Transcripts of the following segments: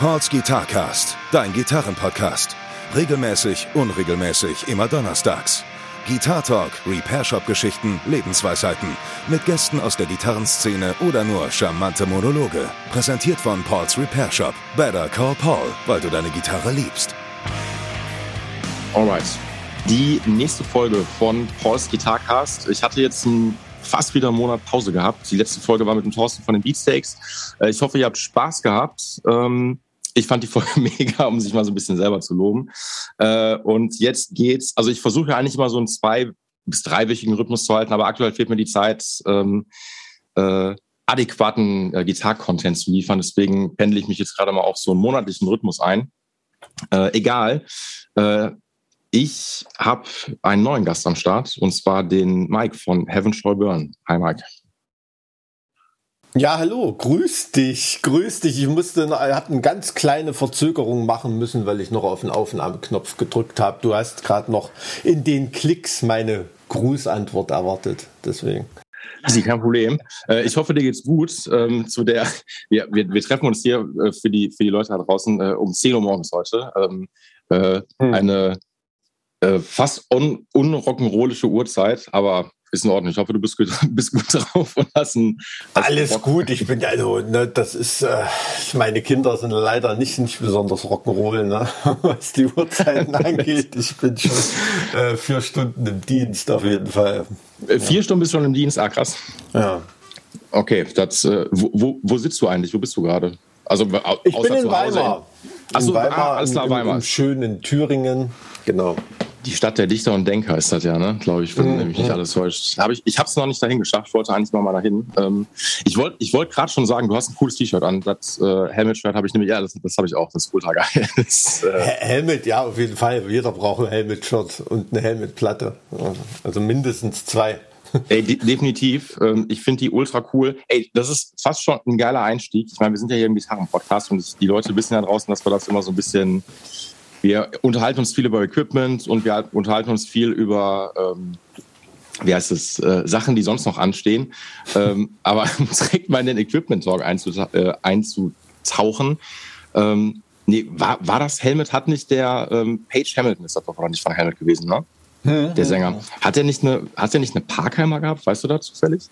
Pauls Guitarcast, dein Gitarrenpodcast. Regelmäßig, unregelmäßig, immer donnerstags. Guitar Talk, Repair Shop Geschichten, Lebensweisheiten. Mit Gästen aus der Gitarrenszene oder nur charmante Monologe. Präsentiert von Pauls Repair Shop. Better call Paul, weil du deine Gitarre liebst. Alright. Die nächste Folge von Pauls Guitarcast. Ich hatte jetzt ein fast wieder einen Monat Pause gehabt. Die letzte Folge war mit dem Thorsten von den Beatsteaks. Äh, ich hoffe, ihr habt Spaß gehabt. Ähm, ich fand die Folge mega, um sich mal so ein bisschen selber zu loben. Äh, und jetzt geht's, also ich versuche eigentlich immer so einen zwei- bis dreiwöchigen Rhythmus zu halten, aber aktuell fehlt mir die Zeit, ähm, äh, adäquaten äh, Gitar-Content zu liefern. Deswegen pendle ich mich jetzt gerade mal auf so einen monatlichen Rhythmus ein. Äh, egal. Äh, ich habe einen neuen Gast am Start und zwar den Mike von Heaven Shall Burn. Hi Mike. Ja, hallo, grüß dich, grüß dich. Ich musste, habe eine ganz kleine Verzögerung machen müssen, weil ich noch auf den Aufnahmeknopf gedrückt habe. Du hast gerade noch in den Klicks meine Grußantwort erwartet, deswegen. Sie, kein Problem. Äh, ich hoffe, dir geht's gut. Ähm, zu der, wir, wir, treffen uns hier äh, für die, für die Leute da draußen äh, um 10 Uhr morgens heute. Ähm, äh, hm. Eine fast un, unrock'n'rollische Uhrzeit, aber ist in Ordnung. Ich hoffe, du bist gut, bist gut drauf und hast ein. Alles Bock. gut. Ich bin also, ne, das ist, äh, meine Kinder sind leider nicht, nicht besonders Rock'n'Roll, ne, was die Uhrzeiten angeht. Ich bin schon äh, vier Stunden im Dienst auf jeden Fall. Äh, vier ja. Stunden bist du schon im Dienst, ah krass. Ja. Okay, das, äh, wo, wo, wo sitzt du eigentlich? Wo bist du gerade? Also ich bin in Weimar. Achso, Weimar, ah, alles klar, Weimar. Im, im schönen Thüringen, genau. Die Stadt der Dichter und Denker ist das ja, ne? Glaube ich, wenn mhm. nämlich nicht alles täuscht. Hab ich ich habe es noch nicht dahin geschafft, wollte eigentlich mal, mal dahin. Ähm, ich wollte ich wollt gerade schon sagen, du hast ein cooles T-Shirt an. Das äh, Helmet-Shirt habe ich nämlich, ja, das, das habe ich auch, das ist ultra geil. Das, äh Helmet, ja, auf jeden Fall. Jeder braucht ein Helmet-Shirt und eine Helmet-Platte. Also mindestens zwei. Ey, de definitiv. Ähm, ich finde die ultra cool. Ey, das ist fast schon ein geiler Einstieg. Ich meine, wir sind ja hier im Gitarren-Podcast und die Leute wissen ja draußen, dass wir das immer so ein bisschen wir unterhalten uns viel über Equipment und wir unterhalten uns viel über, ähm, wie heißt es, äh, Sachen, die sonst noch anstehen. ähm, aber direkt mal in den Equipment-Talk äh, einzutauchen. Ähm, nee, war, war das Helmet, hat nicht der ähm, Page Hamilton, ist das doch nicht von Helmet gewesen, ne? Hm, der Sänger. Hat er nicht eine, hat er nicht eine Parkheimer gehabt? Weißt du da zufällig?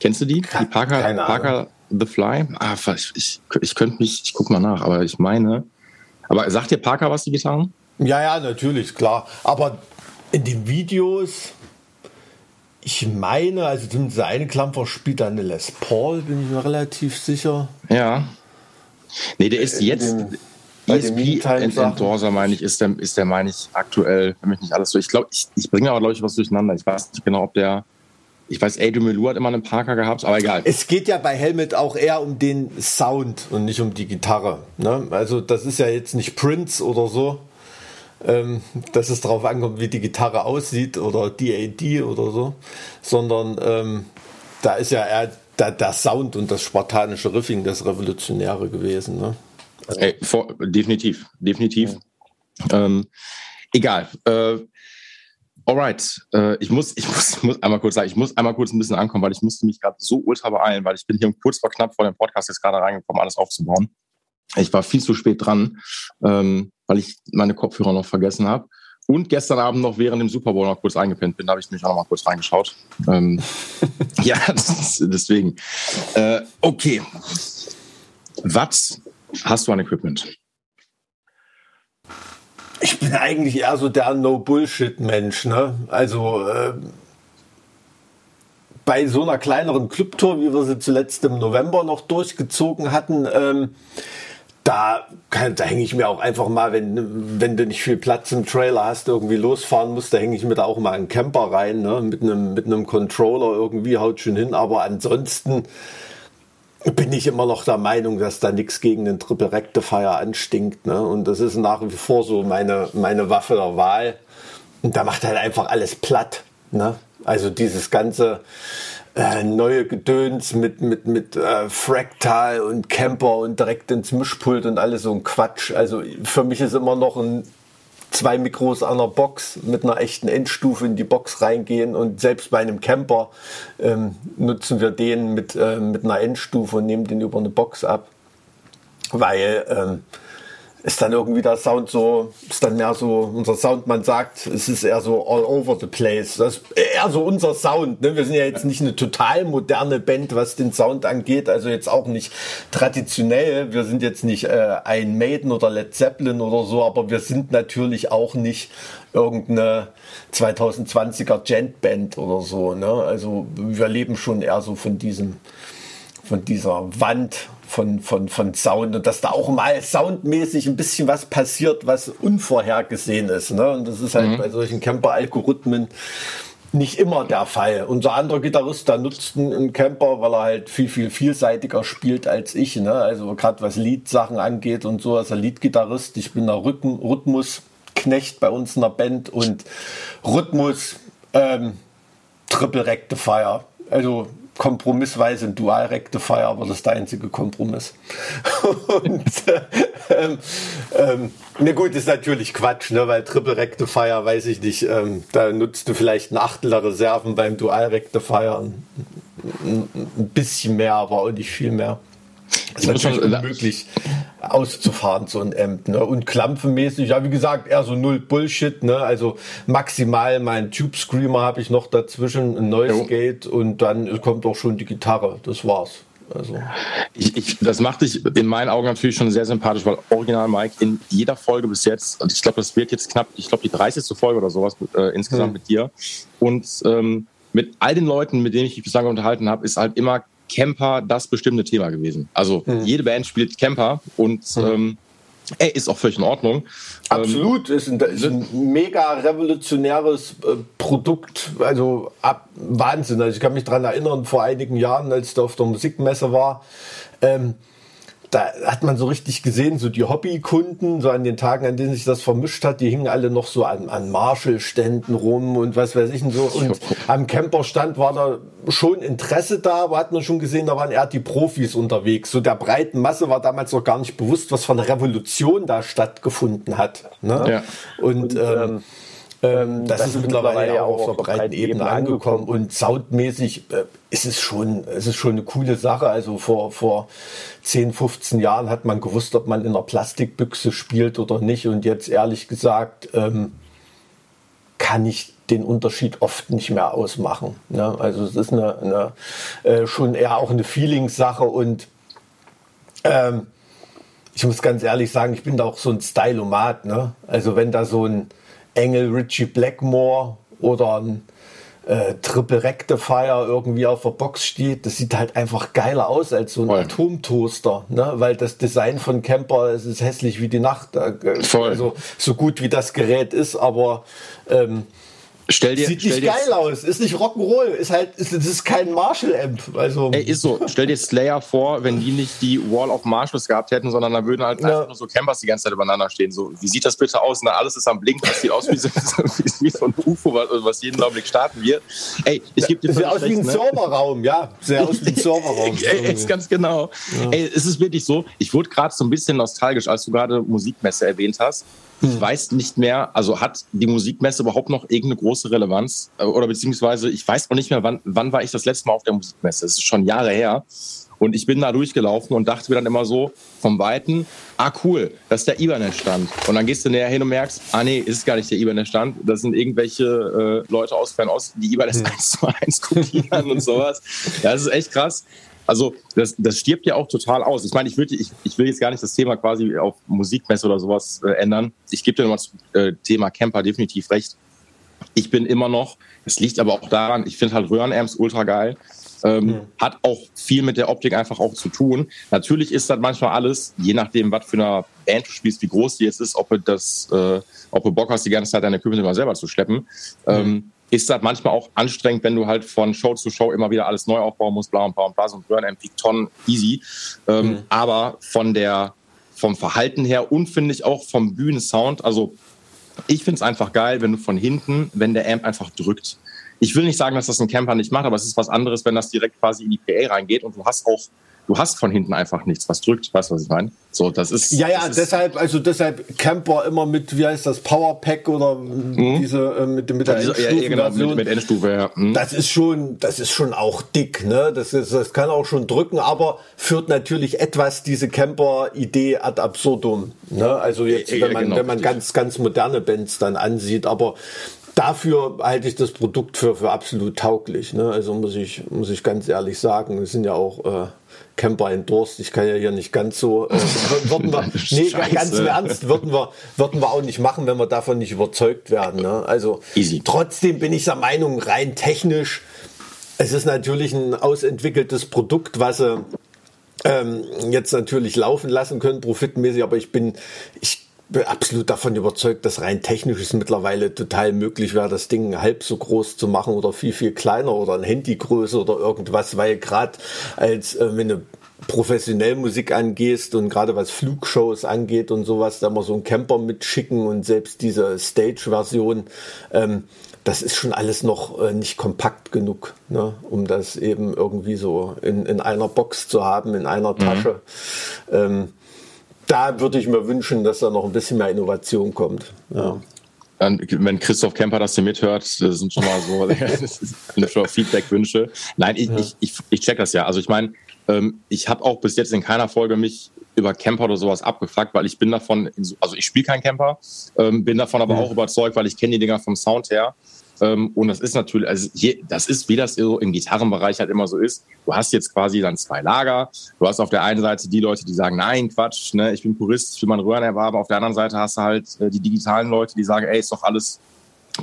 Kennst du die? Die Parker, Parker The Fly? Ah, ich, ich, ich könnte mich, ich guck mal nach, aber ich meine, aber sagt dir Parker was, die Gitarren? Ja, ja, natürlich, klar. Aber in den Videos, ich meine, also zumindest eine Klampfer spielt eine Les Paul, bin ich mir relativ sicher. Ja. Nee, der ist jetzt. Dem, ESP Endorser, meine ich, ist der, ist der, meine ich, aktuell, wenn mich nicht alles so. Ich glaube, ich, ich bringe aber, glaube ich, was durcheinander. Ich weiß nicht genau, ob der ich weiß, Adrian Melou hat immer einen Parker gehabt, aber egal. Es geht ja bei Helmet auch eher um den Sound und nicht um die Gitarre. Ne? Also das ist ja jetzt nicht Prince oder so, ähm, dass es darauf ankommt, wie die Gitarre aussieht oder DAD oder so, sondern ähm, da ist ja eher der, der, Sound und das spartanische Riffing das Revolutionäre gewesen. Ne? Also, Ey, vor, definitiv, definitiv. Ja. Ähm, egal. Äh, Alright, äh, ich, muss, ich, muss, ich muss einmal kurz sagen, ich muss einmal kurz ein bisschen ankommen, weil ich musste mich gerade so ultra beeilen, weil ich bin hier kurz vor knapp vor dem Podcast jetzt gerade reingekommen, alles aufzubauen. Ich war viel zu spät dran, ähm, weil ich meine Kopfhörer noch vergessen habe. Und gestern Abend noch während dem Super Bowl noch kurz eingepennt bin, da habe ich mich auch noch mal kurz reingeschaut. Ähm, ja, deswegen. Äh, okay. Was hast du an Equipment? Ich bin eigentlich eher so der No-Bullshit-Mensch. Ne? Also äh, bei so einer kleineren Clubtour, wie wir sie zuletzt im November noch durchgezogen hatten, ähm, da, da hänge ich mir auch einfach mal, wenn, wenn du nicht viel Platz im Trailer hast, irgendwie losfahren musst, da hänge ich mir da auch mal einen Camper rein, ne? mit, einem, mit einem Controller irgendwie, haut schon hin. Aber ansonsten bin ich immer noch der Meinung, dass da nichts gegen den Triple Rectifier anstinkt. Ne? Und das ist nach wie vor so meine, meine Waffe der Wahl. Und da macht halt einfach alles platt. Ne? Also dieses ganze äh, neue Gedöns mit, mit, mit äh, Fractal und Camper und direkt ins Mischpult und alles so ein Quatsch. Also für mich ist immer noch ein zwei Mikros an der Box mit einer echten Endstufe in die Box reingehen und selbst bei einem Camper ähm, nutzen wir den mit, äh, mit einer Endstufe und nehmen den über eine Box ab, weil ähm, ist dann irgendwie der Sound so, ist dann mehr so, unser Sound, man sagt, es ist eher so all over the place. Das ist eher so unser Sound. Ne? Wir sind ja jetzt nicht eine total moderne Band, was den Sound angeht, also jetzt auch nicht traditionell. Wir sind jetzt nicht äh, ein Maiden oder Led Zeppelin oder so, aber wir sind natürlich auch nicht irgendeine 2020er Gent-Band oder so. Ne? Also wir leben schon eher so von diesem, von dieser Wand von, von, von Sound und dass da auch mal soundmäßig ein bisschen was passiert, was unvorhergesehen ist. Ne? Und das ist halt mhm. bei solchen Camper-Algorithmen nicht immer der Fall. Unser anderer Gitarrist, der nutzt einen Camper, weil er halt viel, viel vielseitiger spielt als ich. Ne? Also gerade was Liedsachen angeht und so, als er Leadgitarrist, ich bin der Rhythm Rhythmusknecht bei uns in der Band und Rhythmus ähm, Triple Rectifier. Also kompromissweise ein Dual Rectifier, aber das ist der einzige Kompromiss. und äh, ähm, ähm, ne gut, ist natürlich Quatsch, ne, weil Triple Rectifier, weiß ich nicht, ähm, da nutzt du vielleicht ein Achtel der Reserven beim Dual Rectifier, ein, ein bisschen mehr, aber auch nicht viel mehr. Es ist natürlich unmöglich auszufahren, so ein Amp. Ne? Und klampfenmäßig, ja, wie gesagt, eher so null Bullshit. Ne? Also maximal mein Tube Screamer habe ich noch dazwischen, ein Noise Gate und dann kommt auch schon die Gitarre. Das war's. Also. Ich, ich, das macht dich in meinen Augen natürlich schon sehr sympathisch, weil Original Mike in jeder Folge bis jetzt, und ich glaube, das wird jetzt knapp, ich glaube, die 30. Folge oder sowas äh, insgesamt hm. mit dir. Und ähm, mit all den Leuten, mit denen ich mich bislang unterhalten habe, ist halt immer Camper das bestimmte Thema gewesen. Also mhm. jede Band spielt Camper und mhm. ähm, ey, ist auch völlig in Ordnung. Absolut, ähm, ist ein, ist ein mega revolutionäres äh, Produkt, also ab, Wahnsinn. Also ich kann mich daran erinnern, vor einigen Jahren, als ich da auf der Musikmesse war, ähm, da hat man so richtig gesehen, so die Hobbykunden, so an den Tagen, an denen sich das vermischt hat, die hingen alle noch so an, an Marshall-Ständen rum und was weiß ich und so. Und am Camperstand war da schon Interesse da, aber hat man schon gesehen, da waren eher die Profis unterwegs. So der breiten Masse war damals noch gar nicht bewusst, was von Revolution da stattgefunden hat. Ne? Ja. Und, und ähm, ähm das, das, ist mittlerweile ja auch auf der breiten Ebene angekommen und soundmäßig äh, ist es schon, ist es schon eine coole Sache. Also vor, vor 10, 15 Jahren hat man gewusst, ob man in einer Plastikbüchse spielt oder nicht und jetzt ehrlich gesagt ähm, kann ich den Unterschied oft nicht mehr ausmachen. Ne? Also es ist eine, eine äh, schon eher auch eine Feelingssache und ähm, ich muss ganz ehrlich sagen, ich bin da auch so ein Stylomat. Ne? Also wenn da so ein Engel Richie Blackmore oder ein äh, Triple Rectifier irgendwie auf der Box steht, das sieht halt einfach geiler aus als so ein Voll. Atomtoaster, ne? weil das Design von Camper es ist hässlich wie die Nacht. Äh, Voll. Also so gut wie das Gerät ist, aber ähm, Stell dir, Sieht stell nicht dir geil aus, ist nicht Rock'n'Roll, ist halt, ist, ist kein Marshall-Amp. Also. Ey, ist so. Stell dir Slayer vor, wenn die nicht die Wall of Marshalls gehabt hätten, sondern da würden halt ja. einfach nur so Campers die ganze Zeit übereinander stehen. So, wie sieht das bitte aus? Na, alles ist am Blinken, das sieht aus wie, so, wie so ein UFO, was, was jeden Augenblick starten wird. Ey, ich gebe dir Sieht aus wie ein ne? Serverraum, ja. Sieht aus wie ein Serverraum. Ey, ist ganz genau. Ja. Ey, es ist wirklich so, ich wurde gerade so ein bisschen nostalgisch, als du gerade Musikmesse erwähnt hast. Ich weiß nicht mehr, also hat die Musikmesse überhaupt noch irgendeine große Relevanz? Äh, oder beziehungsweise, ich weiß auch nicht mehr, wann, wann war ich das letzte Mal auf der Musikmesse? Das ist schon Jahre her. Und ich bin da durchgelaufen und dachte mir dann immer so vom Weiten, ah cool, das ist der Ibanez-Stand. Und dann gehst du näher hin und merkst, ah nee, ist gar nicht der Ibanez-Stand. Das sind irgendwelche äh, Leute aus Fernost, die Ibanez hm. 1 zu 1 kopieren und sowas. Das ist echt krass. Also das, das stirbt ja auch total aus. Ich meine, ich, würde, ich, ich will jetzt gar nicht das Thema quasi auf Musikmesse oder sowas äh, ändern. Ich gebe dir nochmal zum äh, Thema Camper definitiv recht. Ich bin immer noch, es liegt aber auch daran, ich finde halt Röhrenamps ultra geil. Ähm, mhm. Hat auch viel mit der Optik einfach auch zu tun. Natürlich ist das manchmal alles, je nachdem, was für eine Band du spielst, wie groß die jetzt ist, ob du das, äh, ob du Bock hast, die ganze Zeit deine Equipment immer selber zu schleppen. Mhm. Ähm, ist das manchmal auch anstrengend, wenn du halt von Show zu Show immer wieder alles neu aufbauen musst, bla und bla und bla, so ein Burn Peak Ton, easy. Ähm, mhm. Aber von der, vom Verhalten her und finde ich auch vom Bühnensound, also ich finde es einfach geil, wenn du von hinten, wenn der Amp einfach drückt. Ich will nicht sagen, dass das ein Camper nicht macht, aber es ist was anderes, wenn das direkt quasi in die PA reingeht und du hast auch du hast von hinten einfach nichts, was drückt, weißt du, was ich meine? So, das ist. Ja, ja, ist, deshalb, also deshalb Camper immer mit, wie heißt das, Powerpack oder mhm. diese äh, mit, mit der diese, ja, ja, genau, mit, mit Endstufe, ja. Mhm. Das ist schon, das ist schon auch dick, ne? Das ist, das kann auch schon drücken, aber führt natürlich etwas diese Camper-Idee ad absurdum. Ne? Also jetzt, wenn man, genau, wenn man ganz, ganz moderne Bands dann ansieht, aber dafür halte ich das Produkt für, für absolut tauglich. Ne? Also muss ich, muss ich ganz ehrlich sagen, es sind ja auch äh, Camper endorsed. Ich kann ja hier nicht ganz so, äh, würden wir, nee, ganz im Ernst, würden wir, würden wir auch nicht machen, wenn wir davon nicht überzeugt werden. Ne? Also Easy. trotzdem bin ich der Meinung, rein technisch, es ist natürlich ein ausentwickeltes Produkt, was sie ähm, jetzt natürlich laufen lassen können, profitmäßig, aber ich bin, ich bin absolut davon überzeugt, dass rein technisch es mittlerweile total möglich wäre, das Ding halb so groß zu machen oder viel, viel kleiner oder ein Handygröße oder irgendwas, weil gerade als äh, wenn du professionell Musik angehst und gerade was Flugshows angeht und sowas, da mal so einen Camper mitschicken und selbst diese Stage-Version, ähm, das ist schon alles noch äh, nicht kompakt genug, ne, um das eben irgendwie so in, in einer Box zu haben, in einer mhm. Tasche. Mhm. Ähm, da würde ich mir wünschen, dass da noch ein bisschen mehr Innovation kommt. Ja. wenn Christoph Kemper das hier mithört, das sind schon mal so schon Feedback-Wünsche. Nein, ich, ja. ich, ich, ich, check das ja. Also ich meine, ähm, ich habe auch bis jetzt in keiner Folge mich über Camper oder sowas abgefragt, weil ich bin davon, also ich spiele kein Camper, ähm, bin davon aber ja. auch überzeugt, weil ich kenne die Dinger vom Sound her. Ähm, und das ist natürlich, also hier, das ist, wie das so im Gitarrenbereich halt immer so ist. Du hast jetzt quasi dann zwei Lager. Du hast auf der einen Seite die Leute, die sagen, nein, Quatsch, ne, ich bin Purist, ich will meinen Röhren erwerben. Auf der anderen Seite hast du halt äh, die digitalen Leute, die sagen, ey, ist doch alles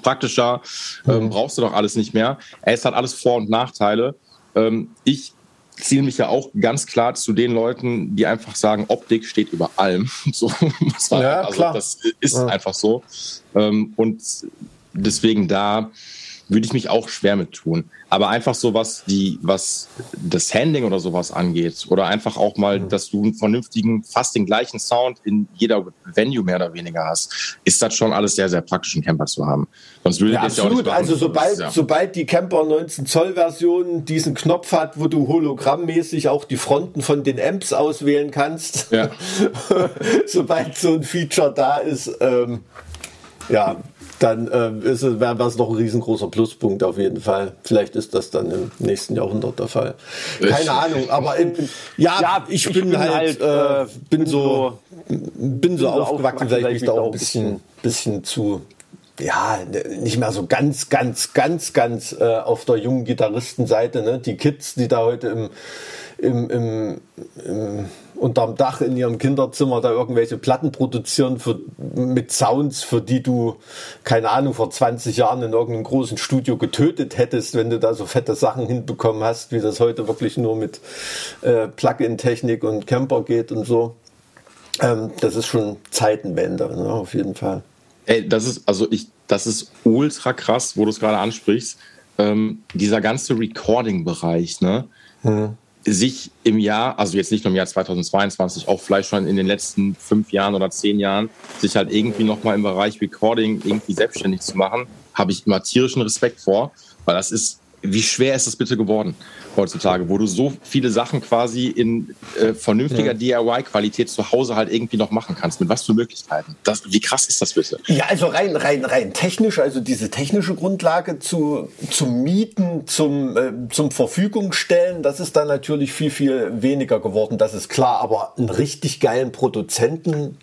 praktischer, ähm, mhm. brauchst du doch alles nicht mehr. Ey, es hat alles Vor- und Nachteile. Ähm, ich zähle mich ja auch ganz klar zu den Leuten, die einfach sagen, Optik steht über allem. So, ja, also klar. das ist ja. einfach so. Ähm, und deswegen da würde ich mich auch schwer mit tun. Aber einfach so was die, was das Handling oder sowas angeht, oder einfach auch mal, mhm. dass du einen vernünftigen, fast den gleichen Sound in jeder Venue mehr oder weniger hast, ist das schon alles sehr, sehr praktisch, einen Camper zu haben. Sonst würde ja, absolut. Ja also sobald, ja. sobald die Camper 19 Zoll Version diesen Knopf hat, wo du hologrammmäßig auch die Fronten von den Amps auswählen kannst, ja. sobald so ein Feature da ist, ähm, ja, dann äh, ist es, wäre das noch ein riesengroßer Pluspunkt auf jeden Fall. Vielleicht ist das dann im nächsten Jahrhundert der Fall. Keine Ahnung, aber in, ja, ja, ich, ich bin, bin, halt, halt äh, bin so, bin so aufgewachsen, vielleicht bin ich da auch ein bisschen, bisschen zu ja, nicht mehr so ganz, ganz, ganz, ganz äh, auf der jungen Gitarristenseite. Ne? Die Kids, die da heute im, im, im, im unterm Dach in ihrem Kinderzimmer da irgendwelche Platten produzieren für, mit Sounds, für die du, keine Ahnung, vor 20 Jahren in irgendeinem großen Studio getötet hättest, wenn du da so fette Sachen hinbekommen hast, wie das heute wirklich nur mit äh, Plug-in-Technik und Camper geht und so. Ähm, das ist schon Zeitenwende, ne, auf jeden Fall. Ey, das ist, also ich, das ist ultra krass, wo du es gerade ansprichst. Ähm, dieser ganze Recording-Bereich, ne? Hm sich im Jahr, also jetzt nicht nur im Jahr 2022, auch vielleicht schon in den letzten fünf Jahren oder zehn Jahren, sich halt irgendwie nochmal im Bereich Recording irgendwie selbstständig zu machen, habe ich immer tierischen Respekt vor, weil das ist wie schwer ist das bitte geworden heutzutage, wo du so viele Sachen quasi in äh, vernünftiger ja. DIY-Qualität zu Hause halt irgendwie noch machen kannst. Mit was für Möglichkeiten? Das, wie krass ist das bitte? Ja, also rein, rein, rein technisch, also diese technische Grundlage zu, zu mieten, zum, äh, zum Verfügung stellen, das ist dann natürlich viel, viel weniger geworden, das ist klar. Aber einen richtig geilen Produzenten,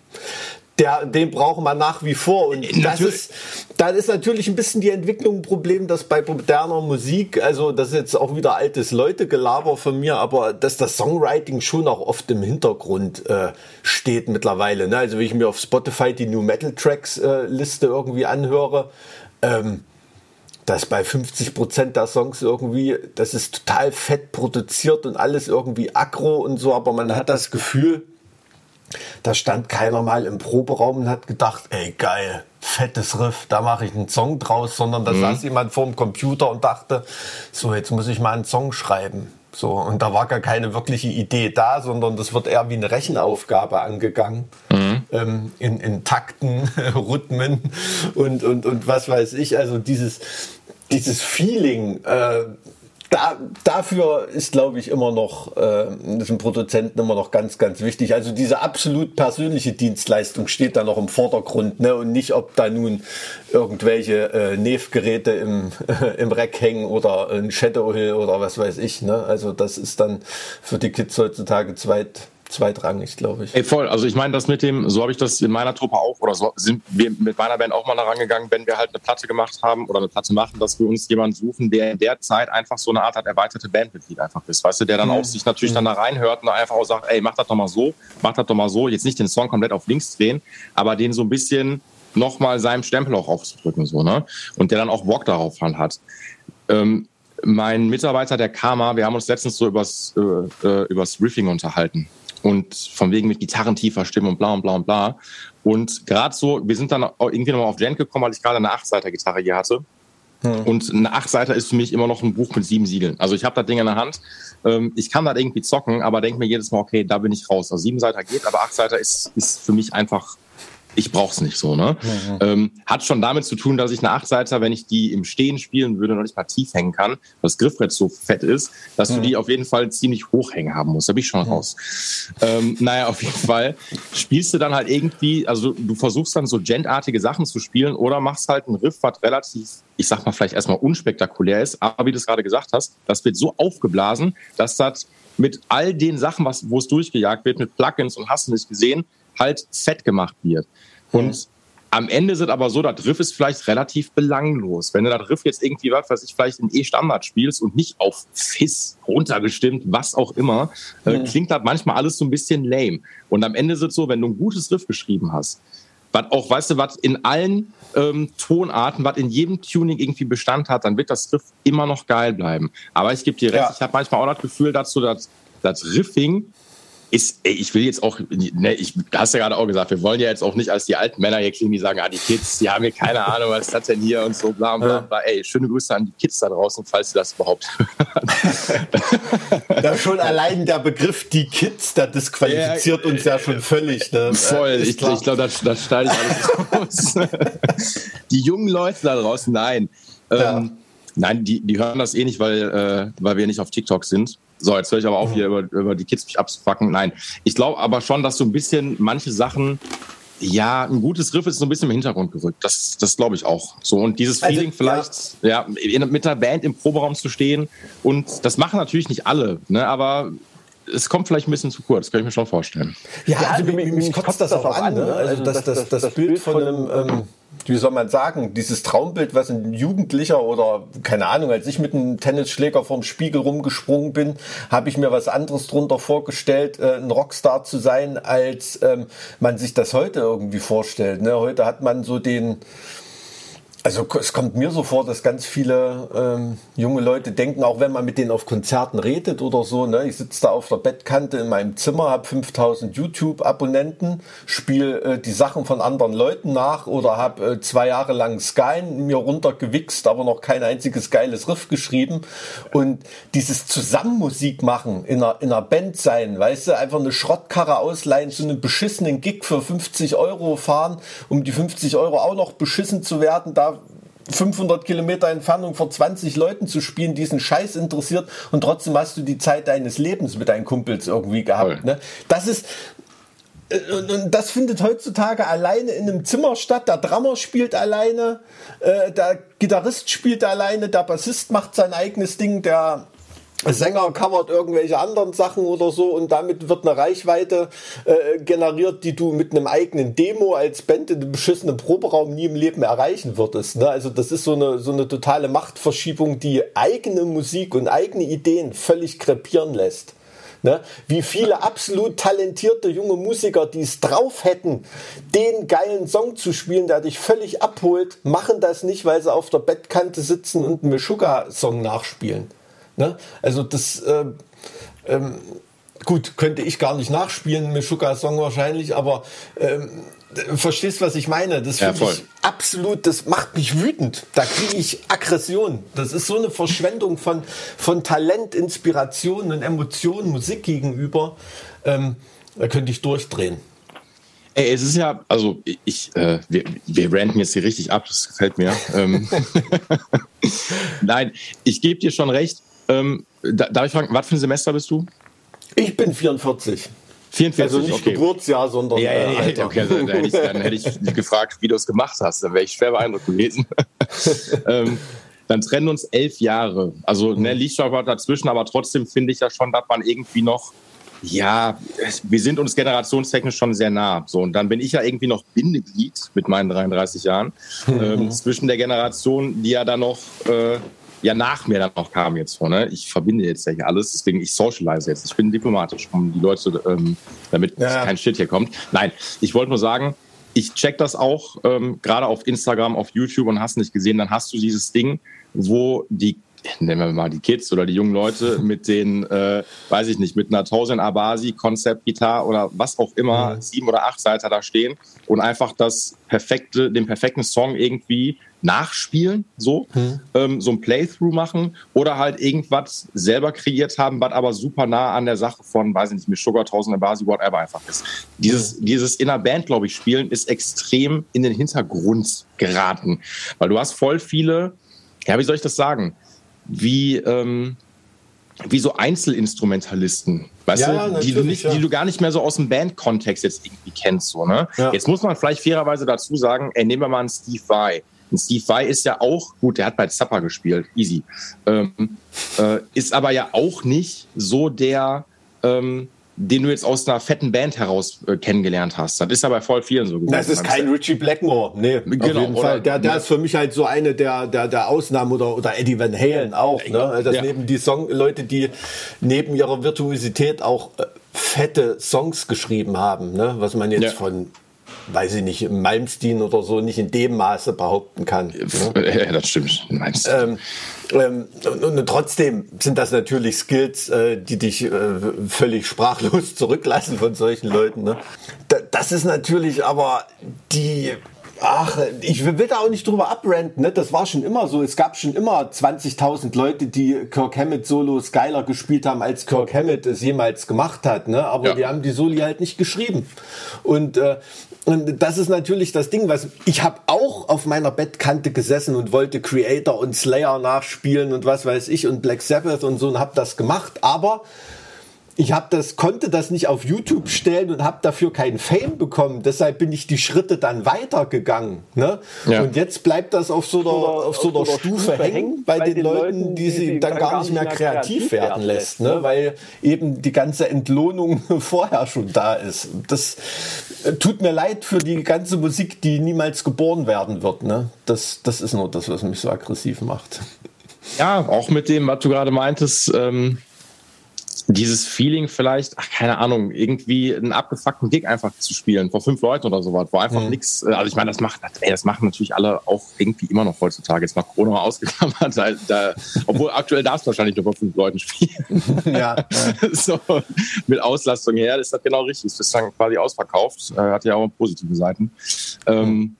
der, den brauchen wir nach wie vor. Und äh, das ist, da ist natürlich ein bisschen die Entwicklung ein Problem, dass bei moderner Musik, also das ist jetzt auch wieder altes Leute-Gelaber von mir, aber dass das Songwriting schon auch oft im Hintergrund äh, steht mittlerweile. Ne? Also wenn ich mir auf Spotify die New Metal Tracks äh, Liste irgendwie anhöre, ähm, dass bei 50 Prozent der Songs irgendwie, das ist total fett produziert und alles irgendwie aggro und so, aber man hat das Gefühl, da stand keiner mal im Proberaum und hat gedacht, ey geil, fettes Riff, da mache ich einen Song draus, sondern da mhm. saß jemand vor dem Computer und dachte, so jetzt muss ich mal einen Song schreiben. So, und da war gar keine wirkliche Idee da, sondern das wird eher wie eine Rechenaufgabe angegangen. Mhm. Ähm, in, in Takten, Rhythmen und, und, und was weiß ich. Also dieses, dieses Feeling, äh, da, dafür ist, glaube ich, immer noch, äh, das Produzenten immer noch ganz, ganz wichtig. Also diese absolut persönliche Dienstleistung steht da noch im Vordergrund, ne? Und nicht, ob da nun irgendwelche äh, Neve-Geräte im, äh, im Rack hängen oder ein Shadow Hill oder was weiß ich. Ne? Also das ist dann für die Kids heutzutage zweit zweitrangig, glaube ich. Ey, voll. Also ich meine, das mit dem, so habe ich das in meiner Truppe auch, oder so sind wir mit meiner Band auch mal da rangegangen, wenn wir halt eine Platte gemacht haben oder eine Platte machen, dass wir uns jemanden suchen, der in der Zeit einfach so eine Art hat erweiterte Bandmitglied einfach ist. Weißt du, der dann mhm. auch sich natürlich dann da reinhört und einfach auch sagt, ey, mach das doch mal so, mach das doch mal so. Jetzt nicht den Song komplett auf links drehen, aber den so ein bisschen nochmal seinem Stempel auch aufzudrücken, so, ne? Und der dann auch Bock darauf hat. Ähm, mein Mitarbeiter, der Karma, wir haben uns letztens so übers, äh, äh übers Riffing unterhalten und von wegen mit Gitarren tiefer Stimme und bla und bla und bla. Und gerade so, wir sind dann irgendwie nochmal auf Gent gekommen, weil ich gerade eine Achtseiter-Gitarre hier hatte. Hm. Und eine Achtseiter ist für mich immer noch ein Buch mit sieben Siegeln. Also ich habe das Ding in der Hand. Ähm, ich kann das irgendwie zocken, aber denke mir jedes Mal, okay, da bin ich raus. Also sieben Seiter geht, aber Achtseiter ist, ist für mich einfach ich brauch's nicht so. Ne? Mhm. Ähm, hat schon damit zu tun, dass ich eine Achtseiter, wenn ich die im Stehen spielen würde, noch nicht mal tief hängen kann, weil das Griffbrett so fett ist, dass mhm. du die auf jeden Fall ziemlich hoch hängen haben musst. Da bin ich schon mhm. raus. Ähm, naja, auf jeden Fall spielst du dann halt irgendwie, also du versuchst dann so gentartige Sachen zu spielen oder machst halt einen Riff, was relativ, ich sag mal vielleicht erstmal unspektakulär ist, aber wie du es gerade gesagt hast, das wird so aufgeblasen, dass das mit all den Sachen, was, wo es durchgejagt wird, mit Plugins und hast du nicht gesehen, halt fett gemacht wird. Und mhm. am Ende sind aber so, das Riff ist vielleicht relativ belanglos. Wenn du das Riff jetzt irgendwie, was weiß ich, vielleicht in E-Standard spielst und nicht auf Fis runtergestimmt, was auch immer, äh, mhm. klingt das manchmal alles so ein bisschen lame. Und am Ende ist es so, wenn du ein gutes Riff geschrieben hast, was auch, weißt du, was in allen ähm, Tonarten, was in jedem Tuning irgendwie Bestand hat, dann wird das Riff immer noch geil bleiben. Aber ich gebe dir recht, ja. ich habe manchmal auch das Gefühl, dass so das, das Riffing ist, ey, ich will jetzt auch, ne, ich hast ja gerade auch gesagt, wir wollen ja jetzt auch nicht als die alten Männer hier klingen, die sagen, ah, die Kids, die haben hier keine Ahnung, was ist das denn hier und so, bla, bla, bla. Ey, schöne Grüße an die Kids da draußen, falls sie das überhaupt Da schon allein der Begriff die Kids, da disqualifiziert ja, uns ja schon völlig. Ne? Voll, ich, ich glaube, da, da schneide ich alles raus. die jungen Leute da draußen, nein. Ja. Ähm, nein, die, die hören das eh nicht, weil, äh, weil wir nicht auf TikTok sind. So, jetzt höre ich aber auf, hier über, über die Kids mich abzufacken. Nein, ich glaube aber schon, dass so ein bisschen manche Sachen ja, ein gutes Riff ist so ein bisschen im Hintergrund gerückt. Das, das glaube ich auch. So und dieses also, Feeling vielleicht, ja, ja mit der Band im Proberaum zu stehen und das machen natürlich nicht alle, ne, aber es kommt vielleicht ein bisschen zu kurz, kann ich mir schon vorstellen. Ja, also, also mich, mich kotzt das auch an. Ne? Also das, das, das, das Bild von einem, ähm, wie soll man sagen, dieses Traumbild, was ein Jugendlicher oder keine Ahnung, als ich mit einem Tennisschläger vorm Spiegel rumgesprungen bin, habe ich mir was anderes drunter vorgestellt, äh, ein Rockstar zu sein, als ähm, man sich das heute irgendwie vorstellt. Ne? Heute hat man so den also es kommt mir so vor, dass ganz viele ähm, junge Leute denken, auch wenn man mit denen auf Konzerten redet oder so, ne, ich sitze da auf der Bettkante in meinem Zimmer, habe 5000 YouTube-Abonnenten, spiele äh, die Sachen von anderen Leuten nach oder habe äh, zwei Jahre lang Sky mir runtergewichst, aber noch kein einziges geiles Riff geschrieben. Und dieses Zusammenmusik machen, in einer, in einer Band sein, weißt du, einfach eine Schrottkarre ausleihen, zu einem beschissenen Gig für 50 Euro fahren, um die 50 Euro auch noch beschissen zu werden, da 500 Kilometer Entfernung vor 20 Leuten zu spielen, diesen Scheiß interessiert und trotzdem hast du die Zeit deines Lebens mit deinen Kumpels irgendwie gehabt. Ne? Das ist, äh, und das findet heutzutage alleine in einem Zimmer statt. Der Drummer spielt alleine, äh, der Gitarrist spielt alleine, der Bassist macht sein eigenes Ding, der Sänger covert irgendwelche anderen Sachen oder so und damit wird eine Reichweite äh, generiert, die du mit einem eigenen Demo als Band in einem beschissenen Proberaum nie im Leben erreichen würdest. Ne? Also das ist so eine, so eine totale Machtverschiebung, die eigene Musik und eigene Ideen völlig krepieren lässt. Ne? Wie viele absolut talentierte junge Musiker, die es drauf hätten, den geilen Song zu spielen, der dich völlig abholt, machen das nicht, weil sie auf der Bettkante sitzen und einen Meshuggah-Song nachspielen. Ne? Also das äh, ähm, gut, könnte ich gar nicht nachspielen, Meshuggah-Song wahrscheinlich, aber ähm, verstehst, was ich meine? Das finde ja, ich absolut, das macht mich wütend. Da kriege ich Aggression. Das ist so eine Verschwendung von, von Talent, Inspiration und Emotionen Musik gegenüber. Ähm, da könnte ich durchdrehen. Ey, es ist ja, also ich, äh, wir, wir ranten jetzt hier richtig ab, das gefällt mir. Ähm, Nein, ich gebe dir schon recht Ähm, darf ich fragen, was für ein Semester bist du? Ich bin 44. 44, also nicht okay. Geburtsjahr, sondern ja, ja, ja, Alter. Okay, dann, hätte ich, dann hätte ich gefragt, wie du es gemacht hast. Dann wäre ich schwer beeindruckt gewesen. ähm, dann trennen uns elf Jahre. Also ne, liegt schon was dazwischen, aber trotzdem finde ich ja schon, dass man irgendwie noch ja, wir sind uns generationstechnisch schon sehr nah. So, und dann bin ich ja irgendwie noch Bindeglied mit meinen 33 Jahren ähm, zwischen der Generation, die ja dann noch äh, ja nach mir dann noch kam jetzt so. Ne? Ich verbinde jetzt ja hier alles, deswegen ich socialize jetzt. Ich bin diplomatisch, um die Leute, ähm, damit Ja. kein Shit hier kommt. Nein, ich wollte nur sagen, ich check das auch ähm, gerade auf Instagram, auf YouTube und hast nicht gesehen, dann hast du dieses Ding, wo die nennen wir mal die Kids oder die jungen Leute mit den, äh, weiß ich nicht, mit einer 1000 Abasi, Concept Gitarre oder was auch immer, Mhm. sieben oder acht Seiter da stehen und einfach das perfekte, den perfekten Song irgendwie nachspielen, so, Mhm. ähm, so ein Playthrough machen oder halt irgendwas selber kreiert haben, was aber super nah an der Sache von, weiß ich nicht, mit Sugar, 1000 Abasi, whatever einfach ist. Dieses, dieses in der Band, glaube ich, spielen ist extrem in den Hintergrund geraten, weil du hast voll viele, ja, wie soll ich das sagen? wie, ähm, wie so Einzelinstrumentalisten, weißt Ja, du, die du, nicht, ja. die du gar nicht mehr so aus dem Bandkontext jetzt irgendwie kennst. So, ne? Ja. Jetzt muss man vielleicht fairerweise dazu sagen, ey, nehmen wir mal einen Steve Vai. Ein Steve Vai ist ja auch, gut, der hat bei Zappa gespielt, easy. Ähm, äh, ist aber ja auch nicht so der, ähm, den du jetzt aus einer fetten Band heraus äh, kennengelernt hast. Das ist ja bei voll vielen so gewesen. Das ist kein Richie Blackmore, nee, auf Genau, jeden oder- Fall. Der, der ist für mich halt so eine der, der, der Ausnahmen oder, oder Eddie Van Halen auch. Ne? Das Ja. neben die Song Leute, die neben ihrer Virtuosität auch äh, fette Songs geschrieben haben, ne? was man jetzt Ja. von, weiß ich nicht, Malmsteen oder so nicht in dem Maße behaupten kann. Ne? Ja, das stimmt. Ähm, ähm, und, und trotzdem sind das natürlich Skills, äh, die dich äh, völlig sprachlos zurücklassen von solchen Leuten. Ne? Da, das ist natürlich aber die. Ach, ich will da auch nicht drüber abrenten, ne? Das war schon immer so. Es gab schon immer 20.000 Leute, die Kirk Hammett Solos geiler gespielt haben, als Kirk Hammett es jemals gemacht hat, ne? Aber Ja. die haben die Soli halt nicht geschrieben. Und, äh, und das ist natürlich das Ding, was ich habe auch auf meiner Bettkante gesessen und wollte Creator und Slayer nachspielen und was weiß ich und Black Sabbath und so und habe das gemacht, aber ich habe das konnte das nicht auf YouTube stellen und habe dafür keinen Fame bekommen. Deshalb bin ich die Schritte dann weitergegangen. Ne? Ja. Und jetzt bleibt das auf so einer, auf so einer Stufe hängen bei den Leuten, die sie dann gar nicht mehr kreativ werden lässt, ne? weil eben die ganze Entlohnung vorher schon da ist. Das äh, tut mir leid für die ganze Musik, die niemals geboren werden wird. Ne? Das, das ist nur das, was mich so aggressiv macht. Ja, auch mit dem, was du gerade meintest, ähm, dieses Feeling vielleicht, ach, keine Ahnung, irgendwie einen abgefuckten Gig einfach zu spielen, vor fünf Leuten oder sowas, wo einfach nichts, äh, also ich meine, das macht, ey, das machen natürlich alle auch irgendwie immer noch heutzutage, jetzt nach Corona mal ausgeklammert, da, da, obwohl aktuell darfst du wahrscheinlich nur vor fünf Leuten spielen. ja. so, mit Auslastung her, das ist das genau richtig. Das ist dann quasi ausverkauft. Äh, hat ja auch positive Seiten. Ähm,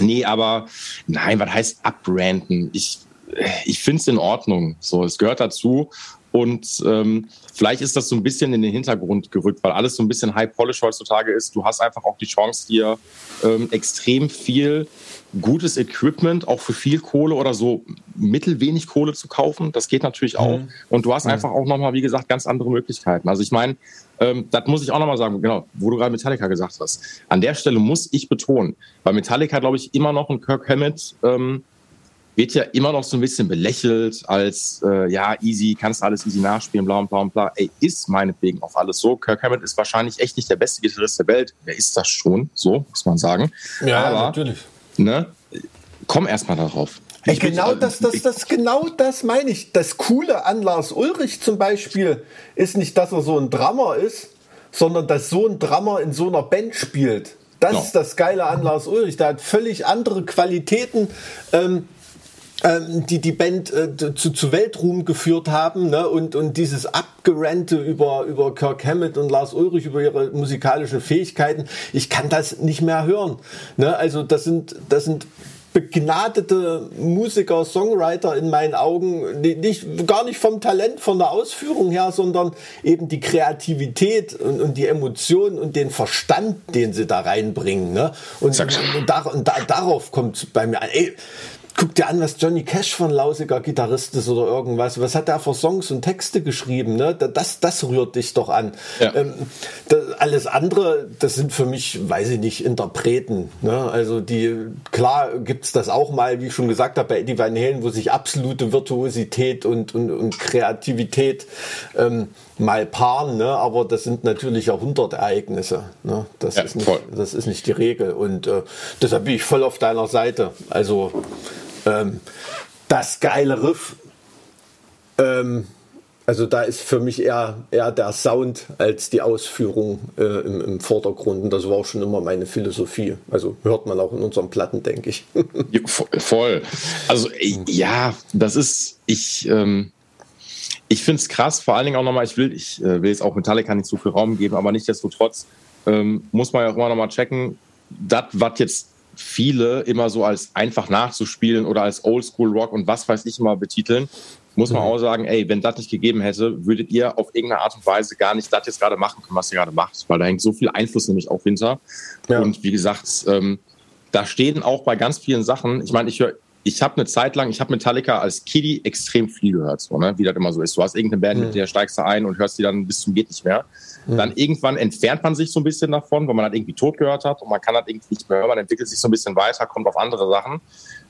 nee, aber nein, was heißt abranten? Ich, ich finde es in Ordnung. So, es gehört dazu. Und ähm, vielleicht ist das so ein bisschen in den Hintergrund gerückt, weil alles so ein bisschen High Polish heutzutage ist. Du hast einfach auch die Chance, dir ähm, extrem viel gutes Equipment, auch für viel Kohle oder so mittelwenig Kohle zu kaufen. Das geht natürlich auch. Und du hast einfach auch nochmal, wie gesagt, ganz andere Möglichkeiten. Also ich meine, ähm, das muss ich auch nochmal sagen, genau, wo du gerade Metallica gesagt hast. An der Stelle muss ich betonen, bei Metallica glaube ich immer noch ein Kirk Hammett ähm, wird ja immer noch so ein bisschen belächelt als, äh, ja, easy, kannst alles easy nachspielen, bla und bla und bla. Ey, ist meinetwegen auch alles so. Kirk Hammett ist wahrscheinlich echt nicht der beste Gitarrist der Welt. Wer ist das schon? So, muss man sagen. Aber, natürlich. ne, komm erst mal darauf. Ey, Ich bin- genau das, das, das, genau das meine ich. Das Coole an Lars Ulrich zum Beispiel ist nicht, dass er so ein Drummer ist, sondern dass so ein Drummer in so einer Band spielt. Das Ja. ist das Geile an Lars Ulrich. Der hat völlig andere Qualitäten. Ähm, die die Band äh, zu, zu Weltruhm geführt haben ne? und, und dieses Abgerente über, über Kirk Hammett und Lars Ulrich, über ihre musikalischen Fähigkeiten, ich kann das nicht mehr hören. Ne? Also das sind, das sind begnadete Musiker, Songwriter in meinen Augen, nicht, gar nicht vom Talent, von der Ausführung her, sondern eben die Kreativität und, und die Emotionen und den Verstand, den sie da reinbringen. Ne? Und, und, da, und da, darauf kommt es bei mir an. Ey, guck dir an, was Johnny Cash von lausiger Gitarrist ist oder irgendwas. Was hat der für Songs und Texte geschrieben? Ne? Das, das rührt dich doch an. Ja. Ähm, das, alles andere, das sind für mich, weiß ich nicht, Interpreten. Ne? Also die, klar gibt's das auch mal, wie ich schon gesagt habe, bei Eddie Van Halen, wo sich absolute Virtuosität und, und, und Kreativität ähm, mal paaren, ne? aber das sind natürlich Jahrhundertereignisse. Ne? Das, ja, ist nicht, das ist nicht die Regel. Und äh, deshalb bin ich voll auf deiner Seite. Also ähm, das geile Riff, ähm, also da ist für mich eher, eher der Sound als die Ausführung äh, im, im, Vordergrund. Und das war auch schon immer meine Philosophie. Also hört man auch in unseren Platten, denke ich. Voll. Also ja, das ist, ich, ähm, ich finde es krass, vor allen Dingen auch nochmal, ich will, ich äh, will jetzt auch Metallica nicht so viel Raum geben, aber nichtsdestotrotz ähm, muss man ja auch immer nochmal checken, das, was jetzt viele immer so als einfach nachzuspielen oder als Oldschool Rock und was weiß ich immer betiteln, muss man mhm. auch sagen, ey, wenn das nicht gegeben hätte, würdet ihr auf irgendeine Art und Weise gar nicht das jetzt gerade machen können, was ihr gerade macht, weil da hängt so viel Einfluss nämlich auch hinter. Ja. Und wie gesagt, ähm, da stehen auch bei ganz vielen Sachen, ich meine, ich höre ich habe eine Zeit lang, ich habe Metallica als Kiddie extrem viel gehört, so, ne? wie das immer so ist. Du hast irgendeine Band, mhm. mit der steigst du ein und hörst die dann bis zum geht nicht mehr. Mhm. Dann irgendwann entfernt man sich so ein bisschen davon, weil man das irgendwie tot gehört hat und man kann das irgendwie nicht mehr hören. Man entwickelt sich so ein bisschen weiter, kommt auf andere Sachen.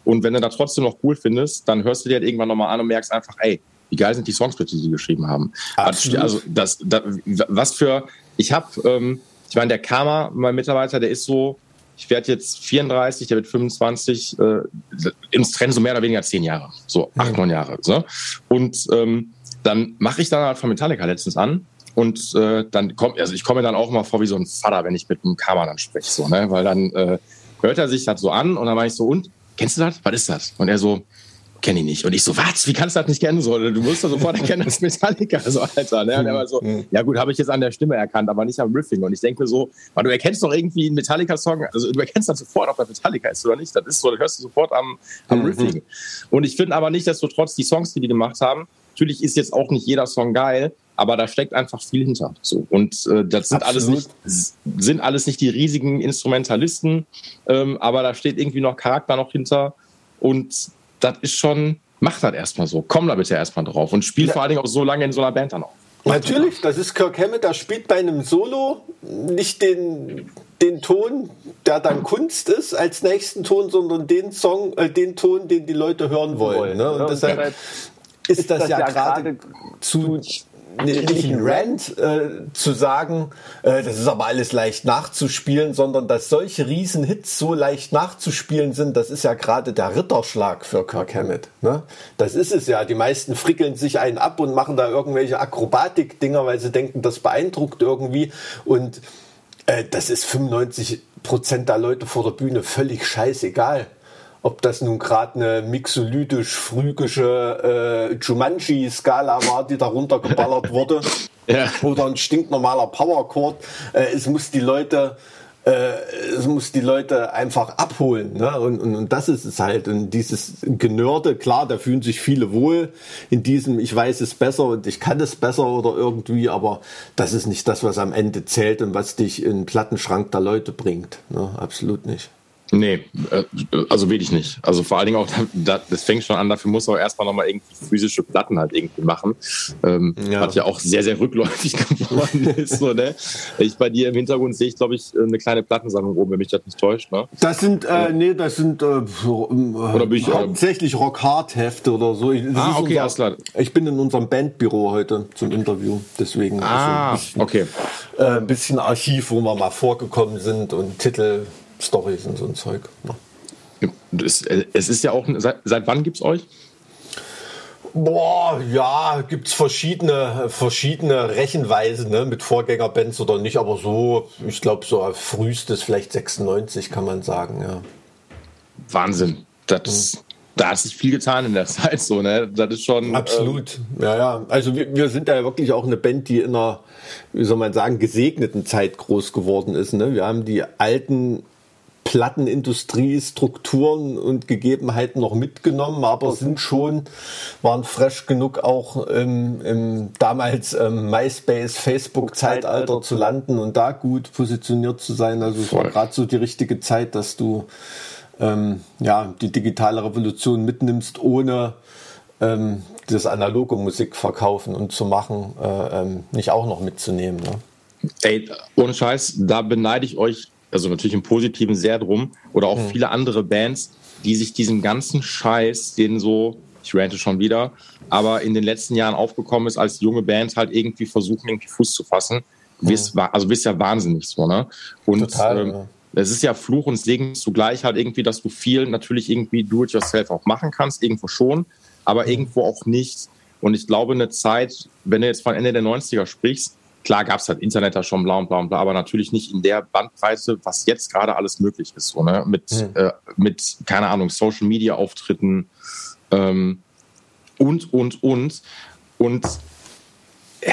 Und wenn du das trotzdem noch cool findest, dann hörst du dir das irgendwann nochmal an und merkst einfach, ey, wie geil sind die Songs, die sie geschrieben haben. Absolut. Also das, das, was für, ich habe, ähm, ich meine, der Karma, mein Mitarbeiter, der ist so, ich werde jetzt 34, der wird 25, äh, ins Trennen so mehr oder weniger zehn Jahre, so acht, neun Jahre. So. Und ähm, dann mache ich dann halt von Metallica letztens an und äh, dann kommt, also ich komme mir dann auch mal vor wie so ein Vater, wenn ich mit einem Karma dann spreche, so, ne? Weil dann äh, hört er sich das so an und dann mache ich so, und, kennst du das? Was ist das? Und er so, kenne ich nicht. Und ich so, was? Wie kannst du das nicht kennen? So, du musst doch sofort erkennen, das ist Metallica. So, Alter. Ne? Und er war so, mhm. ja gut, habe ich jetzt an der Stimme erkannt, aber nicht am Riffing. Und ich denke mir so, weil du erkennst doch irgendwie einen Metallica-Song, also du erkennst dann sofort, ob der Metallica ist oder nicht. Das ist so, das hörst du sofort am, am mhm. Riffing. Und ich finde aber nicht, dass du trotz die Songs, die die gemacht haben, natürlich ist jetzt auch nicht jeder Song geil, aber da steckt einfach viel hinter. So. Und äh, das sind alles, nicht, sind alles nicht die riesigen Instrumentalisten, ähm, aber da steht irgendwie noch Charakter noch hinter. Und das ist schon, mach das erstmal so. Komm da bitte erstmal drauf und spiel ja. vor allen Dingen auch so lange in so einer Band dann auf. Natürlich, das ist Kirk Hammett, der spielt bei einem Solo nicht den, den Ton, der dann Kunst ist, als nächsten Ton, sondern den Song, äh, den Ton, den die Leute hören wollen. Ne? Und, und deshalb ist, das, ja gerade zu nicht ein Rant äh, zu sagen, äh, das ist aber alles leicht nachzuspielen, sondern dass solche Riesenhits so leicht nachzuspielen sind, das ist ja gerade der Ritterschlag für Kirk Hammett. Ne? Das ist es ja. Die meisten frickeln sich einen ab und machen da irgendwelche Akrobatik-Dinger, weil sie denken, das beeindruckt irgendwie. Und äh, das ist 95 Prozent der Leute vor der Bühne völlig scheißegal ob das nun gerade eine mixolytisch-phrygische äh, Jumanji-Skala war, die darunter geballert wurde, ja. oder ein stinknormaler Powerchord. Äh, es muss die Leute äh, es muss die Leute einfach abholen. Ne? Und, und, und das ist es halt. Und dieses Genörde, klar, da fühlen sich viele wohl in diesem, ich weiß es besser und ich kann es besser oder irgendwie, aber das ist nicht das, was am Ende zählt und was dich in den Plattenschrank der Leute bringt. Ne? Absolut nicht. Nee, äh, also will ich nicht. Also vor allen Dingen auch, das fängt schon an, dafür muss auch erstmal nochmal irgendwie physische Platten halt irgendwie machen. Ähm, ja. Was ja auch sehr, sehr rückläufig geworden ist. So, ne? Ich bei dir im Hintergrund sehe ich, glaube ich, eine kleine Plattensammlung oben, wenn mich das nicht täuscht. Ne? Das sind, äh, nee, das sind äh, oder bin ich, äh, hauptsächlich Rock-Hard-Hefte oder so. Das ah, okay, unser, klar. Ich bin in unserem Bandbüro heute zum Interview, deswegen ah, also ein bisschen, okay. Äh, ein bisschen Archiv, wo wir mal vorgekommen sind und Titel Stories und so ein Zeug. Ja. Es, es, ist ja auch, seit, seit wann gibt es euch? Boah, ja, gibt es verschiedene, verschiedene Rechenweisen ne, mit Vorgängerbands oder nicht, aber so, ich glaube, so frühestes vielleicht 96 kann man sagen, ja. Wahnsinn. Das, mhm. Da hat sich viel getan in der Zeit, so, ne? Das ist schon. Absolut. Ähm, ja, ja. Also wir, wir sind ja wirklich auch eine Band, die in einer, wie soll man sagen, gesegneten Zeit groß geworden ist. Ne? Wir haben die alten Plattenindustrie, Strukturen und Gegebenheiten noch mitgenommen, aber sind schon, waren fresh genug auch im, im damals ähm, MySpace, Facebook-Zeitalter zu landen und da gut positioniert zu sein. Also es war gerade so die richtige Zeit, dass du ähm, ja, die digitale Revolution mitnimmst, ohne ähm, das analoge Musik verkaufen und zu machen, äh, ähm, nicht auch noch mitzunehmen. Ne? Ey, ohne Scheiß, da beneide ich euch, also natürlich im Positiven sehr drum, oder auch mhm. viele andere Bands, die sich diesen ganzen Scheiß, den so, ich rante schon wieder, aber in den letzten Jahren aufgekommen ist, als junge Bands halt irgendwie versuchen, irgendwie Fuß zu fassen. Mhm. Bist, also bist ja wahnsinnig so, ne? Und Total, ähm, ja. es ist ja Fluch und Segen zugleich halt irgendwie, dass du viel natürlich irgendwie do-it-yourself auch machen kannst, irgendwo schon, aber mhm. irgendwo auch nicht. Und ich glaube, eine Zeit, wenn du jetzt von Ende der 90er sprichst, klar gab es halt Internet da schon bla und bla und bla, aber natürlich nicht in der Bandbreite, was jetzt gerade alles möglich ist, so, ne? Mit, mhm. äh, mit, keine Ahnung, Social Media Auftritten, ähm, und, und, und. Und äh,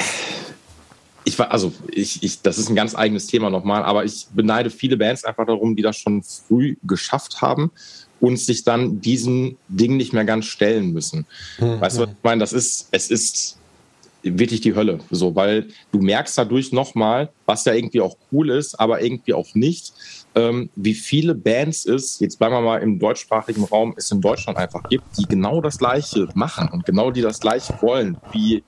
ich war, also ich, ich, das ist ein ganz eigenes Thema nochmal, aber ich beneide viele Bands einfach darum, die das schon früh geschafft haben und sich dann diesen Ding nicht mehr ganz stellen müssen. Mhm. Weißt du, was ich meine? Das ist, es ist wirklich die Hölle, so, weil du merkst dadurch nochmal, was ja irgendwie auch cool ist, aber irgendwie auch nicht, ähm, wie viele Bands es, jetzt bleiben wir mal im deutschsprachigen Raum, es in Deutschland einfach gibt, die genau das Gleiche machen und genau die das Gleiche wollen, wie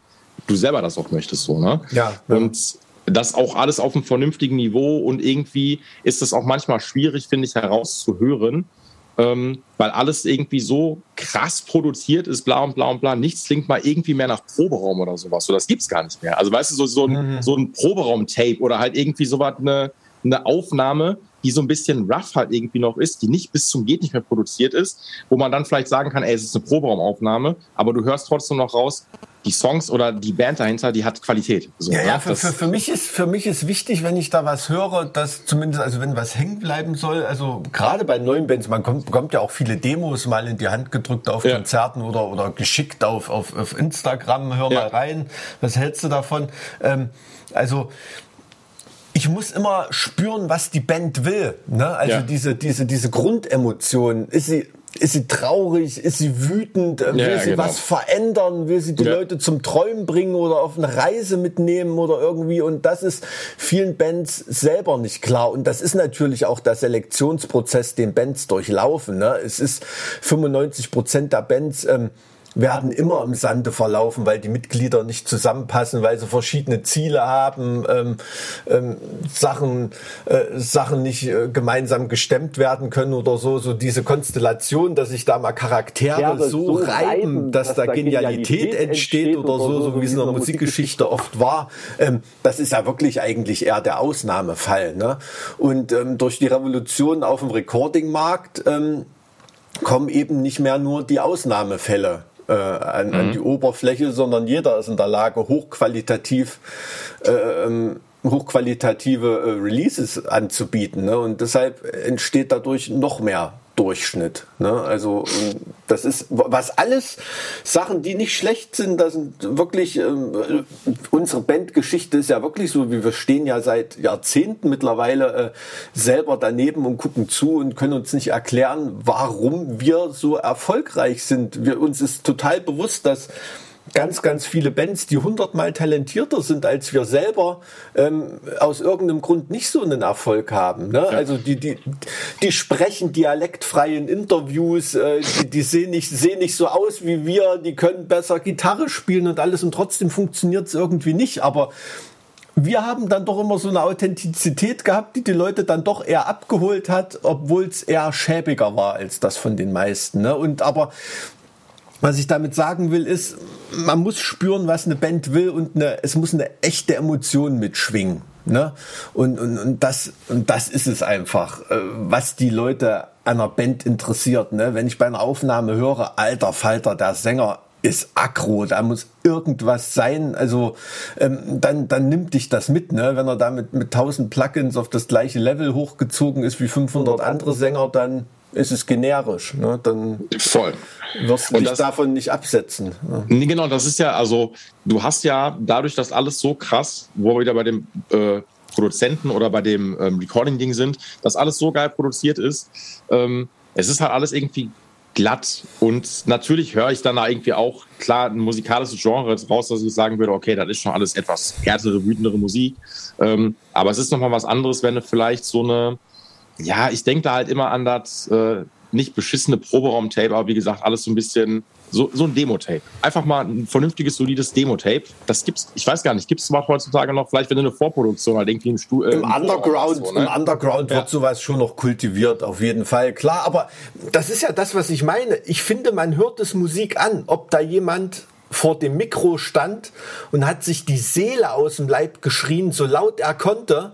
du selber das auch möchtest, so, ne? Ja. ja. Und das auch alles auf einem vernünftigen Niveau und irgendwie ist es auch manchmal schwierig, finde ich, herauszuhören, ähm, weil alles irgendwie so krass produziert ist, bla und bla und bla. Nichts klingt mal irgendwie mehr nach Proberaum oder sowas. So, das gibt's gar nicht mehr. Also weißt du, so, so ein, mhm. so ein Proberaum-Tape oder halt irgendwie sowas, eine, eine Aufnahme, die so ein bisschen rough halt irgendwie noch ist, die nicht bis zum geht nicht mehr produziert ist, wo man dann vielleicht sagen kann, ey, es ist eine Proberaumaufnahme, aber du hörst trotzdem noch raus, die Songs oder die Band dahinter, die hat Qualität. So, ja, ne? ja für, für, für, mich ist, für mich ist wichtig, wenn ich da was höre, dass zumindest, also wenn was hängen bleiben soll, also gerade bei neuen Bands, man kommt, bekommt ja auch viele Demos mal in die Hand gedrückt auf ja. Konzerten oder, oder geschickt auf, auf, auf Instagram, hör ja. mal rein, was hältst du davon? Ähm, also ich muss immer spüren, was die Band will. Ne? Also ja. diese, diese, diese Grundemotion. Ist sie, ist sie traurig? Ist sie wütend? Will ja, sie genau. was verändern? Will sie die ja. Leute zum Träumen bringen oder auf eine Reise mitnehmen oder irgendwie? Und das ist vielen Bands selber nicht klar. Und das ist natürlich auch der Selektionsprozess, den Bands durchlaufen. Ne? Es ist 95 Prozent der Bands ähm, werden immer im Sande verlaufen, weil die Mitglieder nicht zusammenpassen, weil sie verschiedene Ziele haben, ähm, ähm, Sachen, äh, Sachen nicht äh, gemeinsam gestemmt werden können oder so. So diese Konstellation, dass sich da mal Charaktere ja, so, so reiben, dass, dass da Genialität, Genialität entsteht, oder so, so wie es in der Musikgeschichte oft war. Ähm, das ist ja wirklich eigentlich eher der Ausnahmefall. Ne? Und ähm, durch die Revolution auf dem Recording-Markt ähm, kommen eben nicht mehr nur die Ausnahmefälle äh, an, mhm. an, die Oberfläche, sondern jeder ist in der Lage, hochqualitativ äh, ähm, hochqualitative äh, Releases anzubieten. Ne? Und deshalb entsteht dadurch noch mehr Durchschnitt. Ne? Also das ist was alles Sachen, die nicht schlecht sind. Das sind wirklich ähm, unsere Bandgeschichte ist ja wirklich so, wie wir stehen ja seit Jahrzehnten mittlerweile äh, selber daneben und gucken zu und können uns nicht erklären, warum wir so erfolgreich sind. Wir uns ist total bewusst, dass ganz, ganz viele Bands, die hundertmal talentierter sind als wir selber, ähm, aus irgendeinem Grund nicht so einen Erfolg haben. Ne? Ja. Also die, die, die sprechen dialektfrei in Interviews, äh, die, die sehen, nicht, sehen nicht so aus wie wir, die können besser Gitarre spielen und alles und trotzdem funktioniert es irgendwie nicht. Aber wir haben dann doch immer so eine Authentizität gehabt, die die Leute dann doch eher abgeholt hat, obwohl es eher schäbiger war als das von den meisten. Ne? Und aber was ich damit sagen will, ist, man muss spüren, was eine Band will und eine, es muss eine echte Emotion mitschwingen. Ne? Und, und, und, das, und das ist es einfach, äh, was die Leute einer Band interessiert. Ne? Wenn ich bei einer Aufnahme höre, alter Falter, der Sänger ist aggro, da muss irgendwas sein. Also ähm, dann, dann nimmt dich das mit, ne? Wenn er da mit, mit 1000 Plugins auf das gleiche Level hochgezogen ist wie 500 andere Sänger, dann ist es generisch. Ne? Dann Voll. wirst du dich das, davon nicht absetzen. Nee, genau, das ist ja, also du hast ja dadurch, dass alles so krass, wo wir wieder bei dem äh, Produzenten oder bei dem ähm, Recording-Ding sind, dass alles so geil produziert ist, ähm, es ist halt alles irgendwie glatt. Und natürlich höre ich dann da irgendwie auch, klar, ein musikalisches Genre raus, dass ich sagen würde, okay, das ist schon alles etwas härtere, wütendere Musik. Ähm, aber es ist nochmal was anderes, wenn du vielleicht so eine ja, ich denke da halt immer an das, äh, nicht beschissene Proberaum-Tape, aber wie gesagt, alles so ein bisschen so, so ein Demo-Tape. Einfach mal ein vernünftiges, solides Demo-Tape. Das gibt's, ich weiß gar nicht, gibt es heutzutage noch, vielleicht wenn du eine Vorproduktion halt irgendwie im Stuhl. Äh, Im, Underground, so, ne? im Underground ja. wird sowas schon noch kultiviert, auf jeden Fall. Klar, aber das ist ja das, was ich meine. Ich finde, man hört es Musik an, ob da jemand vor dem Mikro stand und hat sich die Seele aus dem Leib geschrien, so laut er konnte.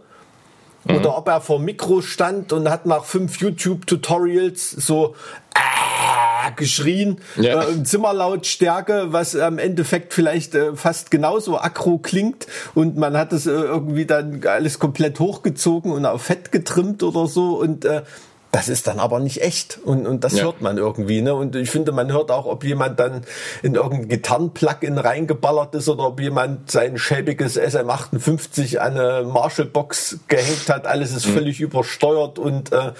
Mhm. Oder ob er vor Mikro stand und hat nach fünf YouTube-Tutorials so äh, geschrien, ja. äh, Zimmerlautstärke, was am Endeffekt vielleicht äh, fast genauso aggro klingt und man hat es äh, irgendwie dann alles komplett hochgezogen und auf Fett getrimmt oder so und äh, das ist dann aber nicht echt und, und das ja. hört man irgendwie. Ne? Und ich finde, man hört auch, ob jemand dann in irgendein Gitarren-Plugin reingeballert ist oder ob jemand sein schäbiges SM58 an eine Marshall-Box gehängt hat. Alles ist mhm. völlig übersteuert und äh,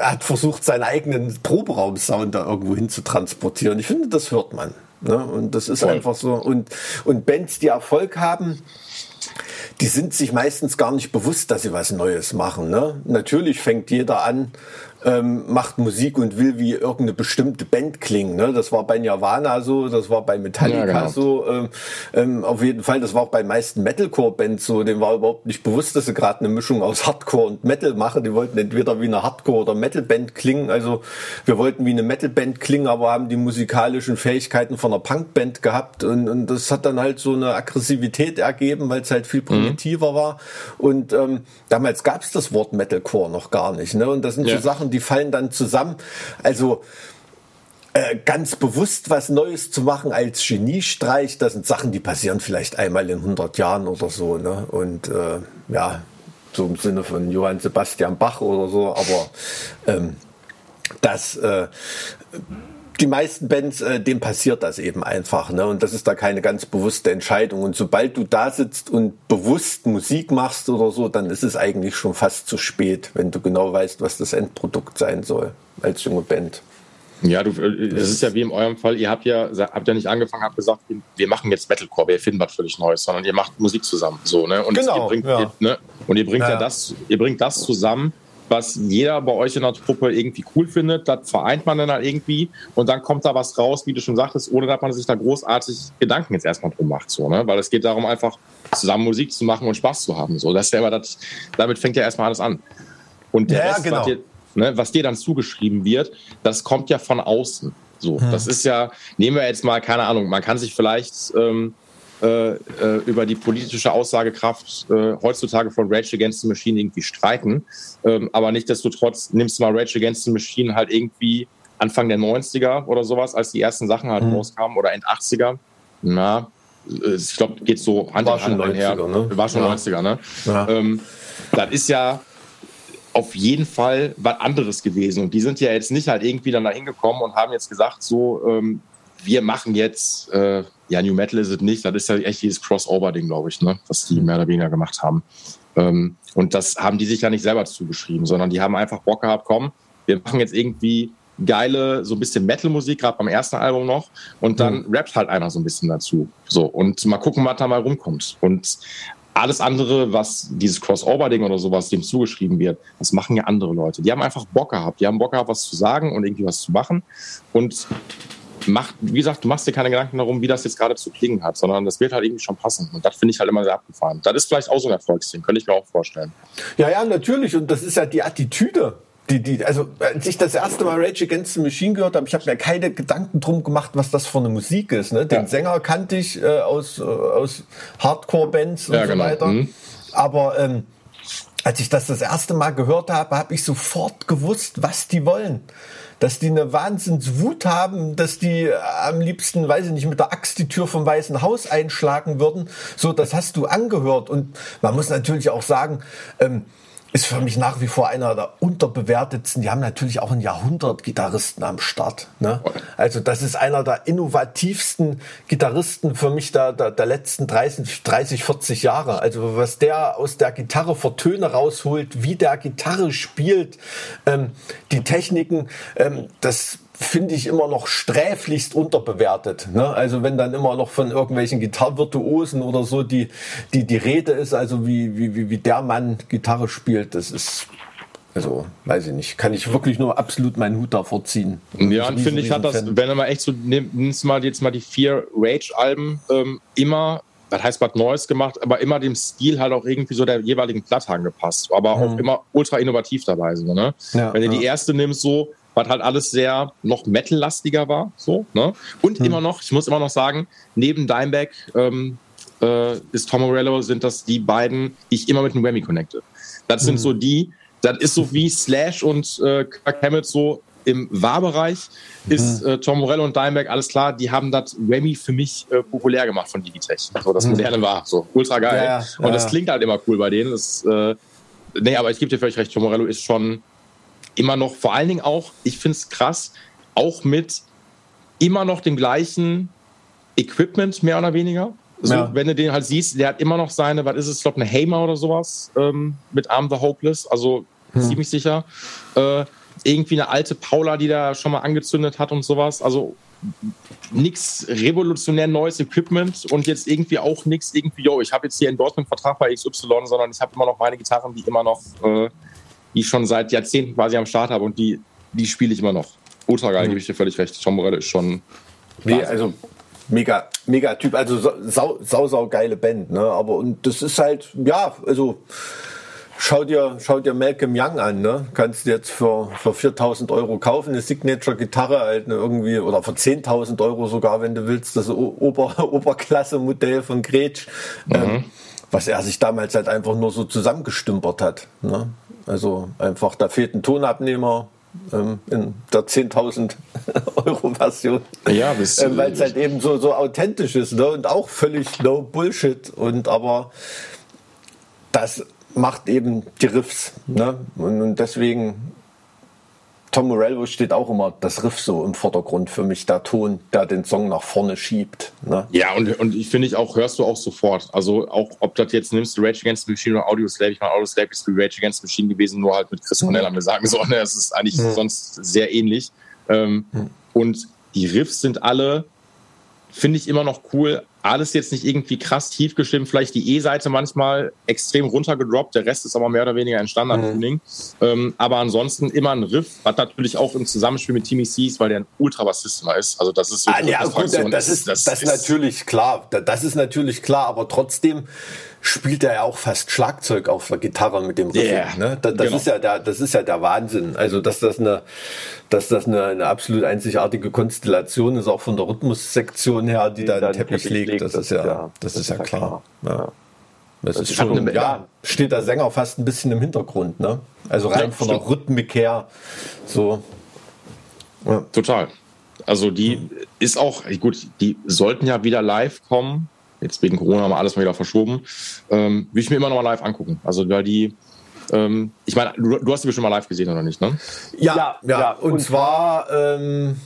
hat versucht, seinen eigenen Proberaum-Sound da irgendwo hin zu transportieren. Ich finde, das hört man. Ne? Und das ist Voll. einfach so. Und, und Bands, die Erfolg haben, die sind sich meistens gar nicht bewusst, dass sie was Neues machen. Ne? Natürlich fängt jeder an, ähm, macht Musik und will wie irgendeine bestimmte Band klingen. Ne? Das war bei Nirvana so, das war bei Metallica ja, genau. so. Ähm, ähm, auf jeden Fall, das war auch bei meisten Metalcore-Bands so. Dem war überhaupt nicht bewusst, dass sie gerade eine Mischung aus Hardcore und Metal machen. Die wollten entweder wie eine Hardcore- oder Metal-Band klingen. Also wir wollten wie eine Metal-Band klingen, aber haben die musikalischen Fähigkeiten von einer Punk-Band gehabt. Und, und das hat dann halt so eine Aggressivität ergeben, weil es halt viel primitiver mhm. war. Und ähm, damals gab es das Wort Metalcore noch gar nicht. Ne? Und das sind ja. so Sachen, die fallen dann zusammen. Also äh, ganz bewusst was Neues zu machen als Geniestreich, das sind Sachen, die passieren vielleicht einmal in 100 Jahren oder so. Ne? Und äh, ja, so im Sinne von Johann Sebastian Bach oder so, aber ähm, das äh, die meisten Bands, äh, dem passiert das eben einfach. Ne? Und das ist da keine ganz bewusste Entscheidung. Und sobald du da sitzt und bewusst Musik machst oder so, dann ist es eigentlich schon fast zu spät, wenn du genau weißt, was das Endprodukt sein soll als junge Band. Ja, du, äh, es ist ja wie in eurem Fall, ihr habt ja, habt ja nicht angefangen, habt gesagt, wir machen jetzt Metalcore, wir finden was völlig Neues, sondern ihr macht Musik zusammen. So, ne? Und genau, ihr bringt, ja. ihr, ne? Und ihr bringt ja. ja das, ihr bringt das zusammen, was jeder bei euch in der Truppe irgendwie cool findet. Das vereint man dann halt irgendwie und dann kommt da was raus, wie du schon sagtest, ohne dass man sich da großartig Gedanken jetzt erstmal drum macht. So, ne? Weil es geht darum, einfach zusammen Musik zu machen und Spaß zu haben. So, das ist ja immer das, damit fängt ja erstmal alles an. Und der ja, Rest, genau. was, dir, ne, was dir dann zugeschrieben wird, das kommt ja von außen. So, hm. das ist ja, nehmen wir jetzt mal, keine Ahnung, man kann sich vielleicht ähm, äh, äh, über die politische Aussagekraft äh, heutzutage von Rage Against the Machine irgendwie streiten. Ähm, aber nichtsdestotrotz nimmst du mal Rage Against the Machine halt irgendwie Anfang der 90er oder sowas, als die ersten Sachen halt mhm. rauskamen oder End 80er. Na, ich glaube, geht so Hand in Hand einher. Ne? War schon ja. 90er, ne? Ja. Ähm, das ist ja auf jeden Fall was anderes gewesen. Und die sind ja jetzt nicht halt irgendwie dann da hingekommen und haben jetzt gesagt, so, ähm, wir machen jetzt, äh, ja, New Metal ist es nicht, das ist ja echt dieses Crossover-Ding, glaube ich, ne, was die mehr oder weniger gemacht haben. Ähm, und das haben die sich ja nicht selber zugeschrieben, sondern die haben einfach Bock gehabt, komm, wir machen jetzt irgendwie geile, so ein bisschen Metal-Musik, gerade beim ersten Album noch, und dann mhm. rappt halt einer so ein bisschen dazu. So, und mal gucken, was da mal rumkommt. Und alles andere, was dieses Crossover-Ding oder sowas dem zugeschrieben wird, das machen ja andere Leute. Die haben einfach Bock gehabt. Die haben Bock gehabt, was zu sagen und irgendwie was zu machen. Und macht, wie gesagt, du machst dir keine Gedanken darum, wie das jetzt gerade zu klingen hat, sondern das wird halt irgendwie schon passen. Und das finde ich halt immer sehr abgefahren. Das ist vielleicht auch so ein Erfolgsding, könnte ich mir auch vorstellen. Ja, ja, natürlich. Und das ist ja die Attitüde. Die, die, also als ich das erste Mal Rage Against the Machine gehört habe, ich habe mir keine Gedanken drum gemacht, was das für eine Musik ist. Ne? Den ja. Sänger kannte ich äh, aus, äh, aus Hardcore-Bands und ja, so genau. weiter. Mhm. Aber ähm, als ich das das erste Mal gehört habe, habe ich sofort gewusst, was die wollen dass die eine Wahnsinnswut haben, dass die am liebsten, weiß ich nicht, mit der Axt die Tür vom Weißen Haus einschlagen würden. So, das hast du angehört. Und man muss natürlich auch sagen, ähm, ist für mich nach wie vor einer der unterbewertetsten. Die haben natürlich auch einen Jahrhundert-Gitarristen am Start. Ne? Also das ist einer der innovativsten Gitarristen für mich der, der, der letzten 30, 30, 40 Jahre. Also was der aus der Gitarre für Töne rausholt, wie der Gitarre spielt, ähm, die Techniken, ähm, das finde ich immer noch sträflichst unterbewertet. Ne? Also wenn dann immer noch von irgendwelchen Gitarrenvirtuosen oder so die, die, die Rede ist, also wie, wie, wie der Mann Gitarre spielt, das ist Also, weiß ich nicht. Kann ich wirklich nur absolut meinen Hut davor ziehen. Ja, und finde ich, hat das, wenn du mal echt so, nimmst mal jetzt mal die vier Rage-Alben, ähm, immer, das heißt was Neues gemacht, aber immer dem Stil halt auch irgendwie so der jeweiligen Platte angepasst. Aber mhm. auch immer ultra innovativ dabei. So, ne? Ja, wenn du ja. die erste nimmst, so, was halt alles sehr noch Metal-lastiger war, so, ne? Und mhm. immer noch, ich muss immer noch sagen, neben Dimebag, ähm, äh, ist Tom Morello, sind das die beiden, die ich immer mit einem Whammy connecte. Das sind so die, das ist so wie Slash und äh, Kirk Hammett so im Wahrbereich ist mhm. äh, Tom Morello und Dimebag, alles klar, die haben das Whammy für mich äh, populär gemacht von Digitech. So das mhm. moderne war. So ultra geil. Ja, ja, und das klingt halt immer cool bei denen. Das, äh, nee, aber ich gebe dir völlig recht, Tom Morello ist schon immer noch, vor allen Dingen auch, ich finde es krass, auch mit immer noch dem gleichen Equipment, mehr oder weniger. So, ja. Wenn du den halt siehst, der hat immer noch seine, was ist es, ich glaube, eine Hamer oder sowas ähm, mit Arm the Hopeless, also hm. ziemlich sicher. Äh, irgendwie eine alte Paula, die da schon mal angezündet hat und sowas. Also nichts revolutionär neues Equipment und jetzt irgendwie auch nichts irgendwie, yo, ich habe jetzt hier Endorsement-Vertrag bei XY, sondern ich habe immer noch meine Gitarren, die immer noch, äh, die ich schon seit Jahrzehnten quasi am Start habe und die, die spiele ich immer noch. Ultra geil, mhm. gebe ich dir völlig recht. Tom Morello ist schon. Nee, also mega, mega Typ, also sau, sau, sau geile Band, ne? Aber und das ist halt, ja, also schau dir, schau dir Malcolm Young an, ne? Kannst du jetzt für, für 4000 Euro kaufen, eine Signature-Gitarre halt ne, irgendwie, oder für 10.000 Euro sogar, wenn du willst, das Ober, Oberklasse-Modell von Gretsch, mhm. ähm, was er sich damals halt einfach nur so zusammengestümpert hat, ne? Also einfach, da fehlt ein Tonabnehmer, ähm, in der 10.000 Euro Version. Ja, ähm, weil es halt eben so, so authentisch ist ne? und auch völlig no Bullshit. Und aber das macht eben die Riffs. Ne? Und, und deswegen Tom Morello steht auch immer das Riff so im Vordergrund für mich, der Ton, der den Song nach vorne schiebt. Ne? Ja, und, und ich finde ich auch, hörst du auch sofort. Also auch, ob das jetzt nimmst, Rage Against the Machine oder Audio Slave, ich meine, Audio Slave ist wie Rage Against the Machine gewesen, nur halt mit Chris Cornell haben wir sagen sollen. Es ist eigentlich mhm. sonst sehr ähnlich. Ähm, mhm. Und die Riffs sind alle, finde ich immer noch cool, alles jetzt nicht irgendwie krass tief gestimmt, vielleicht die E-Seite manchmal extrem runtergedroppt, der Rest ist aber mehr oder weniger ein Standard-Tuning. Mhm. Ähm, aber ansonsten immer ein Riff, was natürlich auch im Zusammenspiel mit Timmy Seas, weil der ein Ultrabassist ist. Also das ist so ah, ja, gut, das, ist, das, das ist natürlich klar. Das ist natürlich klar, aber trotzdem spielt er ja auch fast Schlagzeug auf der Gitarre mit dem Riff. Yeah, ne? Das, das genau. ist ja der, das ist ja der Wahnsinn. Also dass das eine, dass das eine, eine absolut einzigartige Konstellation ist, auch von der Rhythmussektion her, die, die da den Teppich, Teppich legt das, das, ist ja, ja das, ist ja klar. klar. Ja. Das, das ist schon, eine, ja, steht der Sänger fast ein bisschen im Hintergrund, ne? Also rein ja, von der Rhythmik her, so. Ja. Total. Also die ist auch, gut, die sollten ja wieder live kommen. Jetzt wegen Corona haben wir alles mal wieder verschoben. Ähm, will ich mir immer noch mal live angucken. Also weil die, ähm, ich meine, du, du, hast die bestimmt mal live gesehen, oder nicht, ne? Ja, ja, ja. Und, und zwar, ähm,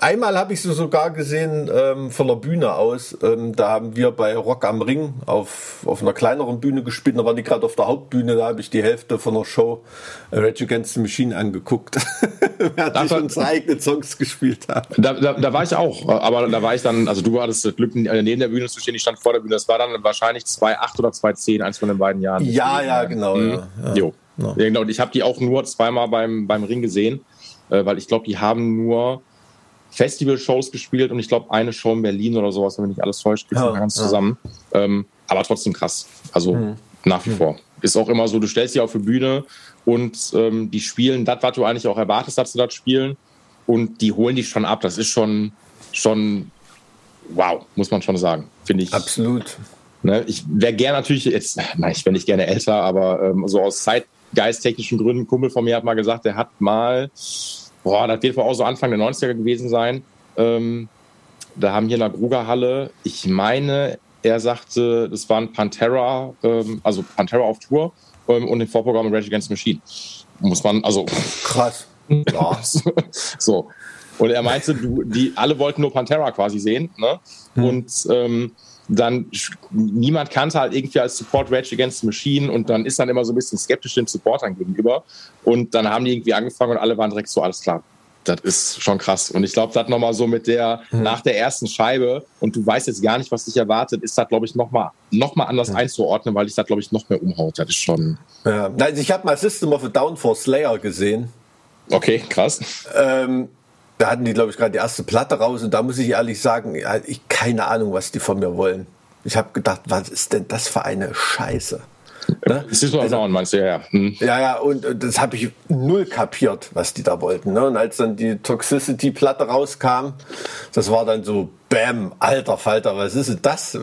Einmal habe ich sie sogar gesehen ähm, von der Bühne aus. Ähm, da haben wir bei Rock am Ring auf, auf einer kleineren Bühne gespielt. Da waren die gerade auf der Hauptbühne. Da habe ich die Hälfte von der Show Rage Against the Machine angeguckt. Während ich unsere eigenen Songs gespielt habe. Da, da, da, war ich auch. Aber da war ich dann, also du hattest das Glück, äh, neben der Bühne zu stehen. Ich stand vor der Bühne. Das war dann wahrscheinlich 2,8 oder 2,10, eins von den beiden Jahren. Ja, ja, genau. Mhm. Ja, ja. Jo. Ja. genau. Und ich habe die auch nur zweimal beim, beim Ring gesehen. Äh, weil ich glaube, die haben nur Festival-Shows gespielt und ich glaube eine Show in Berlin oder sowas, wenn mich nicht alles täuscht, ja, ganz ja. zusammen. Ähm, aber trotzdem krass. Also mhm. nach wie mhm. vor. Ist auch immer so, du stellst dich auf die Bühne und ähm, die spielen das, was du eigentlich auch erwartest, dass sie das spielen. Und die holen dich schon ab. Das ist schon, schon wow, muss man schon sagen, finde ich. Absolut. Ne, ich wäre gerne natürlich jetzt, nein, ich wäre nicht gerne älter, aber ähm, so aus zeitgeisttechnischen Gründen, ein Kumpel von mir hat mal gesagt, der hat mal boah, das wird wohl auch so Anfang der 90er gewesen sein. Ähm, da haben hier in der Grugerhalle, ich meine, er sagte, das waren Pantera, ähm, also Pantera auf Tour ähm, und den Vorprogramm Rage Against the Machine. Muss man, also. Krass. Ja. so. Und er meinte, du, die alle wollten nur Pantera quasi sehen. Ne? Hm. Und ähm, dann niemand kannte halt irgendwie als Support Rage Against the Machine und dann ist dann immer so ein bisschen skeptisch den Supportern gegenüber. Und dann haben die irgendwie angefangen und alle waren direkt so, alles klar, das ist schon krass. Und ich glaube, das nochmal so mit der, mhm. nach der ersten Scheibe und du weißt jetzt gar nicht, was dich erwartet, ist das, glaube ich, nochmal noch mal anders mhm. einzuordnen, weil ich das, glaube ich, noch mehr umhaut. Das ist schon. Ja. Ich habe mal System of a Down for Slayer gesehen. Okay, krass. Ähm, da hatten die, glaube ich, gerade die erste Platte raus und da muss ich ehrlich sagen, ich keine Ahnung, was die von mir wollen. Ich habe gedacht, was ist denn das für eine Scheiße? Ne? Das ist also, meinst du, ja, ja. Hm. Ja, ja, und, und das habe ich null kapiert, was die da wollten. Ne? Und als dann die Toxicity-Platte rauskam, das war dann so, Bam, alter Falter, was ist das?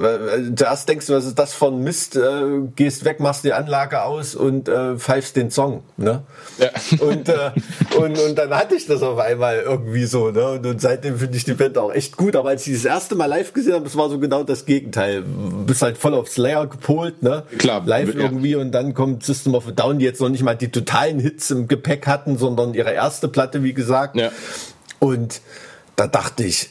Zuerst denkst du, was ist das für ein Mist? Äh, gehst weg, machst die Anlage aus und äh, pfeifst den Song. Ne? Ja. Und, äh, und, und dann hatte ich das auf einmal irgendwie so. Ne? Und, und seitdem finde ich die Band auch echt gut. Aber als ich das erste Mal live gesehen habe, das war so genau das Gegenteil. Du bist halt voll auf Slayer gepolt, ne? Klar. Live ja. irgendwie und dann kommt System of a Down, die jetzt noch nicht mal die totalen Hits im Gepäck hatten, sondern ihre erste Platte, wie gesagt. Ja. Und da dachte ich,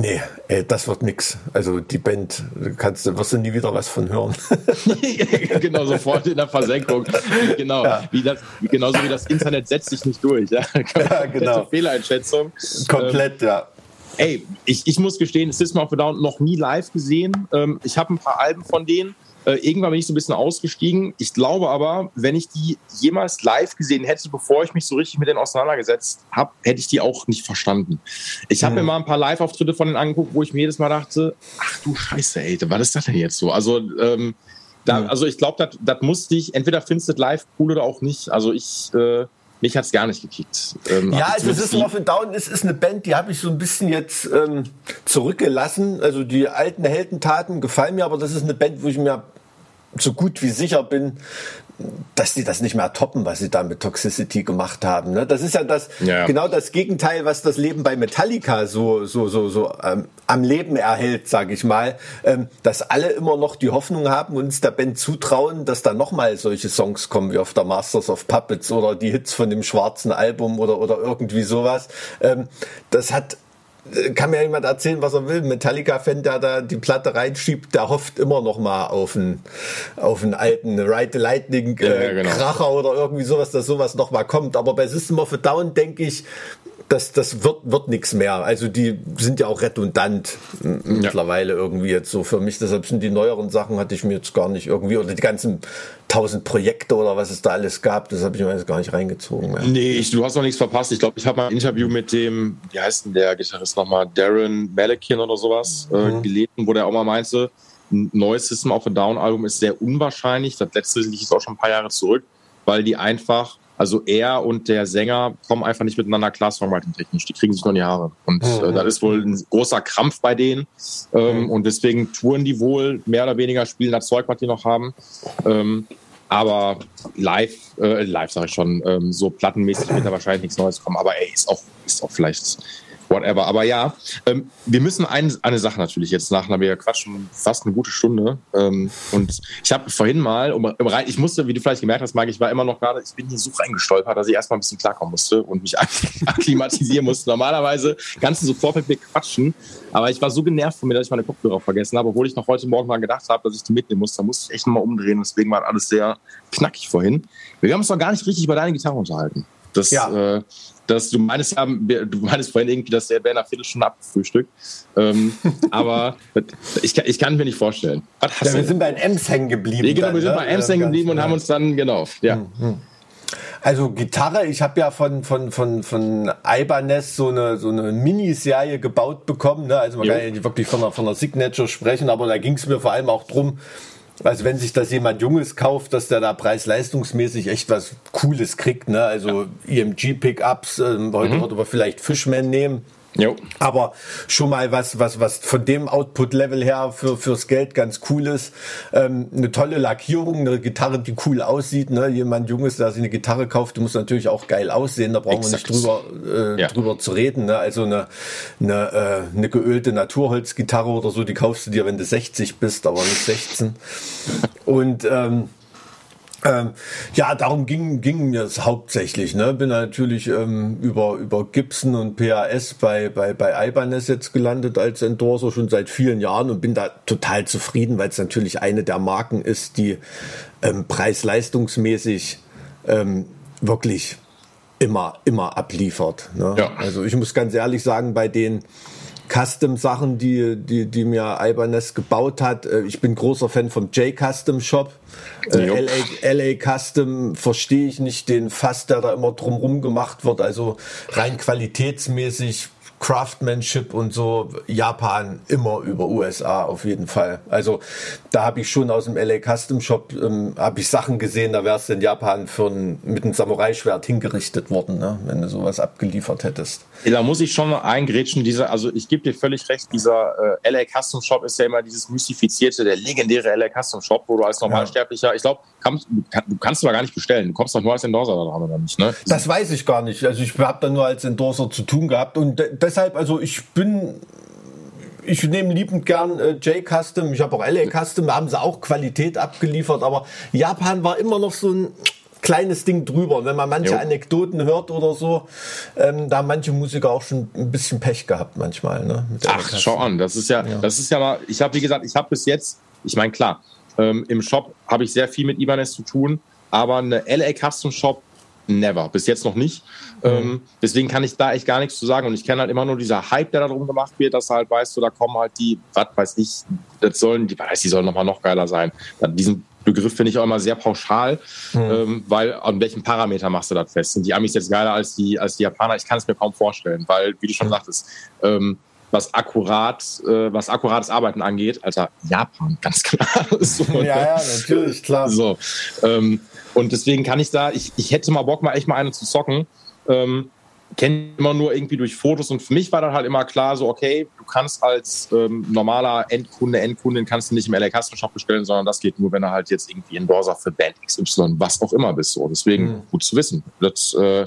Nee, ey, das wird nix. Also die Band, kannst du, wirst du nie wieder was von hören. genau, sofort in der Versenkung. Genau, ja. wie das, genauso wie das Internet setzt sich nicht durch. Ja, ja genau. Fehleinschätzung. Komplett, ähm, ja. Ey, ich, ich muss gestehen, System of a Down noch nie live gesehen. Ähm, ich habe ein paar Alben von denen. Äh, irgendwann bin ich so ein bisschen ausgestiegen. Ich glaube aber, wenn ich die jemals live gesehen hätte, bevor ich mich so richtig mit denen auseinandergesetzt habe, hätte ich die auch nicht verstanden. Ich habe mhm. mir mal ein paar Live-Auftritte von denen angeguckt, wo ich mir jedes Mal dachte, ach du Scheiße, ey, was ist das denn jetzt so? Also, ähm, da, mhm. also ich glaube, das muss dich, entweder findest du live cool oder auch nicht. Also ich, äh, mich hat's gar nicht gekickt. Ähm, ja, also System of a Down ist, ist eine Band, die habe ich so ein bisschen jetzt ähm, zurückgelassen. Also die alten Heldentaten gefallen mir, aber das ist eine Band, wo ich mir so gut wie sicher bin, dass die das nicht mehr toppen, was sie da mit Toxicity gemacht haben. Ne? Das ist ja das ja. genau das Gegenteil, was das Leben bei Metallica so so so so ähm, am Leben erhält, sage ich mal, ähm, dass alle immer noch die Hoffnung haben und uns der Band zutrauen, dass da noch mal solche Songs kommen wie auf der Masters of Puppets oder die Hits von dem schwarzen Album oder oder irgendwie sowas. Ähm, das hat kann mir jemand erzählen, was er will. Metallica-Fan, der da die Platte reinschiebt, der hofft immer noch mal auf einen, auf einen alten Ride the Lightning äh, ja, genau. Kracher oder irgendwie sowas, dass sowas noch mal kommt. Aber bei System of a Down denke ich, das, das wird, wird nichts mehr. Also die sind ja auch redundant ja. mittlerweile irgendwie jetzt so für mich. Deshalb sind die neueren Sachen hatte ich mir jetzt gar nicht irgendwie, oder die ganzen tausend Projekte oder was es da alles gab, das habe ich mir jetzt gar nicht reingezogen. Mehr. Nee, ich, du hast noch nichts verpasst. Ich glaube, ich habe mal ein Interview mit dem, wie heißt denn der Gitarrist nochmal, Darren Malekian oder sowas, äh, mhm. gelesen, wo der auch mal meinte, ein neues System of a Down Album ist sehr unwahrscheinlich. Das letzte liegt auch schon ein paar Jahre zurück, weil die einfach also er und der Sänger kommen einfach nicht miteinander klar, Songwriting-technisch. Die kriegen sich nur in die Haare. Und mhm. äh, das ist wohl ein großer Krampf bei denen. Ähm, mhm. Und deswegen touren die wohl mehr oder weniger, spielen das Zeug, was die noch haben. Ähm, aber live, äh, live sage ich schon, ähm, so plattenmäßig wird da wahrscheinlich nichts Neues kommen. Aber ey, ist auch, ist auch vielleicht whatever. Aber ja, ähm, wir müssen ein, eine Sache natürlich jetzt nach, wir quatschen fast eine gute Stunde. Ähm, und ich habe vorhin mal, um, um ich musste, wie du vielleicht gemerkt hast, Mike, ich war immer noch gerade, ich bin hier so reingestolpert, dass ich erstmal ein bisschen klarkommen musste und mich akklimatisieren musste. Normalerweise kannst du sofort mit mir quatschen, aber ich war so genervt von mir, dass ich meine Kopfhörer vergessen habe, obwohl ich noch heute Morgen mal gedacht habe, dass ich die mitnehmen muss. Da musste ich echt nochmal umdrehen, deswegen war alles sehr knackig vorhin. Wir haben uns noch gar nicht richtig über deine Gitarre unterhalten. Das, ja. äh, dass du meinst, ja, du meinst vorhin irgendwie, dass der wäre nach Viertelstunde abgefrühstückt. Ähm, aber ich, kann, ich kann mir nicht vorstellen. Ja, wir sind bei Ems hängen geblieben. Nee, genau, wir sind ne? bei Ems hängen geblieben und haben uns dann, genau, ja. Mhm. Also Gitarre, ich habe ja von von von von Ibanez so eine so eine Miniserie gebaut bekommen. Ne? Also man jo. kann ja nicht wirklich von einer, von einer Signature sprechen, aber da ging es mir vor allem auch drum, also wenn sich das jemand Junges kauft, dass der da preis-leistungsmäßig echt was Cooles kriegt. Ne? Also ja. EMG-Pickups, äh, heute mhm. würde man vielleicht Fishman nehmen. Jo. Aber schon mal was, was, was von dem Output-Level her für, fürs Geld ganz cool ist. Ähm, eine tolle Lackierung, eine Gitarre, die cool aussieht. Ne? Jemand Junges, der sich eine Gitarre kauft, die muss natürlich auch geil aussehen. Da brauchen Exakt. wir nicht drüber, äh, ja. drüber zu reden. Ne? Also eine, eine, äh, eine geölte Naturholzgitarre oder so, die kaufst du dir, wenn du 60 bist, aber nicht 16. Und ähm, ähm, ja, darum ging, ging mir es hauptsächlich. Ne? Bin natürlich ähm, über, über Gibson und PAS bei, bei, bei Ibanez jetzt gelandet als Endorser schon seit vielen Jahren und bin da total zufrieden, weil es natürlich eine der Marken ist, die ähm, preis-leistungsmäßig ähm, wirklich immer, immer abliefert. Ne? Ja. Also ich muss ganz ehrlich sagen, bei den Custom-Sachen, die, die, die mir Ibanez gebaut hat. Äh, ich bin großer Fan vom J-Custom Shop. Äh, LA, LA Custom verstehe ich nicht den Fass, der da immer drumrum gemacht wird. Also rein qualitätsmäßig Craftsmanship und so Japan immer über USA auf jeden Fall. Also da habe ich schon aus dem LA Custom Shop ähm, habe ich Sachen gesehen, da wärst du in Japan für ein, mit einem Samurai-Schwert hingerichtet worden, ne? wenn du sowas abgeliefert hättest. Da muss ich schon eingrätschen. Dieser, also ich gebe dir völlig recht, dieser äh, LA Custom Shop ist ja immer dieses mystifizierte, der legendäre LA Custom Shop, wo du als Normalsterblicher, ja. ich glaube, kann, du kannst du gar nicht bestellen. Du kommst doch nur als Endorser da dran, oder nicht? Ne? Das weiß ich gar nicht. Also ich habe da nur als Endorser zu tun gehabt und deshalb, also ich bin ich nehme liebend gern äh, J-Custom, ich habe auch LA Custom, haben sie auch Qualität abgeliefert, aber Japan war immer noch so ein kleines Ding drüber. wenn man manche jo. Anekdoten hört oder so, ähm, da haben manche Musiker auch schon ein bisschen Pech gehabt manchmal. Ne, Ach, schau an, das ist ja, ja. das ist ja mal, ich habe wie gesagt, ich habe bis jetzt, ich meine klar, ähm, im Shop habe ich sehr viel mit Ibanez zu tun, aber eine LA Custom Shop never, bis jetzt noch nicht. Mhm. Ähm, deswegen kann ich da echt gar nichts zu sagen. Und ich kenne halt immer nur dieser Hype, der da drum gemacht wird, dass halt, weißt du, da kommen halt die, was weiß ich, das sollen, die weiß, die sollen nochmal noch geiler sein. Diesen Begriff finde ich auch immer sehr pauschal, mhm. ähm, weil an welchen Parameter machst du das fest? Sind die Amis jetzt geiler als die, als die Japaner? Ich kann es mir kaum vorstellen, weil, wie du schon mhm. sagtest, ähm, was akkurat, äh, was akkurates Arbeiten angeht, Alter, Japan, ganz klar. so, ja, ja, natürlich, klar. So, ähm, und deswegen kann ich da, ich, ich hätte mal Bock, mal echt mal eine zu zocken. Ähm, kenne immer nur irgendwie durch Fotos und für mich war dann halt immer klar so, okay, du kannst als ähm, normaler Endkunde, Endkundin kannst du nicht im LA Custom Shop bestellen, sondern das geht nur, wenn du halt jetzt irgendwie Endorser für Band XY, was auch immer bist. So. Deswegen mhm. gut zu wissen, dass, äh,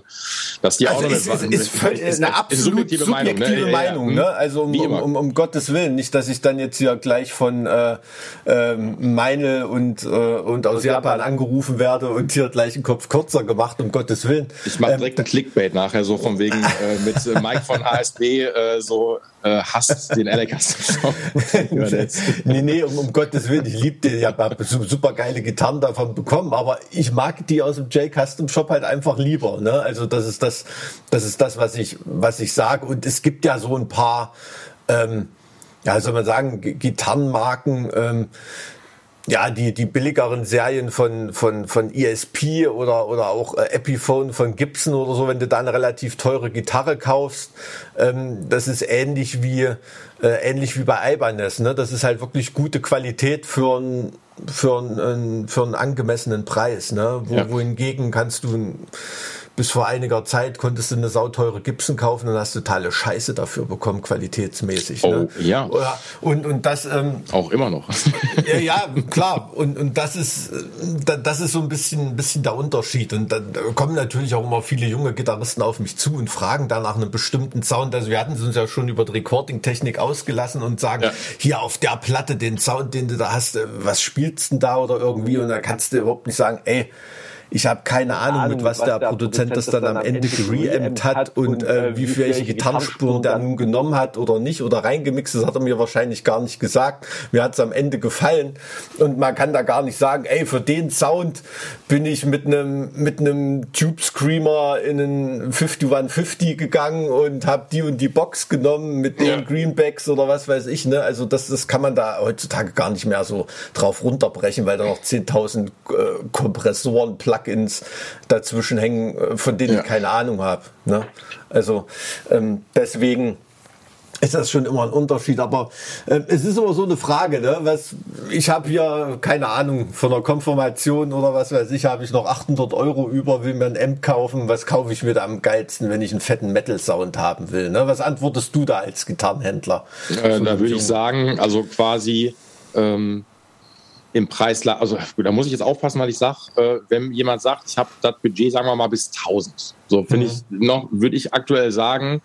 dass die also auch ist, ist, ist, ist, ist eine absolut subjektive, Meinung. Ne? Meinung ne? Ja, Also um, um, um, um, Gottes Willen, nicht, dass ich dann jetzt hier gleich von äh, äh, Meine und, äh, und aus Japan angerufen werde und hier gleich einen Kopf kürzer gemacht, um Gottes Willen. Ich mache direkt ähm, einen Clickbait nachher so von wegen äh, mit äh, Mike von HSB äh, so äh, hasst den Alex nee, nee, um, um Gottes Willen, ich liebe den, ich habe super geile Gitarren davon bekommen, aber ich mag die aus dem J-Custom Shop halt einfach lieber. Ne? Also das ist das, das ist das, was ich, was ich sage. Und es gibt ja so ein paar, ähm, ja, soll man sagen, Gitarrenmarken, ähm, ja, die, die billigeren Serien von, von, von ESP oder, oder auch äh, Epiphone von Gibson oder so, wenn du da eine relativ teure Gitarre kaufst, ähm, das ist ähnlich wie, äh, ähnlich wie bei Ibanez, ne? Das ist halt wirklich gute Qualität für ein, für einen, für einen angemessenen Preis, ne? Wo, ja. wohingegen kannst du bis vor einiger Zeit konntest du eine sauteure Gibson kaufen und hast totale Scheiße dafür bekommen, qualitätsmäßig. Ne? Oh, ja. Und, und das... Ähm, Auch immer noch. ja, ja, klar. Und, und das ist das ist so ein bisschen, ein bisschen der Unterschied. Und dann kommen natürlich auch immer viele junge Gitarristen auf mich zu und fragen da nach einem bestimmten Sound. Also wir hatten uns ja schon über die Recording-Technik ausgelassen und sagen, ja. hier auf der Platte den Sound, den du da hast, äh, was spielst du denn da oder irgendwie? Und da kannst du überhaupt nicht sagen, ey, ich habe keine Ahnung, mit was, was der, der Produzent, das dann am Ende gereamt hat und äh, äh, wie viel welche Gitarrenspuren der nun genommen hat oder nicht oder reingemixt. Das hat er mir wahrscheinlich gar nicht gesagt. Mir hat es am Ende gefallen und man kann da gar nicht sagen, ey, für den Sound bin ich mit einem mit einem Tube Screamer in einen 5150 gegangen und habe die und die Box genommen mit den ja. Greenbacks oder was weiß ich. Ne? Also das, das kann man da heutzutage gar nicht mehr so drauf runterbrechen, weil da noch 10.000 äh, Kompressoren, Plug Plugins dazwischen hängen, äh, von denen ja. ich keine Ahnung habe. Ne? Also ähm, deswegen ist das schon immer ein Unterschied. Aber äh, es ist immer so eine Frage, ne? Was, ich habe hier, keine Ahnung, von der Konfirmation oder was weiß ich, habe ich noch 800 Euro über, will mir ein Amp kaufen. Was kaufe ich mir da am geilsten, wenn ich einen fetten Metal-Sound haben will? Ne? Was antwortest du da als Gitarrenhändler? Äh, da würde ich sagen, also quasi ähm, im Preis, also da muss ich jetzt aufpassen, weil ich sage, äh, wenn jemand sagt, ich habe das Budget, sagen wir mal, bis 1000, so finde mhm. ich noch, würde ich aktuell sagen,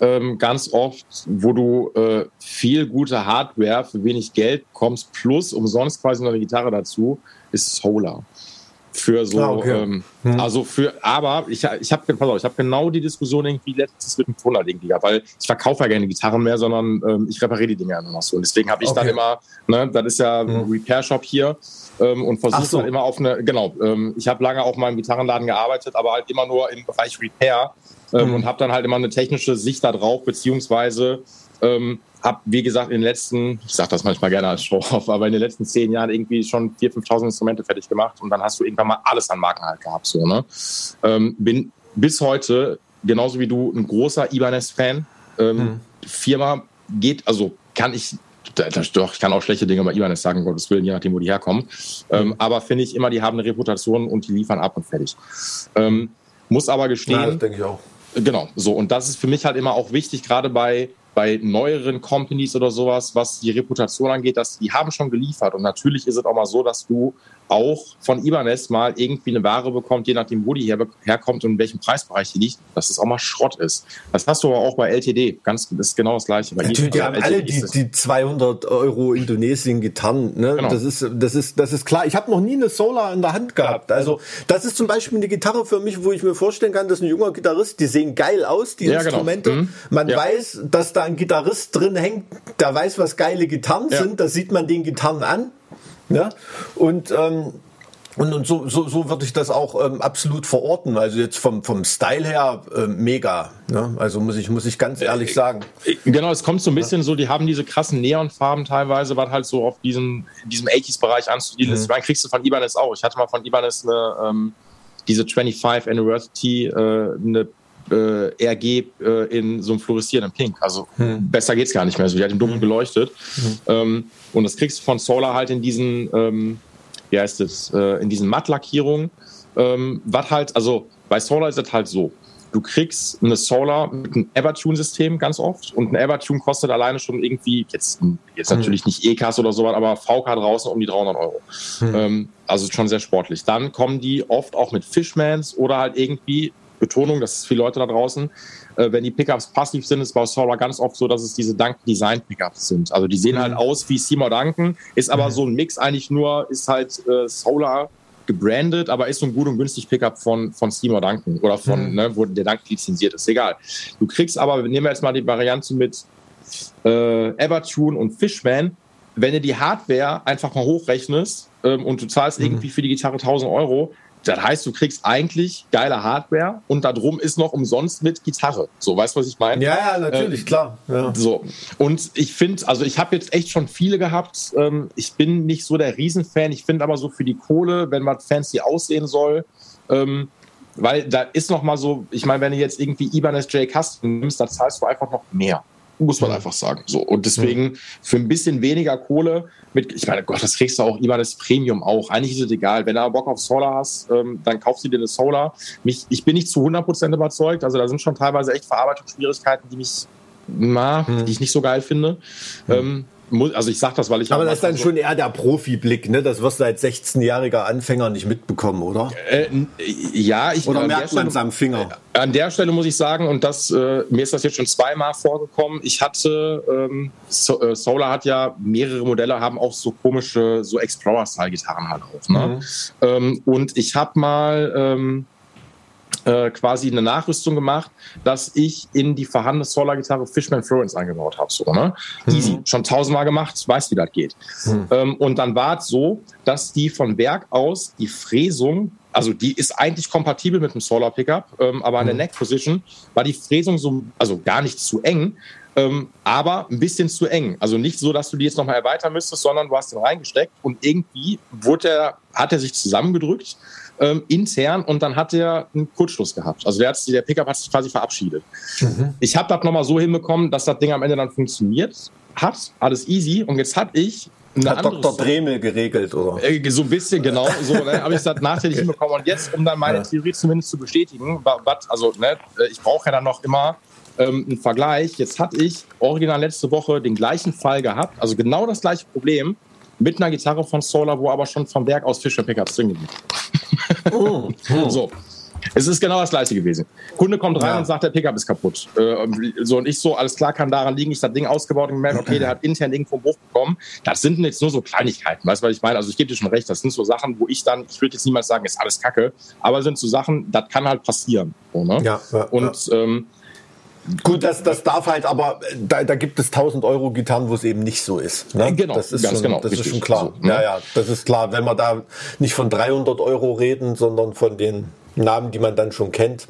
ähm, ganz oft, wo du äh, viel gute Hardware für wenig Geld bekommst, plus umsonst quasi noch eine Gitarre dazu, ist Solar. Für so, ah, okay. ähm, Hm. Also für, aber ich, ich habe ich habe genau die Diskussion irgendwie letztes mit dem gehabt, weil ich verkaufe ja keine Gitarren mehr, sondern ähm, ich repariere die Dinge immer noch so. Und deswegen habe ich okay. dann immer, ne, das ist ja hm. ein Repair-Shop hier ähm, und versuche so. dann immer auf eine, genau, ähm, ich habe lange auch mal im Gitarrenladen gearbeitet, aber halt immer nur im Bereich Repair ähm, hm. und habe dann halt immer eine technische Sicht da drauf, beziehungsweise ähm, habe, wie gesagt, in den letzten, ich sage das manchmal gerne als auf, aber in den letzten zehn Jahren irgendwie schon 4.000, 5.000 Instrumente fertig gemacht und dann hast du irgendwann mal alles an Marken halt gehabt. So, ne? Ähm, bin bis heute, genauso wie du, ein großer Ibanez-Fan. Ähm, hm. Firma geht, also kann ich doch, ich kann auch schlechte Dinge bei Ibanez sagen, Gottes Willen, je nachdem, wo die herkommen. Ähm, aber finde ich immer, die haben eine Reputation und die liefern ab und fertig. Ähm, muss aber gestehen. Ja, das denke ich auch. Genau, so. Und das ist für mich halt immer auch wichtig, gerade bei bei neueren Companies oder sowas, was die Reputation angeht, dass die haben schon geliefert. Und natürlich ist es auch mal so, dass du auch von Ibanez mal irgendwie eine Ware bekommt, je nachdem, wo die her, herkommt und in welchem Preisbereich die liegt, dass es auch mal Schrott ist. Das hast du aber auch bei LTD. Ganz, das ist genau das Gleiche. Bei Natürlich, die haben alle die, die 200 Euro Indonesien getan. Ne? Genau. Das, ist, das, ist, das ist klar. Ich habe noch nie eine Solar in der Hand gehabt. Also das ist zum Beispiel eine Gitarre für mich, wo ich mir vorstellen kann, dass ein junger Gitarrist, die sehen geil aus, die ja, genau. Instrumente. Genau. Mhm. Man ja. weiß, dass da ein Gitarrist drin hängt, der weiß, was geile Gitarren ja. sind. Das sieht man den Gitarren an. Ja? Und ähm, und, und so, so, so würde ich das auch ähm, absolut verorten. Also jetzt vom, vom Style her äh, mega. Ne? Also muss ich, muss ich ganz ehrlich sagen. Äh, genau, es kommt so ein bisschen ja. so, die haben diese krassen Neonfarben teilweise, was halt so auf diesem, diesem 80s-Bereich anzudienen ist. Mhm. Ich kriegst du von Ibanez auch. Ich hatte mal von Ibanez eine, ähm, diese 25 Anniversary, äh, eine äh, RG äh, in so einem fluoreszierenden Pink. Also hm. besser geht's gar nicht mehr. So, die hat im Dunkeln hm. geleuchtet. Hm. Ähm, und das kriegst du von Solar halt in diesen, ähm, wie heißt es, äh, in diesen Mattlackierungen. Ähm, was halt, also bei Solar ist es halt so. Du kriegst eine Solar mit einem Evertune-System ganz oft und ein Evertune kostet alleine schon irgendwie, jetzt, jetzt hm. natürlich nicht E-Cast oder sowas, aber VK draußen um die 300 Euro. Hm. Ähm, also schon sehr sportlich. Dann kommen die oft auch mit Fishmans oder halt irgendwie Betonung, das ist viele Leute da draußen, äh, wenn die Pickups passiv sind, ist bei Solar ganz oft so, dass es diese Duncan Design Pickups sind. Also die sehen mhm. halt aus wie Seymour Duncan, ist aber mhm. so ein Mix eigentlich nur, ist halt äh, Solar gebrandet, aber ist so ein gut und günstig Pickup von, von Seymour Duncan oder von, mhm. ne, wo der Duncan lizenziert ist. Egal. Du kriegst aber, nehmen wir jetzt mal die Variante mit äh, Evertune und Fishman, wenn du die Hardware einfach mal hochrechnest ähm, und du zahlst mhm. irgendwie für die Gitarre 1000 Euro, das heißt, du kriegst eigentlich geile Hardware und da drum ist noch umsonst mit Gitarre. So, weißt du, was ich meine? Ja, ja, natürlich, äh, klar. Ja. So. Und ich finde, also ich habe jetzt echt schon viele gehabt. Ähm, ich bin nicht so der Riesenfan. Ich finde aber so für die Kohle, wenn man fancy aussehen soll, ähm, weil da ist noch mal so, ich meine, wenn du jetzt irgendwie Ibanez J Custom nimmst, dann zahlst du einfach noch mehr muss man einfach sagen. So und deswegen für ein bisschen weniger Kohle mit, ich meine, Gott, das kriegst du auch immer das Premium auch. Eigentlich ist es egal. Wenn du aber Bock auf Solar hast, ähm, dann kaufst du dir eine Solar. Mich, ich bin nicht zu 100% überzeugt. Also da sind schon teilweise echt Verarbeitungsschwierigkeiten, die mich, na, die ich nicht so geil finde. Hm. Ähm, also ich sage das, weil ich. Aber das ist dann so schon eher der Profiblick, ne? Das wirst du als 16-jähriger Anfänger nicht mitbekommen, oder? Äh, ja, ich. Oder merkt man es am Finger? Äh, an der Stelle muss ich sagen, und das äh, mir ist das jetzt schon zweimal vorgekommen. Ich hatte ähm, so, äh, Solar hat ja mehrere Modelle, haben auch so komische, so Explorer-Style-Gitarren halt auch. Ne? Mhm. Ähm, und ich habe mal ähm, äh, quasi eine Nachrüstung gemacht, dass ich in die vorhandene Solar-Gitarre Fishman Florence eingebaut habe. So, ne? Mhm. Easy, schon tausendmal gemacht, weiß, wie das geht. Mhm. Ähm, und dann war es so, dass die von Werk aus die Fräsung also die ist eigentlich kompatibel mit dem Solar Pickup, ähm, aber an der mhm. Neck Position war die Fräsung so, also gar nicht zu eng, ähm, aber ein bisschen zu eng. Also nicht so, dass du die jetzt nochmal erweitern müsstest, sondern du hast den reingesteckt und irgendwie wurde er, hat er sich zusammengedrückt ähm, intern und dann hat er einen Kurzschluss gehabt. Also der, hat, der Pickup hat sich quasi verabschiedet. Mhm. Ich habe das nochmal so hinbekommen, dass das Ding am Ende dann funktioniert hat. Alles easy. Und jetzt hatte ich hat Dr. Bremel geregelt, oder? Äh, so ein bisschen, genau. So, ne, habe ich das nachträglich hinbekommen. Und jetzt, um dann meine ja. Theorie zumindest zu bestätigen, was, also ne, ich brauche ja dann noch immer ähm, einen Vergleich. Jetzt hatte ich original letzte Woche den gleichen Fall gehabt, also genau das gleiche Problem mit einer Gitarre von Solar, wo aber schon vom Werk aus Fischer Pickups drin liegt. Oh, oh. So. Es ist genau das gleiche gewesen. Kunde kommt rein Ja. und sagt, der Pickup ist kaputt. Äh, so und ich so, alles klar, kann daran liegen, ich das Ding ausgebaut und gemerkt, okay, der hat intern irgendwo vom Hof bekommen. Das sind jetzt nur so Kleinigkeiten, weißt du, was ich meine? Also ich gebe dir schon recht, das sind so Sachen, wo ich dann, ich würde jetzt niemals sagen, ist alles Kacke, aber sind so Sachen, das kann halt passieren. So, ne? Ja, ja, und ähm, Gut, das, das darf halt, aber äh, da, da gibt es 1000 Euro Gitarren, wo es eben nicht so ist. Ne? Genau, das ist schon, genau, das ist schon klar. So, ne? Ja, ja, das ist klar. Wenn wir da nicht von 300 Euro reden, sondern von den Namen, die man dann schon kennt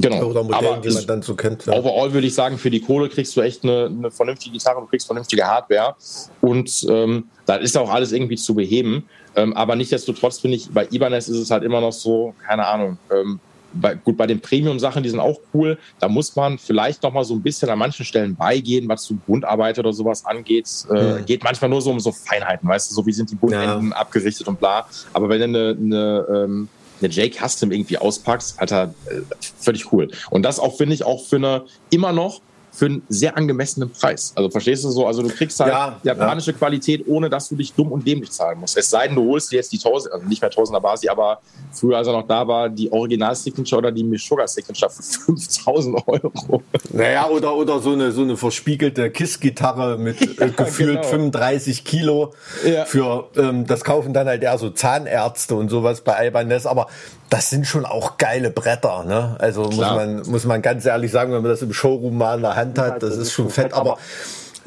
genau. oder Modellen, aber die man dann so kennt. Ja. Overall würde ich sagen, für die Kohle kriegst du echt eine, eine vernünftige Gitarre, du kriegst vernünftige Hardware und ähm, da ist auch alles irgendwie zu beheben. Ähm, aber nichtsdestotrotz finde ich, bei Ibanez ist es halt immer noch so, keine Ahnung, ähm, bei, gut, bei den Premium-Sachen, die sind auch cool. Da muss man vielleicht noch mal so ein bisschen an manchen Stellen beigehen, was so Bundarbeit oder sowas angeht. Äh. Geht manchmal nur so um so Feinheiten, weißt du, so wie sind die Bundenden abgerichtet und bla. Aber wenn du eine, eine, ähm, eine J-Custom irgendwie auspackst, Alter, äh, völlig cool. Und das auch, finde ich, auch für eine, immer noch für einen sehr angemessenen Preis. Also verstehst du so? Also du kriegst halt Ja, japanische Qualität, ohne dass du dich dumm und dämlich zahlen musst. Es sei denn, du holst dir jetzt die 1000, also nicht mehr 1000er Basi, aber früher, als er noch da war, die Original-Signature oder die Sugar Signature für 5000 Euro. Naja, oder, oder so eine, so eine verspiegelte KISS-Gitarre mit äh, gefühlt genau. 35 Kilo. Ja. Für, ähm, das kaufen dann halt eher so Zahnärzte und sowas bei Ibanez. Aber das sind schon auch geile Bretter. Ne? Also muss man, muss man ganz ehrlich sagen, wenn man das im Showroom mal in der Hand hat, das ist schon fett. Aber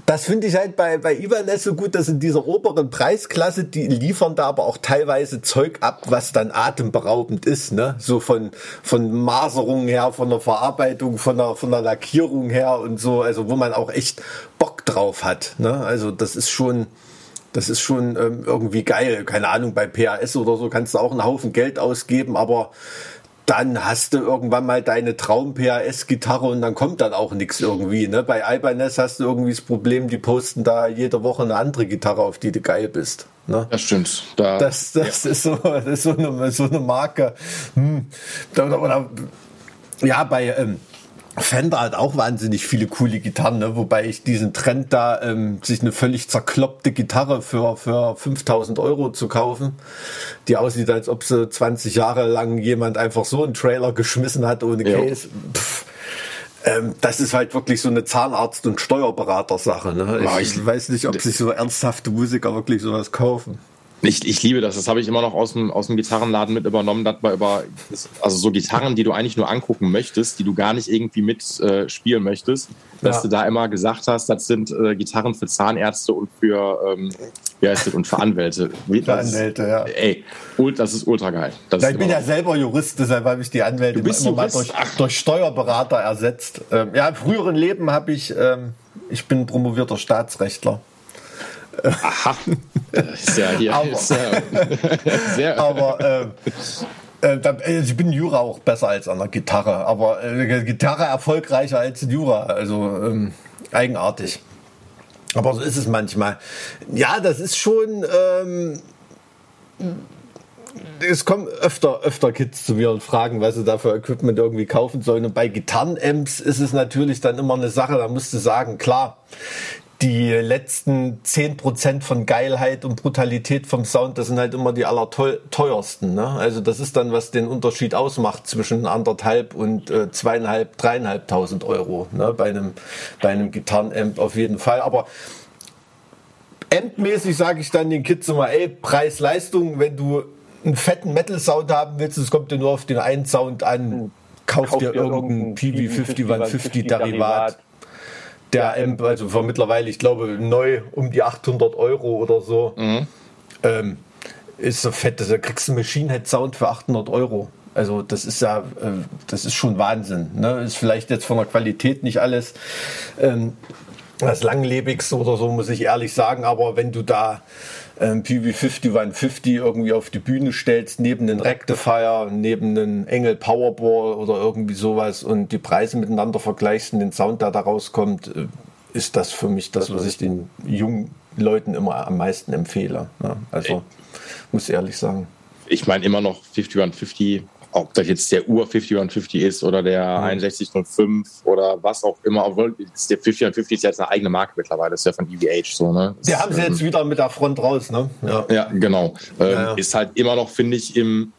das finde ich halt bei, bei Ibanez so gut, dass in dieser oberen Preisklasse, die liefern da aber auch teilweise Zeug ab, was dann atemberaubend ist, ne? So von, von Maserung her, von der Verarbeitung, von der, von der Lackierung her und so, also wo man auch echt Bock drauf hat, ne? Also das ist schon, das ist schon ähm, irgendwie geil. Keine Ahnung, bei PAS oder so kannst du auch einen Haufen Geld ausgeben, aber dann hast du irgendwann mal deine Traum-PAS-Gitarre und dann kommt dann auch nichts irgendwie. Ne? Bei Ibanez hast du irgendwie das Problem, die posten da jede Woche eine andere Gitarre, auf die du geil bist. Ne? Das stimmt. Da, Das, das, ist so, das ist so eine, so eine Marke. Hm. Oder, oder, ja, bei ähm, Fender hat auch wahnsinnig viele coole Gitarren, ne? wobei ich diesen Trend da, ähm, sich eine völlig zerkloppte Gitarre für, für 5000 Euro zu kaufen, die aussieht, als ob sie 20 Jahre lang jemand einfach so einen Trailer geschmissen hat ohne Ja. Case. Pff. Ähm, das ist halt wirklich so eine Zahnarzt- und Steuerberater-Sache. Ne? Ja, Ich, ich- weiß nicht, ob sich so ernsthafte Musiker wirklich sowas kaufen. Ich, ich liebe das. Das habe ich immer noch aus dem, aus dem Gitarrenladen mit übernommen. Das war über, also so Gitarren, die du eigentlich nur angucken möchtest, die du gar nicht irgendwie mit äh, spielen möchtest, dass Ja. du da immer gesagt hast, das sind äh, Gitarren für Zahnärzte und für, ähm, wie heißt das, und für Anwälte. Für Anwälte, ja. Ey, das ist ultra geil. Das Ja, ich bin ja selber Jurist, deshalb habe ich die Anwälte Du bist immer mal Jurist? durch, Ach. durch Steuerberater ersetzt. Ähm, ja, im früheren Leben habe ich, ähm, ich bin promovierter Staatsrechtler. Aha. Ist ja hier. Aber- ist ja, sehr, Aber ähm, äh, äh, ich bin in Jura auch besser als an der Gitarre, aber äh, Gitarre erfolgreicher als Jura, also ähm, eigenartig. Aber so ist es manchmal. Ja, das ist schon. Ähm, es kommen öfter, öfter Kids zu mir und fragen, was sie da für Equipment irgendwie kaufen sollen. Und bei Gitarrenamps ist es natürlich dann immer eine Sache, da musst du sagen, klar, die letzten 10% von Geilheit und Brutalität vom Sound, das sind halt immer die allerteuersten. Ne? Also das ist dann, was den Unterschied ausmacht zwischen anderthalb und äh, zweieinhalb, dreieinhalbtausend Euro ne? bei einem, bei einem Gitarrenamp auf jeden Fall. Aber Endmäßig sage ich dann den Kids immer, ey, Preis-Leistung, wenn du einen fetten Metal-Sound haben willst, es kommt dir nur auf den einen Sound an, kauf, Kauf dir dir irgendein irgendein PV5150-Derivat. Der Amp, also für mittlerweile, ich glaube, neu um die 800 Euro oder so, ähm, ist so fett, da kriegst du Machine Head Sound für 800 Euro. Also das ist ja, äh, das ist schon Wahnsinn. Ne? Ist vielleicht jetzt von der Qualität nicht alles ähm, das langlebigste oder so, muss ich ehrlich sagen. Aber wenn du da ähm, PV50 150 irgendwie auf die Bühne stellst, neben den Rectifier, neben den Engel Powerball oder irgendwie sowas und die Preise miteinander vergleichst und den Sound, der da rauskommt, äh, ist das für mich das, was ich den jungen Leuten immer am meisten empfehle. Ne? Also, muss ich ehrlich sagen. ich meine immer noch 5150, ob das jetzt der Ur 5150 ist oder der 6105 oder was auch immer, obwohl der 5150 ist ja jetzt eine eigene Marke mittlerweile, das ist ja von EVH so, ne? Die haben sie Ähm, jetzt wieder mit der Front raus, ne? Ja. Ja, genau. Ähm, Ja, ja. Ist halt immer noch, finde ich, im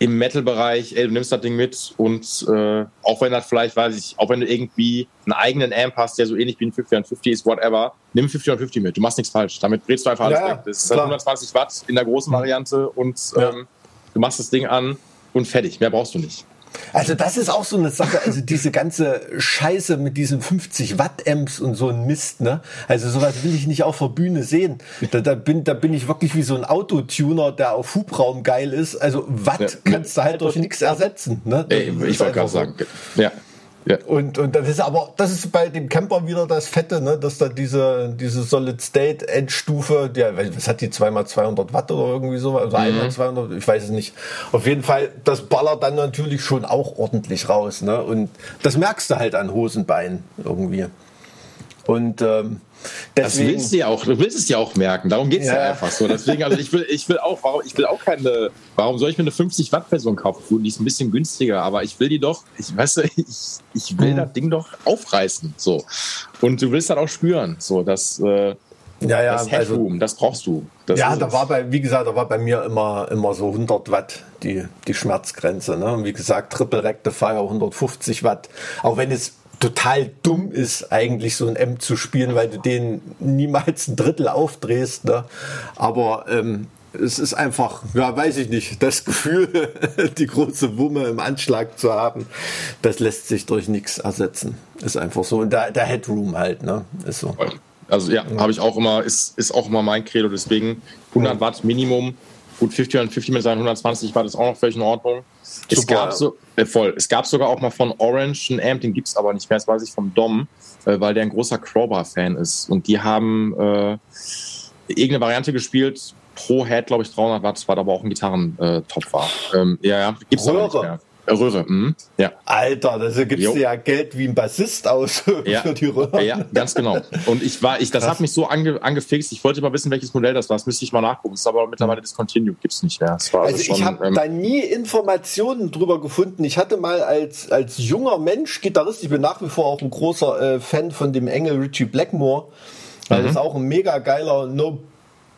im Metal-Bereich, ey, du nimmst das Ding mit und äh, auch wenn das vielleicht, weiß ich, auch wenn du irgendwie einen eigenen Amp hast, der so ähnlich wie ein 50 50 ist, whatever, nimm 50 50 mit. Du machst nichts falsch. Damit drehst du einfach alles weg. Das ist halt klar. 120 Watt in der großen Variante und ähm, du machst das Ding an und fertig. Mehr brauchst du nicht. Also das ist auch so eine Sache, also diese ganze Scheiße mit diesen 50 Watt Amps und so ein Mist, ne? Also sowas will ich nicht auf der Bühne sehen. Da, da bin da bin ich wirklich wie so ein Autotuner, der auf Hubraum geil ist. Also Watt Ja. kannst du halt durch nichts ersetzen, ne? Ey, Das ich wollte gerade so. sagen. Ja. Ja. Und, und das ist aber, das ist bei dem Camper wieder das Fette, ne, dass da diese, diese Solid State Endstufe, der, was hat die zweimal 200 Watt oder irgendwie so, also Mhm. einmal 200, ich weiß es nicht. Auf jeden Fall, das ballert dann natürlich schon auch ordentlich raus, ne, und das merkst du halt an Hosenbeinen irgendwie. Und, ähm, Das deswegen. willst du ja auch, du willst es ja auch merken. Darum geht's ja. Ja. einfach so. Deswegen, also ich will, ich will auch, warum, ich will auch keine, warum soll ich mir eine 50 Watt Version kaufen? Gut, die ist ein bisschen günstiger, aber ich will die doch, ich weiß, ich, ich will Hm. das Ding doch aufreißen, so. Und du willst das auch spüren, so, das, äh, ja, ja, das also, Headroom, das brauchst du. Das ja, da es. war bei, wie gesagt, da war bei mir immer, immer so 100 Watt die, die Schmerzgrenze. Ne? Und wie gesagt, Triple Rectifier 150 Watt. Auch wenn es total dumm ist, eigentlich so ein M zu spielen, weil du den niemals ein Drittel aufdrehst. Ne? Aber ähm, es ist einfach, ja, weiß ich nicht, das Gefühl, die große Wumme im Anschlag zu haben, das lässt sich durch nichts ersetzen. Ist einfach so. Und der, der Headroom halt, ne? Ist so. Also ja, habe ich auch immer, ist, ist auch immer mein Credo, deswegen 100 Watt Minimum. Gut, 50 und 50 mit seinen 120 Watt ist auch noch völlig in Ordnung. Es Super, gab, ja. so, äh, voll. es gab sogar auch mal von Orange einen Amp, den gibt's aber nicht mehr, das weiß ich vom Dom, äh, weil der ein großer Crowbar-Fan ist. Und die haben äh, irgendeine Variante gespielt, pro Head, glaube ich, 300 Watt, war aber auch ein Gitarrentopf war. Ähm, ja, ja, gibt's aber nicht Röhre. Röhre, mhm. ja. Alter, da gibst Jo. du ja Geld wie ein Bassist aus Ja, für die Röhren. ja, ganz genau. Und ich war, ich, das Krass. hat mich so ange, angefixt. Ich wollte mal wissen, welches Modell das war. Das müsste ich mal nachgucken. Das ist aber mittlerweile discontinued, gibt's nicht mehr. Das war Also schon, ich habe ähm, da nie Informationen drüber gefunden. Ich hatte mal als, als junger Mensch, Gitarrist, ich bin nach wie vor auch ein großer äh, Fan von dem Engel Richie Blackmore, weil das auch ein mega geiler No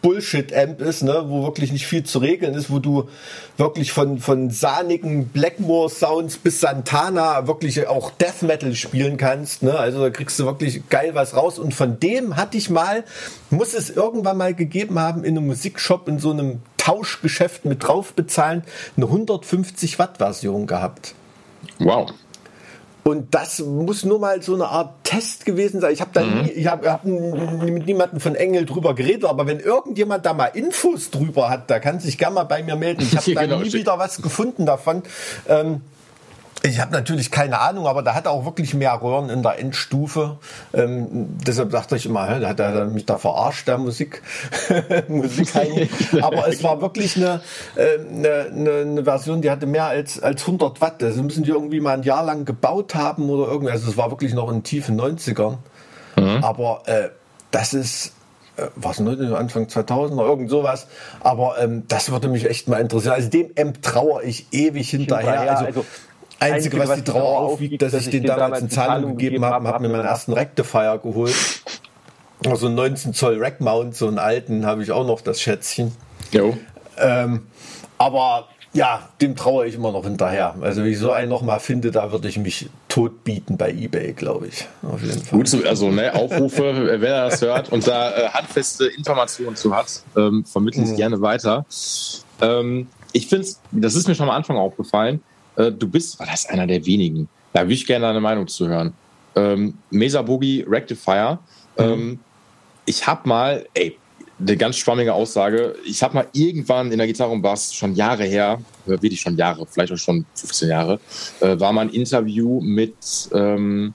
Bullshit-Amp ist, ne, wo wirklich nicht viel zu regeln ist, wo du wirklich von, von sahnigen Blackmore-Sounds bis Santana wirklich auch Death Metal spielen kannst. Ne? Also da kriegst du wirklich geil was raus. Und von dem hatte ich mal, muss es irgendwann mal gegeben haben, in einem Musikshop, in so einem Tauschgeschäft mit drauf bezahlen, eine 150 Watt Version gehabt. wow. Und das muss nur mal so eine Art Test gewesen sein. Ich habe da nie, ich hab n- mit niemandem von Engel drüber geredet, aber wenn irgendjemand da mal Infos drüber hat, da kann sich gerne mal bei mir melden. Ich habe da Genau, nie wieder was gefunden davon. Ähm, ich habe natürlich keine Ahnung, aber da hat er auch wirklich mehr Röhren in der Endstufe. Ähm, deshalb dachte ich immer, da hat er mich da verarscht, der Musik, Musikheini. Aber es war wirklich eine, äh, eine, eine, eine Version, die hatte mehr als, als 100 Watt. Also müssen die irgendwie mal ein Jahr lang gebaut haben oder irgendwie. Also es war wirklich noch in tiefen 90ern. Aber äh, das ist äh, was ne, Anfang 2000 oder irgend sowas. Aber ähm, das würde mich echt mal interessieren. Also dem M trauere ich ewig hinterher. Hinterher, Also, also, Einzige, was die Trauer aufwiegt, dass ich den damals in Zahlung gegeben habe, habe mir meinen ersten Rectifier geholt. Also einen 19 Zoll Rack Mount, so einen alten, habe ich auch noch das Schätzchen. Jo. Ähm, aber ja, dem traue ich immer noch hinterher. Also, wenn ich so einen nochmal finde, da würde ich mich tot bieten bei Ebay, glaube ich. Auf jeden Fall. Gut, also ne, Aufrufe, wer das hört und da äh, handfeste Informationen zu hat, ähm, vermittle ich gerne weiter. Ähm, ich finde das ist mir schon am Anfang aufgefallen, äh, du bist, war das einer der wenigen, da würde ich gerne deine Meinung zu hören. Ähm, Mesa Boogie Rectifier. Ähm, ich habe mal, ey, eine ganz schwammige Aussage. Ich habe mal irgendwann in der Gitarre und Bass, schon Jahre her, wirklich schon Jahre, vielleicht auch schon 15 Jahre, äh, war mal ein Interview mit ähm,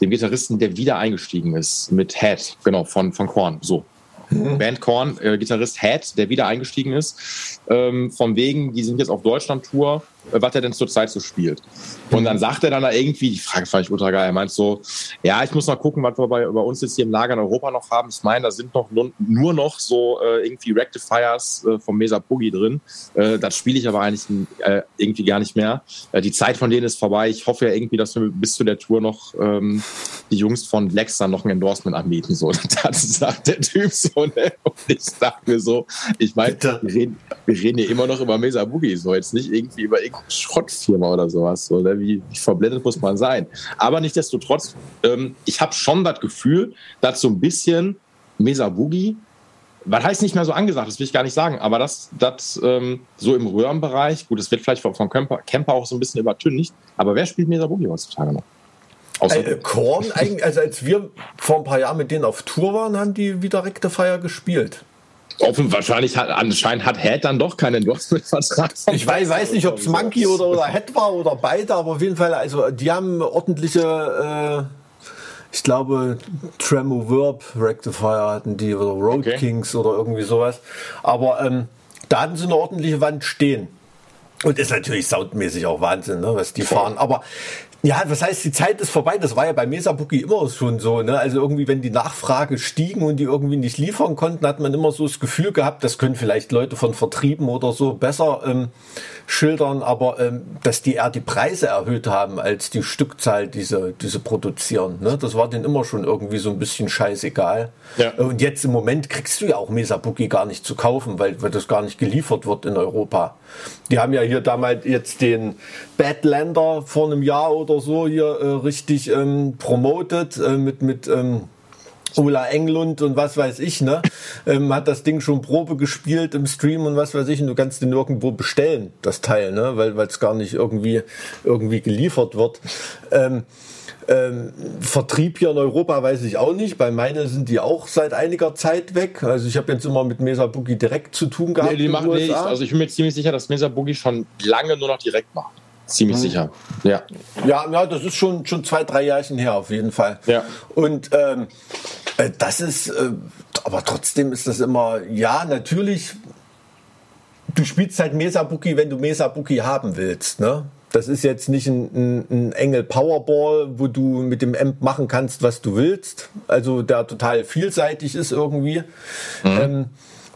dem Gitarristen, der wieder eingestiegen ist, mit Head, genau, von, von Korn, so. Band Korn, äh, Gitarrist Head, der wieder eingestiegen ist. Ähm, von wegen, die sind jetzt auf Deutschland-Tour was er denn zurzeit so spielt. Und dann sagt er dann da irgendwie, die Frage fand ich ultra geil, er meint so, ja, ich muss mal gucken, was wir bei, bei uns jetzt hier im Lager in Europa noch haben. Ich meine, da sind noch nur, nur noch so äh, irgendwie Rectifiers äh, vom Mesa Boogie drin. Äh, das spiele ich aber eigentlich äh, irgendwie gar nicht mehr. Äh, die Zeit von denen ist vorbei. Ich hoffe ja irgendwie, dass wir bis zu der Tour noch ähm, die Jungs von Lex dann noch ein Endorsement anbieten. So, das sagt der Typ so, ne? Und ich dachte mir so, ich meine, wir reden, wir reden hier immer noch über Mesa Boogie, so jetzt nicht irgendwie über irgendeine Schrottfirma oder sowas. So, ne? wie, wie verblendet muss man sein? Aber nichtsdestotrotz, ähm, ich habe schon das Gefühl, dass so ein bisschen Mesa Boogie was heißt nicht mehr so angesagt, das will ich gar nicht sagen, aber das, das ähm, so im Röhrenbereich, gut, das wird vielleicht von, von Camper, Camper auch so ein bisschen übertüncht, aber wer spielt Mesa Boogie heutzutage noch? Außer äh, Korn, eigentlich, also als wir vor ein paar Jahren mit denen auf Tour waren, haben die wieder Rectifier gespielt. Offen, wahrscheinlich hat, anscheinend hat Head dann doch keinen Endorsement-Vertrag. Ich weiß, weiß nicht, ob es Monkey oder, oder Head war oder beide, aber auf jeden Fall, also die haben ordentliche, äh, ich glaube, Tremo Verb Rectifier hatten die oder Road okay. Kings oder irgendwie sowas. Aber ähm, da hatten sie eine ordentliche Wand stehen. Und ist natürlich soundmäßig auch Wahnsinn, ne, was die fahren. Aber ja, was heißt, die Zeit ist vorbei. Das war ja bei Mesa Bookie immer schon so. Ne? Also irgendwie, wenn die Nachfrage stiegen und die irgendwie nicht liefern konnten, hat man immer so das Gefühl gehabt, das können vielleicht Leute von Vertrieben oder so besser ähm, schildern, aber ähm, dass die eher die Preise erhöht haben als die Stückzahl, diese diese produzieren. Ne? Das war denen immer schon irgendwie so ein bisschen scheißegal. Ja. Und jetzt im Moment kriegst du ja auch Mesa Bookie gar nicht zu kaufen, weil, weil das gar nicht geliefert wird in Europa. Die haben ja hier damals jetzt den Badlander vor einem Jahr oder so hier äh, richtig ähm, promotet äh, mit, mit ähm, Ola Englund und was weiß ich, ne? Ähm, hat das Ding schon Probe gespielt im Stream und was weiß ich, und du kannst den nirgendwo bestellen, das Teil, ne? Weil es gar nicht irgendwie, irgendwie geliefert wird. Ähm, ähm, Vertrieb hier in Europa weiß ich auch nicht. Bei meine sind die auch seit einiger Zeit weg. Also ich habe jetzt immer mit Mesa Boogie direkt zu tun gehabt. Nee, die machen nicht. Also ich bin mir ziemlich sicher, dass Mesa Boogie schon lange nur noch direkt macht. Ziemlich mhm. sicher. Ja. ja. Ja, das ist schon, schon zwei, drei Jahrchen her auf jeden Fall. Ja. Und ähm, äh, das ist, äh, aber trotzdem ist das immer, ja, natürlich, du spielst halt Mesa Bookie, wenn du Mesa Bookie haben willst, ne? Das ist jetzt nicht ein, ein, ein, Engel Powerball, wo du mit dem Amp machen kannst, was du willst. Also der total vielseitig ist irgendwie. Mhm. Ähm,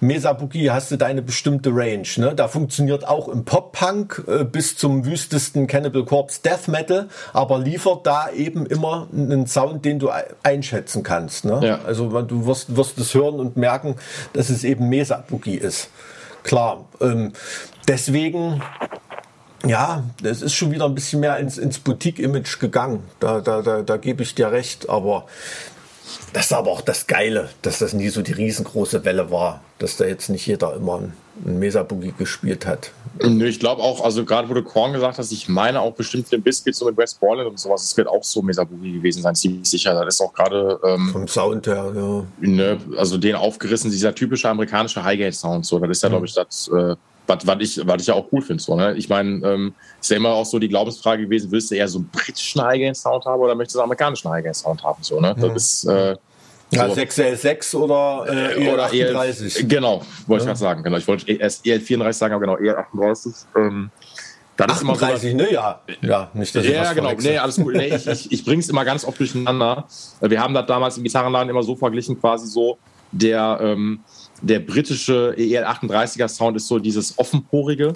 Mesabuki hast du deine bestimmte Range. Ne? Da funktioniert auch im Pop-Punk äh, bis zum wüstesten Cannibal Corpse Death Metal, aber liefert da eben immer einen Sound, den du einschätzen kannst. Ne? Ja. Also du wirst, wirst es hören und merken, dass es eben Mesabuki ist. Klar. Ähm, deswegen ja, das ist schon wieder ein bisschen mehr ins, ins Boutique-Image gegangen. Da, da, da, da gebe ich dir recht. Aber das ist aber auch das Geile, dass das nie so die riesengroße Welle war, dass da jetzt nicht jeder immer ein Mesa Boogie gespielt hat. Ich glaube auch, also gerade wo du Korn gesagt hast, ich meine auch bestimmt den Biscuits so mit West Borland und sowas, es wird auch so Mesa Boogie gewesen sein, ziemlich sicher. Das ist auch gerade ähm, vom Sound her, ja. Ne, also den aufgerissen, dieser typische amerikanische Highgate-Sound, so, das ist ja, mhm. glaube ich, das. Äh, was, was, ich, was ich ja auch cool finde. So, ne? Ich meine, ähm, ist ja immer auch so die Glaubensfrage gewesen, willst du eher so einen britischen Highgain-Sound haben oder möchtest du einen amerikanischen Highgain-Sound haben? So, ne? Das ist, äh, ja, so. 6L6 oder äh, oder 38 EL, genau, wollte ja. ich gerade sagen. Genau, ich wollte erst EL34 sagen, aber genau, EL38. Ähm, das 38, so, ne? Ja, ja, nicht, dass ich Ja, genau. Nee, alles gut. Nee, ich, ich, ich bringe es immer ganz oft durcheinander. Wir haben das damals im Gitarrenladen immer so verglichen, quasi so, der, ähm, der britische EL38er Sound ist so dieses offenporige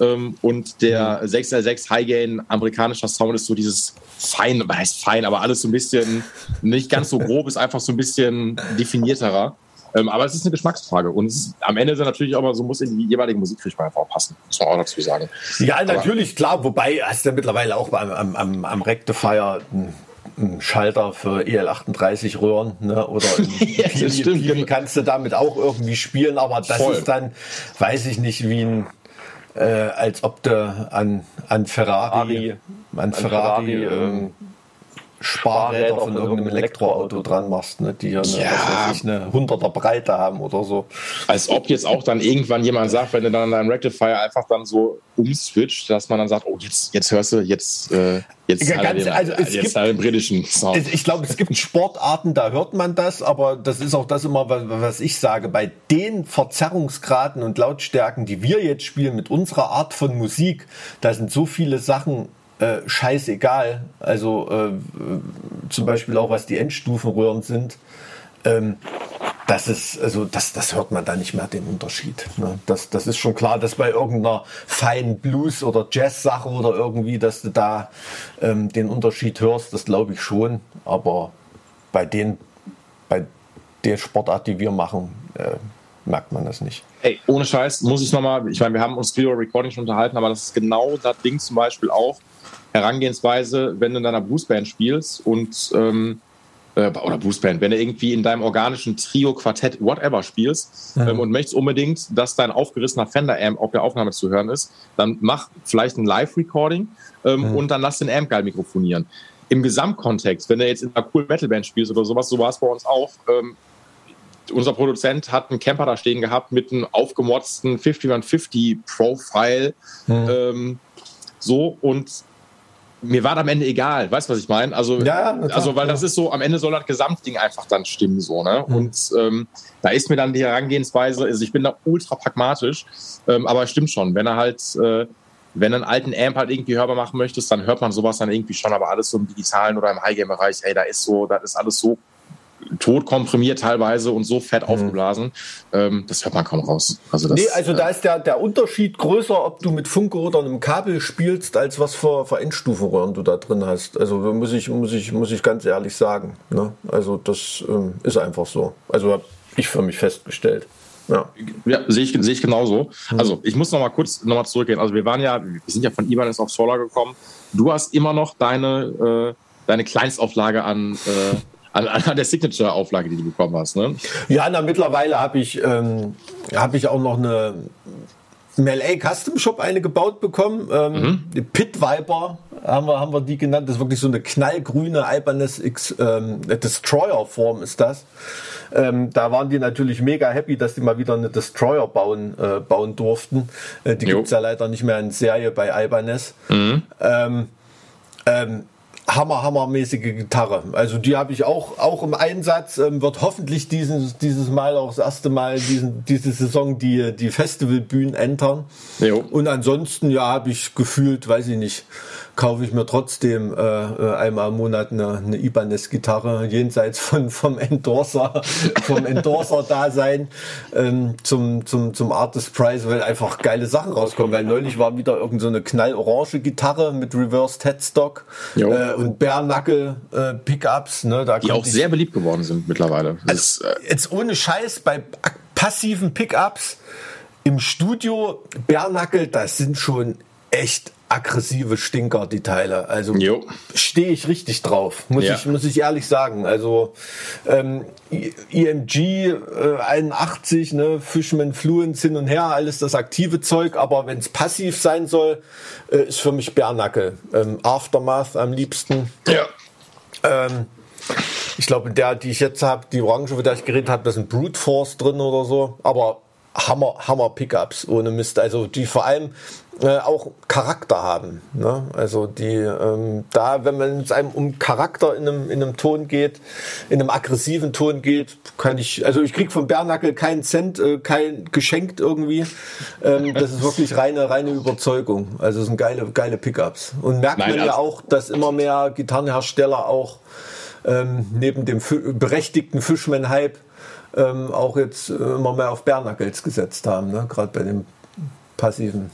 ähm, und der mhm. 6L6 High Gain amerikanischer Sound ist so dieses fein, heißt fein, aber alles so ein bisschen nicht ganz so grob, ist einfach so ein bisschen definierterer. Ähm, aber es ist eine Geschmacksfrage und ist, am Ende ist natürlich auch mal so, muss in die jeweilige Musikrichtung einfach passen, muss man auch dazu sagen. Ja, natürlich, aber, klar, wobei hast du ja mittlerweile auch beim, am, am, am Rectifier einen Schalter für EL38 Röhren ne? oder ja, Piwi kannst du damit auch irgendwie spielen, aber das Voll. ist dann, weiß ich nicht, wie ein äh, als ob du an, an Ferrari, an, an Ferrari, Ferrari ähm, Sparräder von irgendeinem Elektroauto dran machst, ne, die ja eine, ja. Nicht, eine hunderter Breite haben oder so. Als ob jetzt auch dann irgendwann jemand sagt, wenn du dann an deinem Rectifier einfach dann so umswitcht, dass man dann sagt, oh, jetzt, jetzt hörst du, jetzt, äh, jetzt, ja, ganz, den, also es jetzt gibt, britischen Sound. Ich glaube, es gibt Sportarten, da hört man das, aber das ist auch das immer, was ich sage. Bei den Verzerrungsgraden und Lautstärken, die wir jetzt spielen mit unserer Art von Musik, da sind so viele Sachen äh, scheißegal. Also äh, zum Beispiel auch was die Endstufenröhren sind. Ähm, das ist, also das, das hört man da nicht mehr den Unterschied. Ne? Das, das ist schon klar, dass bei irgendeiner feinen Blues- oder Jazz-Sache oder irgendwie, dass du da ähm, den Unterschied hörst, das glaube ich schon. Aber bei den, bei der Sportart, die wir machen, äh, merkt man das nicht. Ey, ohne Scheiß muss ich nochmal, ich meine, wir haben uns Video Recording schon unterhalten, aber das ist genau das Ding zum Beispiel auch, Herangehensweise, wenn du in deiner Bluesband spielst und ähm, äh, oder Bluesband, wenn du irgendwie in deinem organischen Trio, Quartett, whatever spielst ähm, und möchtest unbedingt, dass dein aufgerissener Fender-Amp auf der Aufnahme zu hören ist, dann mach vielleicht ein Live-Recording ähm, und dann lass den Amp geil mikrofonieren. Im Gesamtkontext, wenn du jetzt in einer coolen Metal-Band spielst oder sowas, so war es bei uns auch, ähm, unser Produzent hat einen Camper da stehen gehabt mit einem aufgemotzten 5150 Profile. Mhm. Ähm, so und mir war am Ende egal, weißt du, was ich meine? Also, ja, also weil das ist so, am Ende soll das Gesamtding einfach dann stimmen, so, ne? Mhm. Und ähm, da ist mir dann die Herangehensweise, also ich bin da ultra pragmatisch, ähm, aber es stimmt schon, wenn er halt, äh, wenn du einen alten Amp halt irgendwie hörbar machen möchtest, dann hört man sowas dann irgendwie schon, aber alles so im digitalen oder im Highgame-Bereich, ey, da ist so, das ist alles so tot komprimiert teilweise und so fett mhm. aufgeblasen. Ähm, das hört man kaum raus. Also, das, nee, also da ist der, der Unterschied größer, ob du mit Funke oder einem Kabel spielst, als was für, für Endstufenröhren du da drin hast. Also muss ich, muss ich, muss ich ganz ehrlich sagen. Ne? Also das ähm, ist einfach so. Also habe ich für mich festgestellt. Ja, ja sehe ich, sehe ich genauso. Mhm. Also ich muss noch mal kurz noch mal zurückgehen. Also wir waren ja, wir sind ja von Ibanez auf Solar gekommen. Du hast immer noch deine, äh, deine Kleinstauflage an äh, an, an der Signature-Auflage, die du bekommen hast. Ne? Ja, na, mittlerweile habe ich, ähm, hab ich auch noch eine MLA Custom Shop eine gebaut bekommen. Ähm, mhm. Die Pit Viper haben wir, haben wir die genannt. Das ist wirklich so eine knallgrüne Ibanez X ähm, Destroyer Form ist das. Ähm, da waren die natürlich mega happy, dass die mal wieder eine Destroyer bauen, äh, bauen durften. Äh, die gibt es ja leider nicht mehr in Serie bei Ibanez. Mhm. Ähm, ähm, hammer, hammermäßige Gitarre. Also die habe ich auch, auch im Einsatz, ähm, wird hoffentlich dieses, dieses Mal auch das erste Mal diesen, diese Saison die, die Festivalbühnen entern. Jo. Und ansonsten, ja, habe ich gefühlt, weiß ich nicht, kaufe ich mir trotzdem äh, äh, einmal im Monat eine, eine Ibanez-Gitarre, jenseits von, vom Endorser, vom Endorser-Dasein ähm, zum, zum, zum Artist Price, weil einfach geile Sachen rauskommen. Weil neulich war wieder irgendeine so knallorange Gitarre mit Reversed Headstock äh, und Bärnackel äh, Pickups. Ne, da Die auch sehr beliebt geworden sind mittlerweile. Also, jetzt ohne Scheiß bei passiven Pickups im Studio Bärnackel, das sind schon echt aggressive Stinker, die Teile. Also stehe ich richtig drauf, muss, ja. ich, muss ich ehrlich sagen. Also ähm, EMG äh, 81, ne, Fishman Fluence hin und her, alles das aktive Zeug, aber wenn es passiv sein soll, äh, ist für mich Bärnackel. Ähm, Aftermath am liebsten. Ja. Ähm, ich glaube, der, die ich jetzt habe, die Orange, über der ich geredet habe, da sind Brute Force drin oder so. Aber Hammer, Hammer Pickups ohne Mist. Also die vor allem äh, auch Charakter haben. Ne? Also die ähm, da, wenn man es einem um Charakter in einem, in einem Ton geht, in einem aggressiven Ton geht, kann ich, also ich krieg von Bernackel keinen Cent, äh, kein geschenkt irgendwie. Ähm, das ist wirklich reine, reine Überzeugung. Also es sind geile, geile Pickups. Und merkt Nein, man ja also auch, dass immer mehr Gitarrenhersteller auch ähm, neben dem berechtigten Fishman-Hype ähm, auch jetzt äh, immer mehr auf Bärnackels gesetzt haben, ne? gerade bei dem passiven.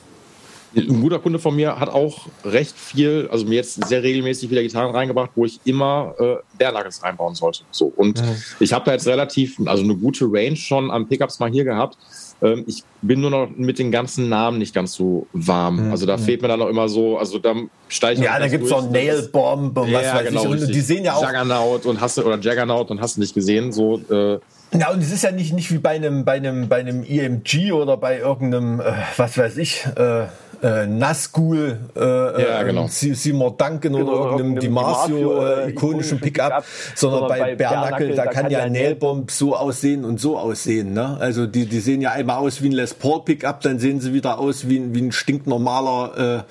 Ein guter Kunde von mir hat auch recht viel, also mir jetzt sehr regelmäßig wieder Gitarren reingebracht, wo ich immer äh, Bärnackels reinbauen sollte. So und mhm. ich habe da jetzt relativ, also eine gute Range schon an Pickups mal hier gehabt. Ähm, ich bin nur noch mit den ganzen Namen nicht ganz so warm. Mhm. Also da fehlt mir dann noch immer so, also da steige ich. Ja, da gibt es auch Nail Bomb und was ja, weiß genau, ich. Und die sehen ja auch. Juggernaut und hast oder Juggernaut und hast du nicht gesehen. So, äh, ja, und es ist ja nicht, nicht wie bei einem, bei einem, bei einem EMG oder bei irgendeinem, äh, was weiß ich, äh, äh, Nazgul, äh, ja, genau. äh, Seymour Duncan oder, oder irgendeinem DiMarzio äh, ikonischen Pickup, sondern bei Bernackel, da kann ja Nailbomb so aussehen und so aussehen. Ne? Also die, die sehen ja einmal aus wie ein Les Paul Pickup, dann sehen sie wieder aus wie, wie ein stinknormaler,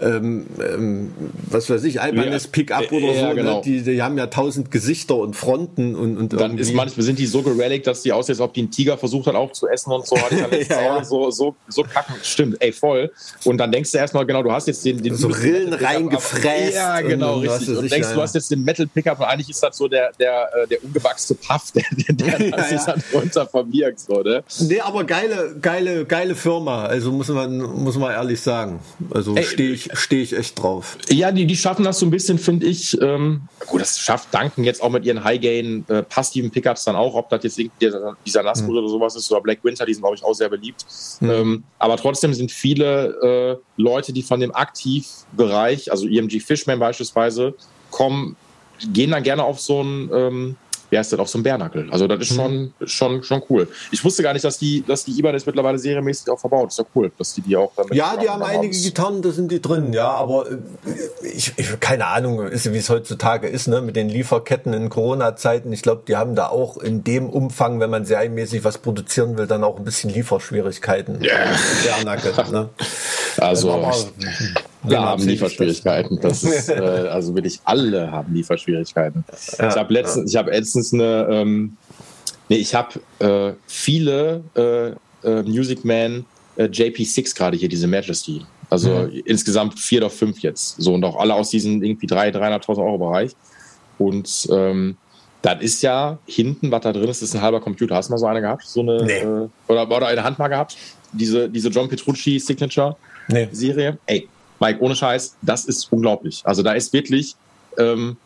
äh, ähm, ähm, was weiß ich, Albanes Pickup oder ja, so. Ne? Genau. Ne? Die, die haben ja tausend Gesichter und Fronten und, und dann ist manchmal sind die so gerelict, dass die aussehen, als ob die einen Tiger versucht hat aufzuessen und so. Hat ja, ja. so so so kacken. Stimmt, ey voll. Und dann denkst du erstmal, genau, du hast jetzt den, den so Rillen reingefräst. Ja, genau, richtig. Und, denkst, ja, du hast jetzt den Metal Pickup und eigentlich ist das so der, der, äh, der ungewachsene Puff, der, der, der ja, sich ja. drunter verbirgt, so, ne? Nee, aber geile, geile, geile Firma. Also muss man, muss man ehrlich sagen. Also stehe ich, stehe ich echt drauf. Ja, die, die schaffen das so ein bisschen, finde ich. Ähm, gut, das schafft Duncan jetzt auch mit ihren High-Gain äh, passiven Pickups dann auch, ob das jetzt dieser, dieser Nazgul hm. oder sowas ist oder Black Winter, die sind, glaube ich, auch sehr beliebt. Hm. Ähm, aber trotzdem sind viele äh, Leute, die von dem Aktivbereich, also EMG Fishman beispielsweise, kommen, gehen dann gerne auf so ein, ähm, wie heißt das, auf so ein Bärnackel. Also das ist schon, mhm. schon, schon cool. Ich wusste gar nicht, dass die, dass die Ibanez mittlerweile serienmäßig auch verbaut. Ist ja cool, dass die die auch damit Ja, die haben einige Gitarren, da sind die drin, ja, aber äh, ich, ich keine Ahnung, ist, wie es heutzutage ist, ne, mit den Lieferketten in Corona-Zeiten. Ich glaube, die haben da auch in dem Umfang, wenn man serienmäßig was produzieren will, dann auch ein bisschen Lieferschwierigkeiten. Ja. Bärnackel, ne? Also, aber, alle haben Lieferschwierigkeiten. Das ist, äh, also wirklich alle haben Lieferschwierigkeiten. Ja, ich habe letztens, ich habe letztens eine, ähm, nee, ich habe äh, viele äh, äh, Music Man äh, JP6 gerade hier, diese Majesty. Also mhm. insgesamt vier oder fünf jetzt. So und auch alle aus diesem irgendwie drei, 300.000 Euro Bereich. Und ähm, das ist ja hinten, was da drin ist, ist ein halber Computer. Hast du mal so eine gehabt? So eine, nee. äh, oder, oder eine Hand mal gehabt? Diese, diese John Petrucci Signature nee. Serie. Ey, Mike, ohne Scheiß, das ist unglaublich. Also da ist wirklich, ähm,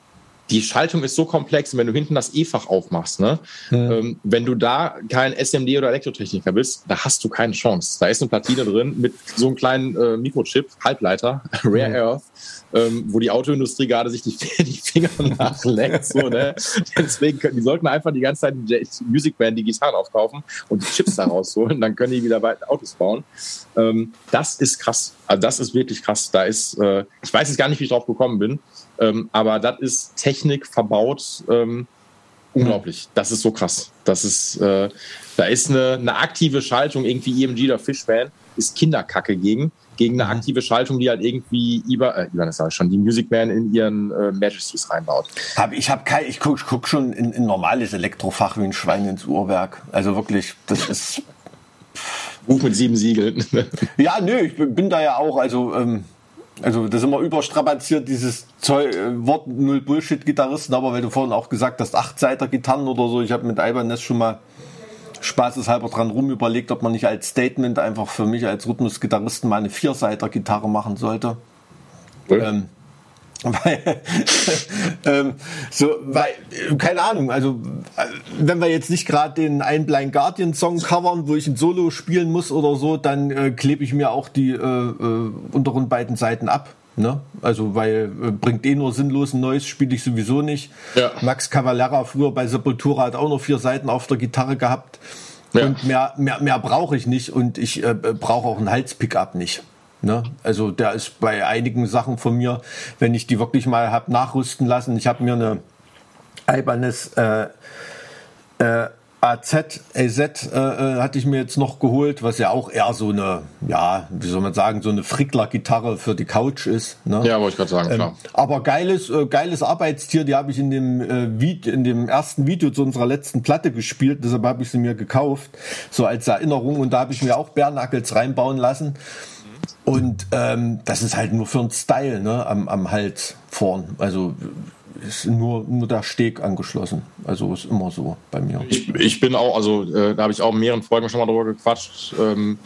die Schaltung ist so komplex, und wenn du hinten das E-Fach aufmachst, ne, mhm. ähm, wenn du da kein SMD oder Elektrotechniker bist, da hast du keine Chance. Da ist eine Platine drin mit so einem kleinen äh, Mikrochip, Halbleiter, Rare mhm. Earth, ähm, wo die Autoindustrie gerade sich die, die Finger nachleckt. So, ne? Deswegen können, die sollten einfach die ganze Zeit die Music Band die Gitarren aufkaufen und die Chips da rausholen, dann können die wieder weiter Autos bauen. Ähm, das ist krass. Also das ist wirklich krass. Da ist, äh, ich weiß jetzt gar nicht, wie ich drauf gekommen bin, ähm, aber das ist Technik verbaut. Ähm, unglaublich. Das ist so krass. Das ist, äh, da ist eine, eine aktive Schaltung, irgendwie EMG oder Fishman, ist Kinderkacke gegen gegen eine mhm. aktive Schaltung, die halt irgendwie Iba, äh, Iban ist schon, die Music Man in ihren äh, Majesties reinbaut. Hab, ich habe kein, ich guck, guck schon in, in normales Elektrofach wie ein Schwein ins Uhrwerk. Also wirklich, das ist. Buch mit sieben Siegeln. ja, nö, ich bin da ja auch, also, ähm, also das ist immer überstrapaziert, dieses Zeug, äh, Wort Null Bullshit-Gitarristen, aber weil du vorhin auch gesagt hast, Achtseiter-Gitarren oder so, ich habe mit Ibanez schon mal spaßeshalber dran rum überlegt, ob man nicht als Statement einfach für mich als Rhythmusgitarristen mal eine Vierseiter-Gitarre machen sollte. Ähm, weil, ähm, so, weil, keine Ahnung, also wenn wir jetzt nicht gerade den Ein Blind Guardian Song covern, wo ich ein Solo spielen muss oder so, dann äh, klebe ich mir auch die äh, äh, unteren beiden Seiten ab. Ne? Also, weil äh, bringt eh nur sinnlos ein neues, spiele ich sowieso nicht. Ja. Max Cavalera früher bei Sepultura hat auch noch vier Seiten auf der Gitarre gehabt. Ja. Und mehr, mehr, mehr brauche ich nicht und ich äh, brauche auch ein Hals-Pickup nicht. Ne? Also der ist bei einigen Sachen von mir, wenn ich die wirklich mal hab nachrüsten lassen. Ich habe mir eine Ibanez äh, äh, AZ, AZ äh, äh, hatte ich mir jetzt noch geholt, was ja auch eher so eine, ja, wie soll man sagen, so eine Frickler-Gitarre für die Couch ist. Ne? Ja, wollte ich gerade sagen, ähm, klar. Aber geiles, äh, geiles Arbeitstier, die habe ich in dem, äh, Video, in dem ersten Video zu unserer letzten Platte gespielt, deshalb habe ich sie mir gekauft, so als Erinnerung. Und da habe ich mir auch Bärnackels reinbauen lassen. Und ähm, das ist halt nur für einen Style ne, am, am Hals vorn. Also ist nur, nur der Steg angeschlossen. Also ist immer so bei mir. Ich, ich bin auch, also äh, da habe ich auch in mehreren Folgen schon mal drüber gequatscht, ähm,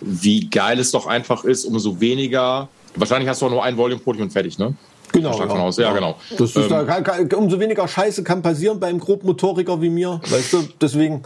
wie geil es doch einfach ist, umso weniger. Wahrscheinlich hast du auch nur ein Volume-Podium und fertig, ne? Genau. Ja. Aus. ja, genau. Das ist ähm, da, kann, umso weniger Scheiße kann passieren beim Grobmotoriker wie mir. Weißt du, deswegen,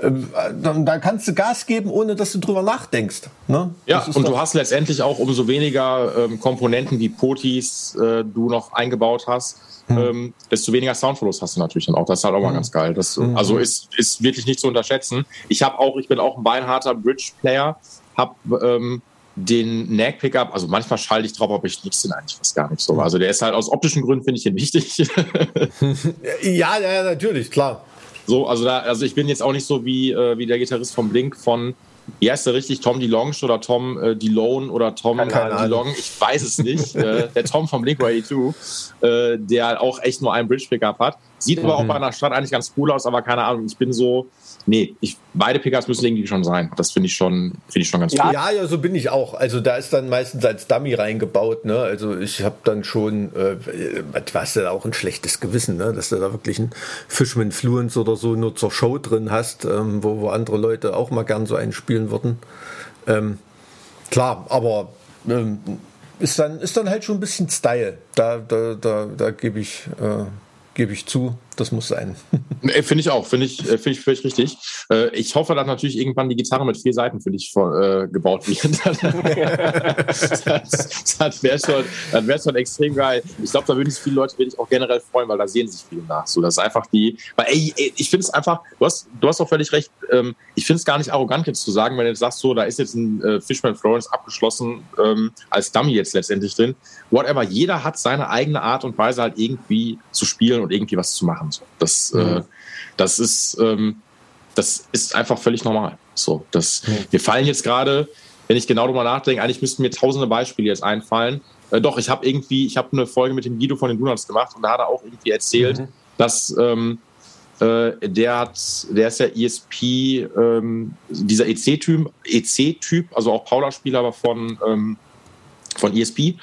ähm, dann kannst du Gas geben, ohne dass du drüber nachdenkst. Ne? Ja, und du hast letztendlich auch umso weniger ähm, Komponenten wie Potis äh, du noch eingebaut hast hm. ähm, desto weniger Soundverlust hast du natürlich dann auch. Das ist halt auch mal hm. ganz geil. Das, hm. Also ist, ist wirklich nicht zu unterschätzen. Ich habe auch, ich bin auch ein beinharter Bridge-Player, habe ähm, den Nag Pickup, also manchmal schalte ich drauf, aber ich nutze den eigentlich fast gar nicht so. Also der ist halt aus optischen Gründen finde ich ihn wichtig. ja, ja, natürlich, klar. So, also da, also ich bin jetzt auch nicht so wie, äh, wie der Gitarrist vom Blink von wie heißt der richtig? Tom DeLonge oder Tom äh, DeLone oder Tom äh, DeLong? Ich weiß es nicht. äh, der Tom vom Blink-182, äh, der auch echt nur einen Bridge-Pickup hat. Sieht mhm. aber auch bei einer Stadt eigentlich ganz cool aus, aber keine Ahnung. Ich bin so, nee, ich, beide Pickups müssen irgendwie schon sein. Das finde ich schon, finde ich schon ganz ja, cool. Ja, ja, so bin ich auch. Also da ist dann meistens als Dummy reingebaut. Ne? Also ich habe dann schon, äh, was ja auch ein schlechtes Gewissen, ne? dass du da wirklich einen Fishman Fluence oder so nur zur Show drin hast, ähm, wo, wo andere Leute auch mal gern so einspielen würden. Ähm, klar, aber ähm, ist dann, ist dann halt schon ein bisschen Style. Da, da, da, da gebe ich, äh, gebe ich zu, das muss sein. Finde ich auch, finde ich, äh, finde ich völlig richtig. Äh, ich hoffe, dass natürlich irgendwann die Gitarre mit vier Seiten für dich äh, gebaut wird. das das wäre schon, wäre schon extrem geil. Ich glaube, da würden sich viele Leute wirklich auch generell freuen, weil da sehen sich viele nach. So, das ist einfach die, weil ey, ey ich finde es einfach, du hast, du hast auch völlig recht. Ähm, ich finde es gar nicht arrogant jetzt zu sagen, wenn du sagst so, da ist jetzt ein Fishman Florence abgeschlossen ähm, als Dummy jetzt letztendlich drin. Whatever, jeder hat seine eigene Art und Weise halt irgendwie zu spielen und irgendwie was zu machen. So. Das, äh, mhm. äh, das ist, ähm, das ist einfach völlig normal. So, das, mhm. wir fallen jetzt gerade, wenn ich genau darüber nachdenke, eigentlich müssten mir tausende Beispiele jetzt einfallen. Äh, doch, ich habe irgendwie, ich habe eine Folge mit dem Guido von den Donuts gemacht und da hat er auch irgendwie erzählt, mhm. dass ähm, äh, der hat, der ist ja ESP, ähm, dieser EC-Typ, EC-Typ, also auch Paula-Spieler, aber von von ESP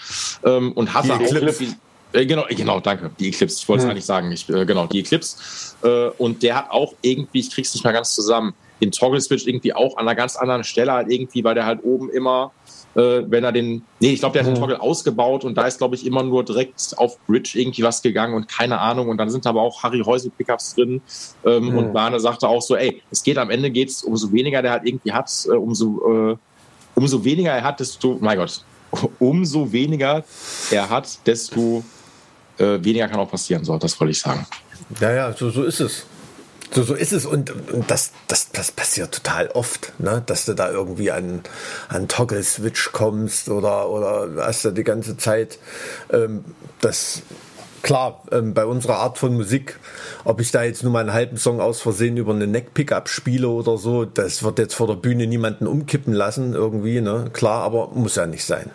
ähm, und hat auch irgendwie, äh, genau, genau, danke. Die Eclipse. Ich wollte es ja. eigentlich sagen. Ich, äh, genau, die Eclipse. Äh, und der hat auch irgendwie, ich krieg's nicht mehr ganz zusammen, den Toggle-Switch irgendwie auch an einer ganz anderen Stelle halt irgendwie, weil der halt oben immer, äh, wenn er den, nee, ich glaube, der hat den Toggle ausgebaut und da ist, glaube ich, immer nur direkt auf Bridge irgendwie was gegangen und keine Ahnung. Und dann sind aber auch Harry Häusel Pickups drin. Ähm, mhm. Und Barne sagte auch so, ey, es geht am Ende geht's, umso weniger der halt irgendwie hat, äh, umso, äh, umso weniger er hat, desto, mein Gott, umso weniger er hat, desto äh, weniger kann auch passieren, so, das wollte ich sagen. Ja, ja, so, so ist es. So, so ist es und, und das, das, das passiert total oft, ne? dass du da irgendwie an, an Toggle-Switch kommst oder, oder hast du die ganze Zeit ähm, das klar, ähm, bei unserer Art von Musik, ob ich da jetzt nur mal einen halben Song aus Versehen über eine Neck-Pickup spiele oder so, das wird jetzt vor der Bühne niemanden umkippen lassen irgendwie, ne? Klar, aber muss ja nicht sein.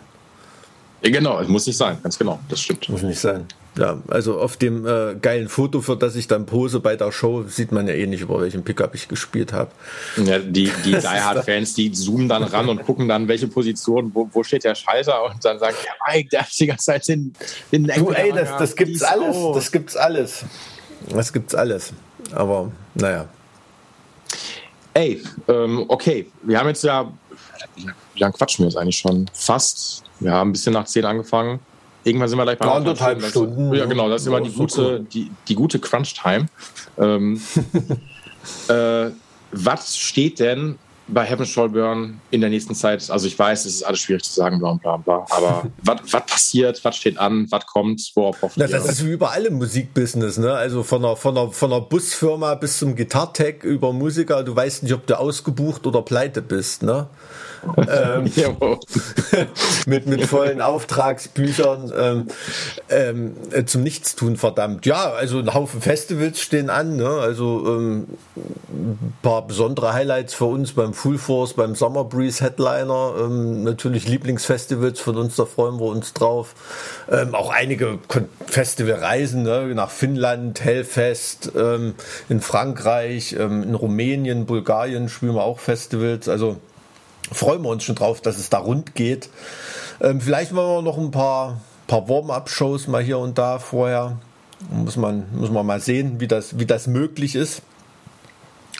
Ja, genau, es muss nicht sein, ganz genau, das stimmt. Muss nicht sein. Ja, also auf dem äh, geilen Foto, für das ich dann pose bei der Show, sieht man ja eh nicht, über welchen Pickup ich gespielt habe. Ja, die die Die Hard-Fans, die zoomen dann ran und gucken dann, welche Position, wo, wo steht der Schalter und dann sagen, ja Mike, der hat die ganze Zeit den, den Du, ey, das, das gibt's alles, das gibt's alles. Das gibt's alles. Aber, naja. Ey, ähm, okay, wir haben jetzt ja, wie lange quatschen wir jetzt eigentlich schon? Fast, wir haben ein bisschen nach zehn angefangen. Irgendwann sind wir gleich bei anderthalb Stunden. Stunden. Ja, genau, das ist immer die gute, die, die gute Crunch-Time. Ähm, äh, was steht denn bei Heaven Shall Burn in der nächsten Zeit? Also ich weiß, es ist alles schwierig zu sagen, bla bla bla, aber was passiert, was steht an, was kommt, worauf hofft Das ist wie überall im Musikbusiness, ne? Also von einer, von, einer, von einer Busfirma bis zum Gitartech über Musiker, du weißt nicht, ob du ausgebucht oder pleite bist, ne? Ähm, mit, mit vollen Auftragsbüchern ähm, ähm, äh, zum Nichtstun verdammt. Ja, also ein Haufen Festivals stehen an. Ne? Also ähm, ein paar besondere Highlights für uns beim Full Force, beim Summer Breeze Headliner. Ähm, natürlich Lieblingsfestivals von uns, da freuen wir uns drauf. Ähm, auch einige Festivalreisen ne? nach Finnland, Hellfest, ähm, in Frankreich, ähm, in Rumänien, Bulgarien spielen wir auch Festivals. Also freuen wir uns schon drauf, dass es da rund geht. Ähm, vielleicht wollen wir noch ein paar, paar Warm-up-Shows mal hier und da vorher. Muss man, muss man mal sehen, wie das, wie das möglich ist.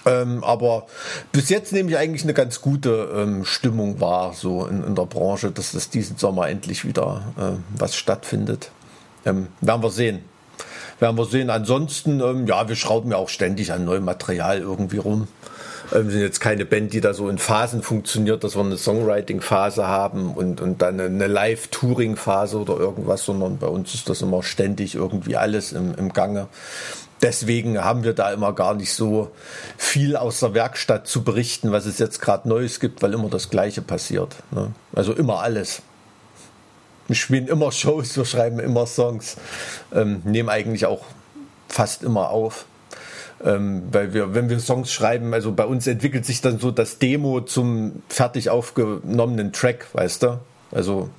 Ähm, aber bis jetzt nehme ich eigentlich eine ganz gute ähm, Stimmung wahr, so in, in, der Branche, dass das diesen Sommer endlich wieder äh, was stattfindet. Ähm, werden wir sehen. Werden wir sehen. Ansonsten, ähm, ja, wir schrauben ja auch ständig an neuem Material irgendwie rum. Ähm, sind jetzt keine Band, die da so in Phasen funktioniert, dass wir eine Songwriting-Phase haben und, und dann eine Live-Touring-Phase oder irgendwas, sondern bei uns ist das immer ständig irgendwie alles im, im Gange. Deswegen haben wir da immer gar nicht so viel aus der Werkstatt zu berichten, was es jetzt gerade Neues gibt, weil immer das Gleiche passiert. Ne? Also immer alles. Wir spielen immer Shows, wir schreiben immer Songs, ähm, nehmen eigentlich auch fast immer auf. Ähm, weil wir, wenn wir Songs schreiben, also bei uns entwickelt sich dann so das Demo zum fertig aufgenommenen Track, weißt du? Also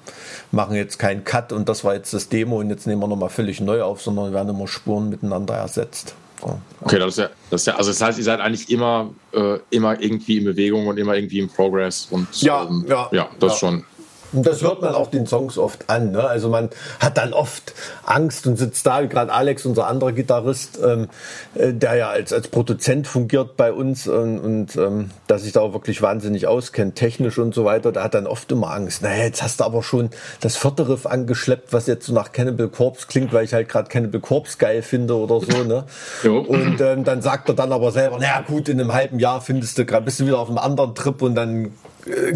machen jetzt keinen Cut und das war jetzt das Demo und jetzt nehmen wir nochmal völlig neu auf, sondern werden immer Spuren miteinander ersetzt. So. Okay, das ist ja, das ist ja, also das heißt, ihr seid eigentlich immer, äh, immer irgendwie in Bewegung und immer irgendwie im Progress und ja, ähm, ja, ja, das ja. schon. Und das hört man auch den Songs oft an. Ne? Also man hat dann oft Angst und sitzt da, gerade Alex, unser anderer Gitarrist, ähm, äh, der ja als, als Produzent fungiert bei uns und, und ähm, der sich da auch wirklich wahnsinnig auskennt, technisch und so weiter, der hat dann oft immer Angst. Naja, jetzt hast du aber schon das vierte Riff angeschleppt, was jetzt so nach Cannibal Corpse klingt, weil ich halt gerade Cannibal Corpse geil finde oder so. Ne? Jo. Und ähm, dann sagt er dann aber selber, naja gut, in einem halben Jahr findest du gerade, bist du wieder auf einem anderen Trip und dann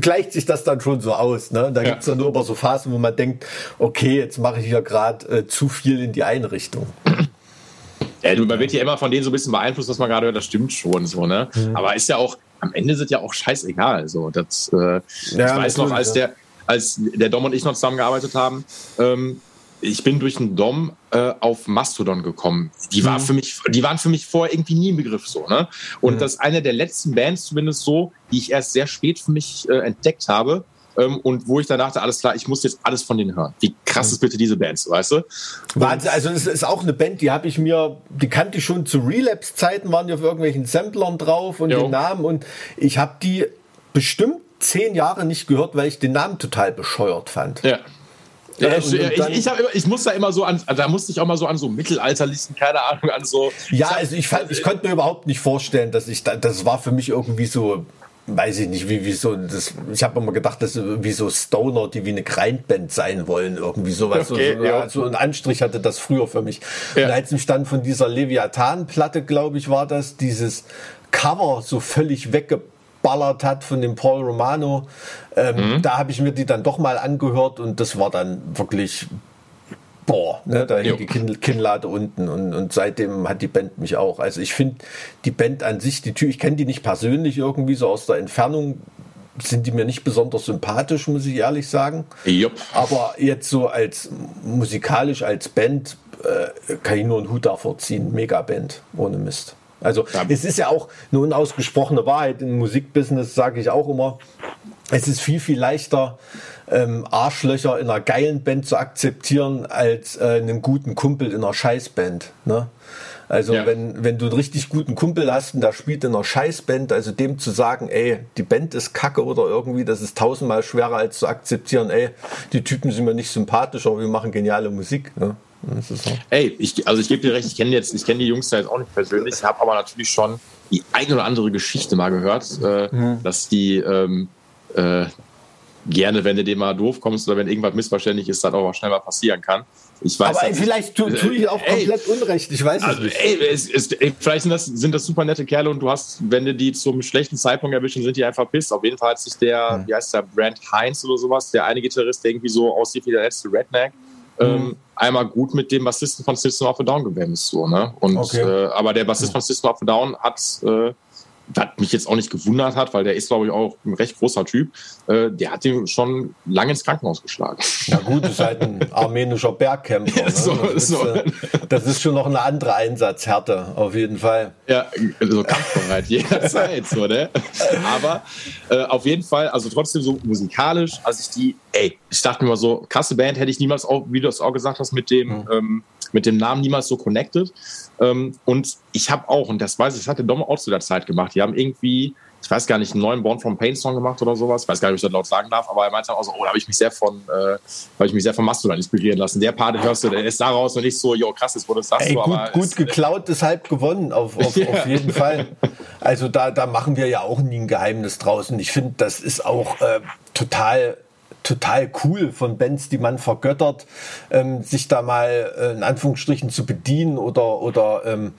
gleicht sich das dann schon so aus. Ne? Da ja. es dann nur aber so Phasen, wo man denkt, okay, jetzt mache ich ja gerade äh, zu viel in die eine Richtung. Ja, du, man wird ja immer von denen so ein bisschen beeinflusst, was man gerade hört, das stimmt schon so, ne? Mhm. Aber ist ja auch, am Ende sind ja auch scheißegal. So, das, äh, ja, ich weiß noch, als der, als der Dom und ich noch zusammengearbeitet haben, ähm, ich bin durch einen Dom äh, auf Mastodon gekommen. Die war mhm. für mich, die waren für mich vorher irgendwie nie ein Begriff so, ne? Und mhm. das ist eine der letzten Bands zumindest so, die ich erst sehr spät für mich äh, entdeckt habe. Ähm, und wo ich dann dachte, alles klar, ich muss jetzt alles von denen hören. Wie krass mhm. ist bitte diese Band, weißt du? Wahnsinn, also es ist auch eine Band, die habe ich mir, die kannte ich schon zu Relapse-Zeiten, waren die auf irgendwelchen Samplern drauf und jo. den Namen und ich habe die bestimmt zehn Jahre nicht gehört, weil ich den Namen total bescheuert fand. Ja. Ja, ich, ich, ich, immer, ich, muss da immer so an, da musste ich auch mal so an so mittelalterlichen, keine Ahnung, an so. Ja, also ich, fand, ich konnte mir überhaupt nicht vorstellen, dass ich da, das war für mich irgendwie so, weiß ich nicht, wie, wie so, das, ich habe immer gedacht, dass wie so Stoner, die wie eine Grindband sein wollen, irgendwie sowas. Okay, so, ja. so einen Anstrich hatte das früher für mich. Ja. Und als im Stand von dieser Leviathan-Platte, glaube ich, war das, dieses Cover so völlig weggebracht geballert hat von dem Paul Romano. Ähm, mhm. Da habe ich mir die dann doch mal angehört und das war dann wirklich boah, ne, da hing die Kinn, Kinnlade unten und, und seitdem hat die Band mich auch. Also ich finde die Band an sich, die Tür, ich kenne die nicht persönlich irgendwie so aus der Entfernung, sind die mir nicht besonders sympathisch, muss ich ehrlich sagen. Jupp. Aber jetzt so als musikalisch als Band äh, kann ich nur einen Hut davor ziehen. Mega Band, ohne Mist. Also ja. es ist ja auch eine unausgesprochene Wahrheit im Musikbusiness, sage ich auch immer. Es ist viel, viel leichter, ähm, Arschlöcher in einer geilen Band zu akzeptieren, als äh, einen guten Kumpel in einer Scheißband. Ne? Also ja. wenn, wenn du einen richtig guten Kumpel hast und der spielt in einer Scheißband, also dem zu sagen, ey, die Band ist kacke oder irgendwie, das ist tausendmal schwerer als zu akzeptieren, ey, die Typen sind mir nicht sympathisch, aber wir machen geniale Musik. Ne? So. Ey, ich, also ich gebe dir recht, ich kenne jetzt, ich kenne die Jungs da jetzt auch nicht persönlich, habe aber natürlich schon die eine oder andere Geschichte mal gehört, äh, mhm. dass die ähm, äh, gerne, wenn du dem mal doof kommst oder wenn irgendwas missverständlich ist, das auch mal schnell mal passieren kann. Ich weiß, aber ey, vielleicht tue tu ich auch ey, komplett Unrecht, ich weiß also, es nicht. Ey, es, es, ey, vielleicht sind das, sind das super nette Kerle und du hast, wenn du die zum schlechten Zeitpunkt erwischen, sind die einfach piss. Auf jeden Fall hat sich der, mhm. wie heißt der, Brand Heinz oder sowas, der eine Gitarrist, der irgendwie so aussieht wie der letzte Redneck, ähm, mhm. Einmal gut mit dem Bassisten von System of a Down gewämst. So, ne? Und, okay. äh, aber der Bassist von System of a Down hat äh, was mich jetzt auch nicht gewundert hat, weil der ist, glaube ich, auch ein recht großer Typ, äh, der hat ihn schon lange ins Krankenhaus geschlagen. Ja gut, ist halt ein armenischer Bergkämpfer. Ne? so, das, ist, so. Äh, das, ist, schon noch eine andere Einsatzhärte, auf jeden Fall. Ja, so kampfbereit jederzeit, so, ne? Aber äh, auf jeden Fall, also trotzdem so musikalisch, als ich die, ey, ich dachte mir mal so, krasse Band hätte ich niemals auch, wie du es auch gesagt hast, mit dem, mhm. ähm, mit dem Namen niemals so connected. Ähm, und ich habe auch, und das weiß ich, das hatte Dom auch zu der Zeit gemacht, die haben irgendwie, ich weiß gar nicht, einen neuen Born from Pain Song gemacht oder sowas. Ich weiß gar nicht, ob ich das laut sagen darf, aber er meinte auch so, oh, da habe ich mich sehr von, äh, habe ich mich sehr von Mastodon inspirieren lassen. Der Part hörst du, der ist daraus und nicht so, jo, krass, ist, wo das sagst Ey, gut, aber. Gut geklaut, deshalb gewonnen, auf, auf, ja. auf jeden Fall. Also da, da machen wir ja auch nie ein Geheimnis draußen. Ich finde, das ist auch äh, total total cool von Bands, die man vergöttert, ähm, sich da mal äh, in Anführungsstrichen zu bedienen oder, oder ähm,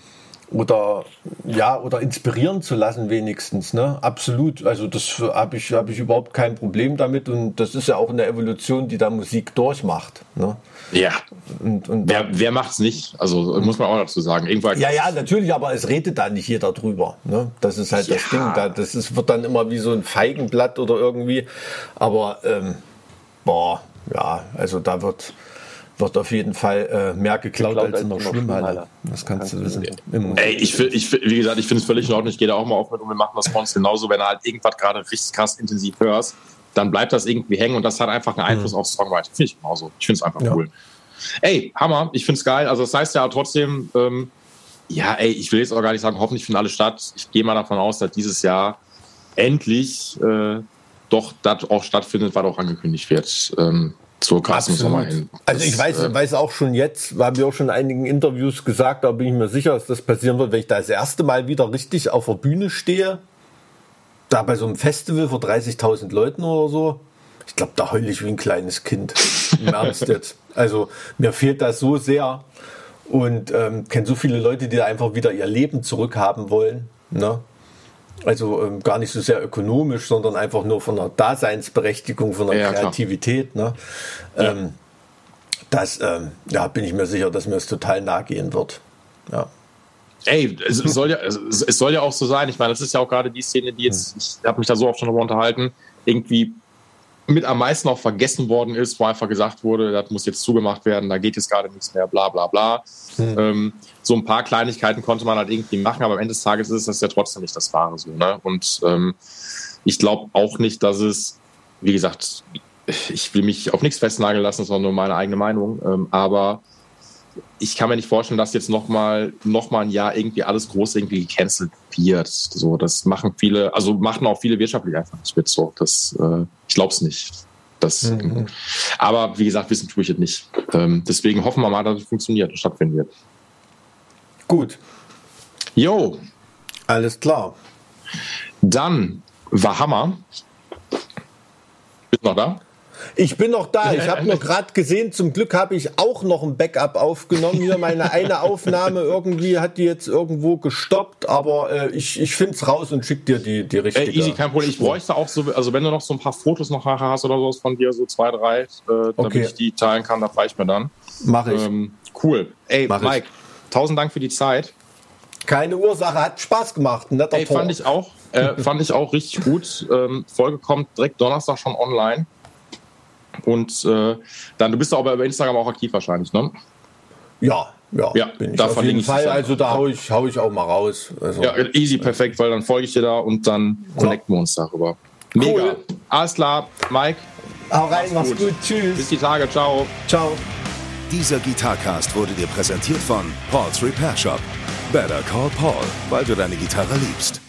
oder ja oder inspirieren zu lassen wenigstens ne? Absolut. Also das habe ich habe ich überhaupt kein Problem damit und das ist ja auch eine Evolution die da Musik durchmacht ne? Ja. Und, und wer wer macht's nicht? Also muss man auch dazu sagen. Irgendwann ja ja natürlich aber es redet da nicht jeder drüber ne? Das ist halt ja. das Ding. Da das ist wird dann immer wie so ein Feigenblatt oder irgendwie. Aber ähm, boah ja also da wird wird auf jeden Fall äh, mehr geklaut, geklaut als in der Schwimmhalle. Schwimmhalle. Das kannst, kannst du wissen. Ey, ich, ich, wie gesagt, ich finde es völlig in Ordnung. Ich gehe da auch mal auf mit und wir machen das bei uns genauso. Wenn du halt irgendwas gerade richtig krass intensiv hörst, dann bleibt das irgendwie hängen und das hat einfach einen Einfluss mhm. aufs Songwriting. Finde ich genauso. Ich finde es einfach ja. cool. Ey, Hammer. Ich finde es geil. Also, das heißt ja trotzdem, ähm, ja, ey, ich will jetzt auch gar nicht sagen, hoffentlich findet alle statt. Ich gehe mal davon aus, dass dieses Jahr endlich äh, doch das auch stattfindet, was auch angekündigt wird. Ähm, so krass muss man hin. Also ich weiß, äh, weiß auch schon jetzt, haben wir auch schon in einigen Interviews gesagt, da bin ich mir sicher, dass das passieren wird, wenn ich da das erste Mal wieder richtig auf der Bühne stehe. Da bei so einem Festival vor 30.000 Leuten oder so. Ich glaube, da heule ich wie ein kleines Kind. Im Ernst jetzt. Also mir fehlt das so sehr. Und ähm, kenne so viele Leute, die da einfach wieder ihr Leben zurückhaben wollen. Ne? Also ähm, gar nicht so sehr ökonomisch, sondern einfach nur von der Daseinsberechtigung, von der ja, Kreativität. Ne? Ähm, das, ähm, ja, bin ich mir sicher, dass mir es total nahe gehen wird. Ja. Ey, es soll ja, es soll ja auch so sein. Ich meine, das ist ja auch gerade die Szene, die jetzt, hm. ich habe mich da so oft schon darüber unterhalten, irgendwie mit am meisten auch vergessen worden ist, wo einfach gesagt wurde, das muss jetzt zugemacht werden, da geht jetzt gerade nichts mehr, bla bla bla. Mhm. Ähm, so ein paar Kleinigkeiten konnte man halt irgendwie machen, aber am Ende des Tages ist das ja trotzdem nicht das Wahre so. Ne? Und ähm, ich glaube auch nicht, dass es, wie gesagt, ich will mich auf nichts festnageln lassen, sondern nur meine eigene Meinung. Ähm, aber ich kann mir nicht vorstellen, dass jetzt nochmal noch mal ein Jahr irgendwie alles groß irgendwie gecancelt wird. So, das machen viele, also machen auch viele wirtschaftlich einfach nicht mit. So, das, äh, ich glaube es nicht. Das, mhm. Aber wie gesagt, wissen tue ich es nicht. Ähm, deswegen hoffen wir mal, dass es funktioniert und stattfinden wird. Gut. Jo. Alles klar. Dann war Hammer. Bist du noch da? Ich bin noch da. Ich habe nur gerade gesehen, zum Glück habe ich auch noch ein Backup aufgenommen. Hier meine eine Aufnahme irgendwie hat die jetzt irgendwo gestoppt, aber äh, ich, ich finde es raus und schick dir die, die richtige. Äh, easy, kein Problem. Ich bräuchte auch so, also wenn du noch so ein paar Fotos noch hast oder sowas von dir, so zwei, drei, äh, damit okay. ich die teilen kann, da reicht mir dann. Mache ich. Ähm, cool. Ey, Mach Mike, ich. tausend Dank für die Zeit. Keine Ursache, hat Spaß gemacht. Netter Ey, fand ich auch. Äh, fand ich auch richtig gut. Ähm, Folge kommt direkt Donnerstag schon online. Und äh, dann, du bist auch bei Instagram auch aktiv wahrscheinlich, ne? Ja, ja, ja bin ich da auf jeden Fall. Also da hau ich, hau ich auch mal raus. Also, ja, easy, perfekt, weil dann folge ich dir da und dann connecten ja. wir uns darüber. Mega. Cool. Alles klar, Mike. Hau rein, mach's gut. gut. Tschüss. Bis die Tage. Ciao. Ciao. Dieser Gitarcast wurde dir präsentiert von Paul's Repair Shop. Better call Paul, weil du deine Gitarre liebst.